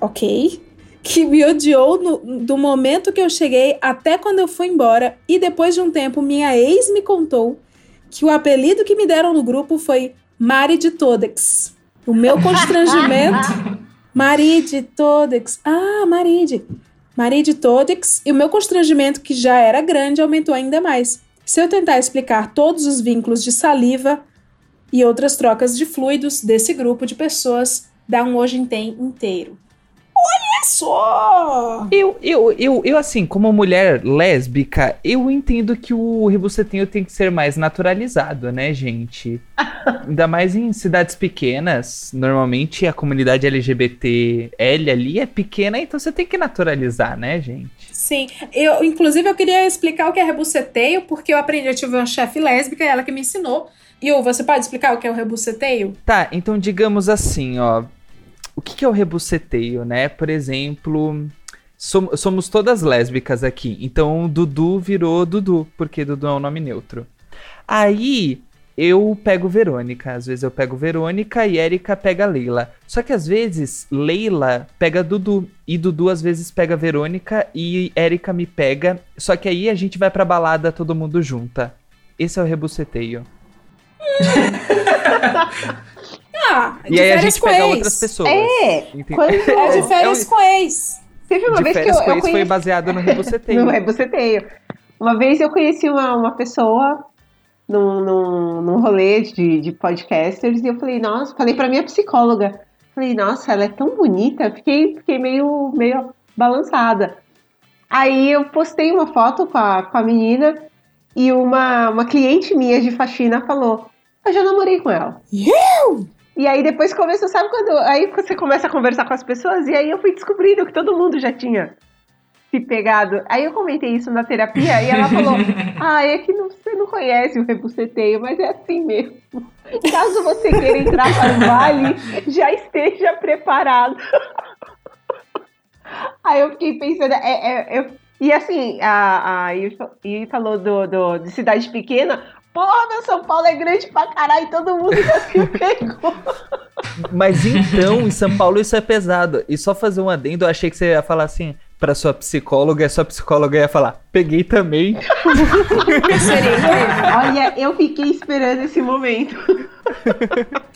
ok? Que me odiou no- do momento que eu cheguei até quando eu fui embora. E depois de um tempo, minha ex me contou que o apelido que me deram no grupo foi Mari de Todex. O meu (laughs) constrangimento. Mari de Todex. Ah, Maride. Mari de Todex. E o meu constrangimento, que já era grande, aumentou ainda mais. Se eu tentar explicar todos os vínculos de saliva e outras trocas de fluidos desse grupo de pessoas, dá um hoje em tem inteiro. Olha só! Eu, eu, eu, eu, assim, como mulher lésbica, eu entendo que o rebucetinho tem que ser mais naturalizado, né, gente? (laughs) Ainda mais em cidades pequenas. Normalmente a comunidade LGBTL ali é pequena, então você tem que naturalizar, né, gente? Sim, eu inclusive eu queria explicar o que é rebuceteio, porque eu aprendi, eu tive uma chefe lésbica, ela que me ensinou. E o, você pode explicar o que é o rebuceteio? Tá, então digamos assim, ó. O que, que é o rebuceteio, né? Por exemplo, som- somos todas lésbicas aqui. Então Dudu virou Dudu, porque Dudu é um nome neutro. Aí eu pego Verônica. Às vezes eu pego Verônica e Érica pega Leila. Só que às vezes Leila pega Dudu. E Dudu às vezes pega Verônica e Érica me pega. Só que aí a gente vai pra balada todo mundo junta. Esse é o rebuceteio. (laughs) Ah, E aí a gente com pega ex. outras pessoas. É, Entendi. quando- (laughs) É de férias É com ex. Teve uma de vez que eu, com eu ex foi conheci... baseado no rebuceteio. (laughs) No rebuceteio. Uma vez eu conheci uma, uma pessoa num, num, num rolê de, de podcasters e eu falei, nossa, falei pra minha psicóloga. Falei, nossa, ela é tão bonita. Fiquei, fiquei meio, meio balançada. Aí eu postei uma foto com a, com a menina e uma, uma cliente minha de faxina falou: Eu já namorei com ela. E aí depois começou, sabe quando. Aí você começa a conversar com as pessoas e aí eu fui descobrindo que todo mundo já tinha se pegado. Aí eu comentei isso na terapia e ela falou: (laughs) Ah, é que não, você não conhece o rebuceteio, mas é assim mesmo. Caso você queira entrar para o vale, já esteja preparado. (laughs) Aí eu fiquei pensando, é, é, eu- e assim, a, a Ivi falou do, do, de cidade pequena. Porra, meu São Paulo é grande pra caralho, todo mundo já se (laughs) pegou. Mas então, em São Paulo isso é pesado. E só fazer um adendo, eu achei que você ia falar assim pra sua psicóloga, e a sua psicóloga ia falar, peguei também. Olha, eu fiquei esperando esse momento.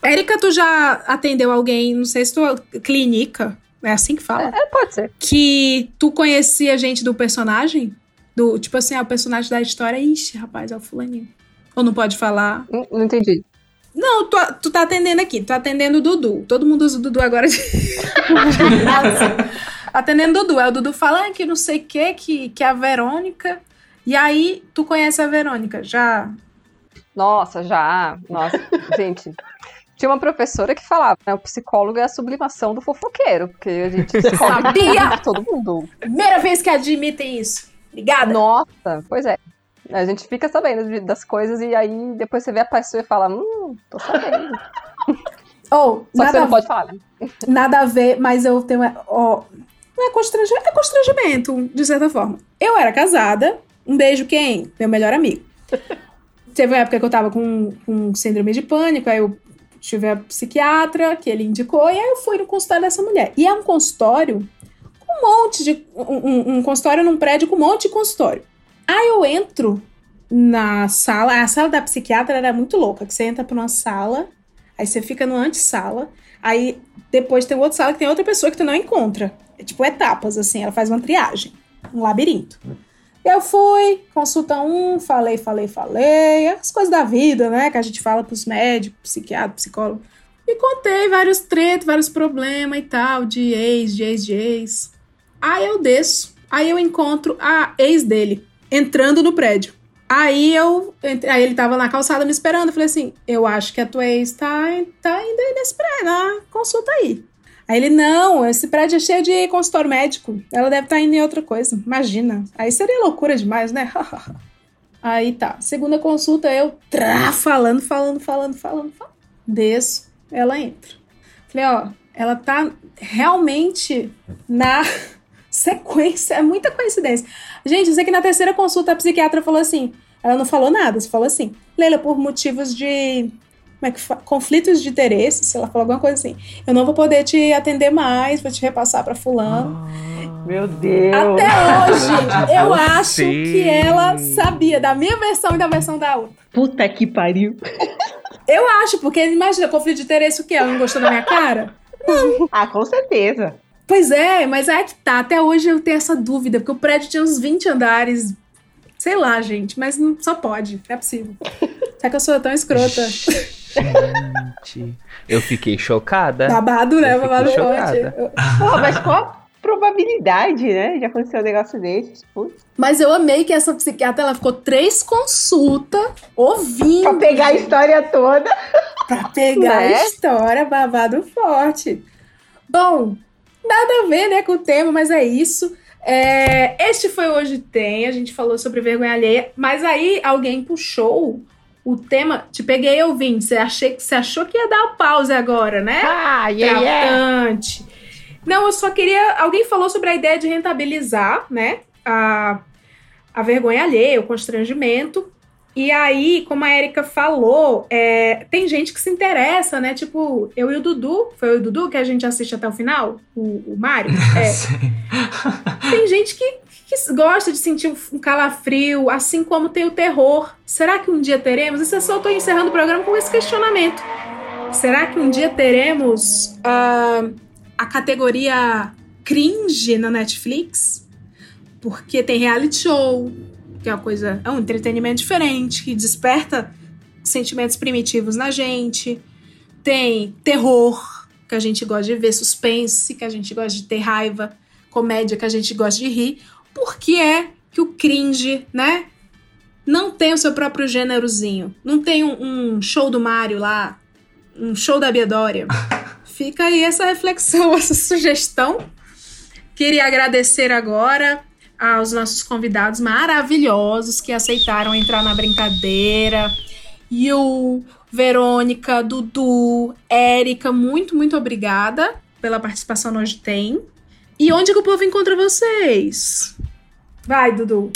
Érica, tu já atendeu alguém, não sei se tu. Clínica? É assim que fala? É, pode ser. Que tu conhecia gente do personagem? Do, tipo assim, ah, o personagem da história, ixi, rapaz, é o fulaninho. Ou não pode falar? Não, não entendi. Não, tu, tu tá atendendo aqui, tu tá atendendo o Dudu. Todo mundo usa o Dudu agora de. (laughs) atendendo o Dudu. Aí o Dudu fala ah, que não sei o que, que, que é a Verônica. E aí, tu conhece a Verônica? Já. Nossa, já. Nossa, (laughs) gente. Tinha uma professora que falava, né? O psicólogo é a sublimação do fofoqueiro, porque a gente Sabia! todo mundo. Primeira vez que admitem isso. Obrigada. Nossa, pois é. A gente fica sabendo das coisas e aí depois você vê a pessoa e fala, hum, tô sabendo. (laughs) Ou, Só que você nada, não pode falar, nada a ver, mas eu tenho. Ó, não é constrangimento, é constrangimento, de certa forma. Eu era casada, um beijo quem? Meu melhor amigo. (laughs) Teve uma época que eu tava com, com síndrome de pânico, aí eu tive a psiquiatra que ele indicou, e aí eu fui no consultório dessa mulher. E é um consultório com um monte de. Um, um- um consultório num prédio com um monte de consultório. Aí eu entro na sala, a sala da psiquiatra era muito louca, que você entra pra uma sala, aí você fica no antessala, aí depois tem outra sala que tem outra pessoa que tu não encontra. É tipo etapas, assim, ela faz uma triagem, um labirinto. Eu fui, consulta um, falei, falei, falei, as coisas da vida, né, que a gente fala pros médicos, psiquiatra, psicólogo. E contei vários tretos, vários problemas e tal, de ex, de ex, de ex. Aí eu desço, aí eu encontro a ex dele, entrando no prédio. Aí eu, aí ele tava na calçada me esperando, eu falei assim, eu acho que a tua ex tá, tá indo aí nesse prédio, na consulta aí. Aí ele, não, esse prédio é cheio de consultório médico, ela deve estar indo em outra coisa, imagina. Aí seria loucura demais, né? (laughs) aí tá, segunda consulta eu, trá, falando, falando, falando, falando, falando. Desço, ela entra. Falei, ó, ela tá realmente na sequência, (laughs) é muita coincidência. Gente, eu sei que na terceira consulta a psiquiatra falou assim, ela não falou nada, só falou assim, Leila, por motivos de como é que fa- conflitos de interesse, se ela falou alguma coisa assim, eu não vou poder te atender mais, vou te repassar pra fulano. Meu Deus. Até hoje, (laughs) eu Você. acho que ela sabia da minha versão e da versão da outra. Puta que pariu. Eu acho, porque imagina, conflito de interesse o quê? Ela não gostou da minha cara? Não. Ah, com certeza. Pois é, mas é que tá. Até hoje eu tenho essa dúvida, porque o prédio tinha uns 20 andares. Sei lá, gente, mas não, só pode. Não é possível. (laughs) Será que eu sou tão escrota? Gente, eu fiquei chocada. Babado, né? Eu Babado forte. chocada. Eu- Pô, mas qual a probabilidade, né, de acontecer um negócio desse? Putz. Mas eu amei que essa psiquiatra ela ficou três consultas ouvindo. Pra pegar a história toda. Pra pegar Né? a história, babado forte. Bom, nada a ver, né, com o tema, mas é isso. É, este foi o Hoje Tem, a gente falou sobre vergonha alheia, mas aí alguém puxou o tema. Te peguei ouvindo, você, achei, você achou que ia dar o pause agora, né? Ah, yeah, yeah. Tratante. Não, eu só queria. Alguém falou sobre a ideia de rentabilizar, né? A, a vergonha alheia, o constrangimento. E aí, como a Erika falou, é, tem gente que se interessa, né? Tipo, eu e o Dudu, foi eu e o Dudu que a gente assiste até o final, o, o Mário. (laughs) É, tem gente que, que gosta de sentir um- calafrio, assim como tem o terror. Será que um dia teremos? Isso eu só estou encerrando o programa com esse questionamento. Será que um dia teremos ah, a categoria cringe na Netflix? Porque tem reality show, que é uma coisa, é um entretenimento diferente, que desperta sentimentos primitivos na gente. Tem terror, que a gente gosta de ver, suspense, que a gente gosta de ter raiva, comédia, que a gente gosta de rir. Por que é que o cringe, né? Não tem o seu próprio gênerozinho. Não tem um, um show do Mario lá, um show da Biedória. (laughs) Fica aí essa reflexão, (laughs) essa sugestão. Queria agradecer agora aos nossos convidados maravilhosos que aceitaram entrar na brincadeira. Yu, Verônica, Dudu, Érica, muito, muito obrigada pela participação no Hoje Tem. E onde que o povo encontra vocês? Vai, Dudu.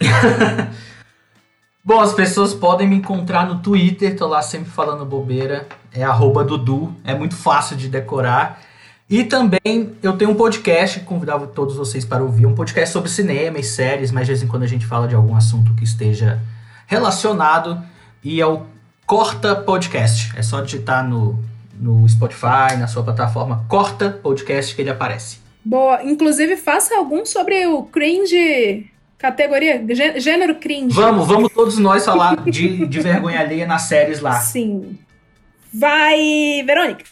(laughs) Bom, as pessoas podem me encontrar no Twitter, tô lá sempre falando bobeira. É arroba Dudu, é muito fácil de decorar. E também eu tenho um podcast, convidava todos vocês para ouvir, um podcast sobre cinema e séries, mas de vez em quando a gente fala de algum assunto que esteja relacionado. E é o Corta Podcast. É só digitar no, no Spotify, na sua plataforma Corta Podcast que ele aparece. Boa. Inclusive, faça algum sobre o cringe categoria, gê- gênero cringe. Vamos, vamos todos nós falar de, de vergonha alheia nas séries lá. Sim. Vai, Verônica.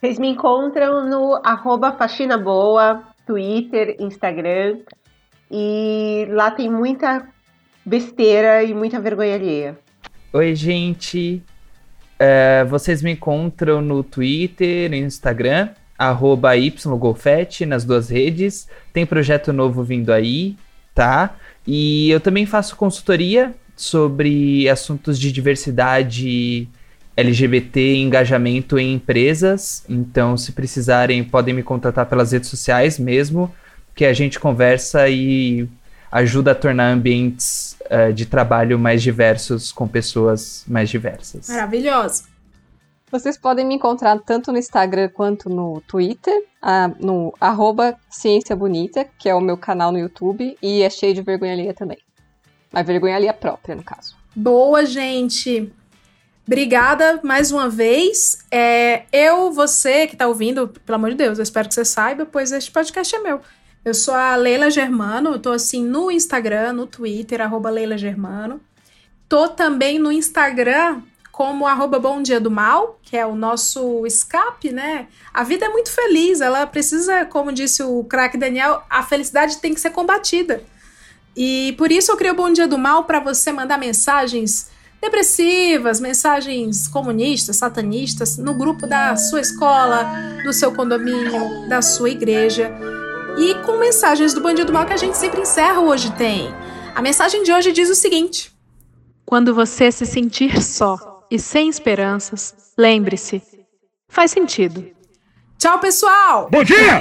Vocês me encontram no arroba Faxina Boa, Twitter, Instagram. E lá tem muita besteira e muita vergonha alheia. Oi, gente. É, vocês me encontram no Twitter, no Instagram, arroba ygolfete, nas duas redes. Tem projeto novo vindo aí, tá? E eu também faço consultoria sobre assuntos de diversidade LGBT e engajamento em empresas. Então, se precisarem, podem me contatar pelas redes sociais mesmo, que a gente conversa e ajuda a tornar ambientes uh, de trabalho mais diversos com pessoas mais diversas. Maravilhoso. Vocês podem me encontrar tanto no Instagram quanto no Twitter, ah, no arroba Ciência Bonita, que é o meu canal no YouTube, e é cheio de vergonha alheia também. Mas vergonha alheia própria, no caso. Boa, gente! Obrigada mais uma vez. É, eu, você que tá ouvindo, pelo amor de Deus, eu espero que você saiba, pois este podcast é meu. Eu sou a Leila Germano, eu tô assim no Instagram, no Twitter, arroba Leila Germano. Tô também no Instagram como arroba Bom Dia do Mal, que é o nosso escape, né? A vida é muito feliz, ela precisa, como disse o craque Daniel, a felicidade tem que ser combatida. E por isso eu criei o Bom Dia do Mal para você mandar mensagens depressivas, mensagens comunistas, satanistas, no grupo da sua escola, do seu condomínio, da sua igreja. E com mensagens do Bandido Mal que a gente sempre encerra hoje tem. A mensagem de hoje diz o seguinte: Quando você se sentir só, e sem esperanças, lembre-se, faz sentido. Tchau, pessoal! Bom dia!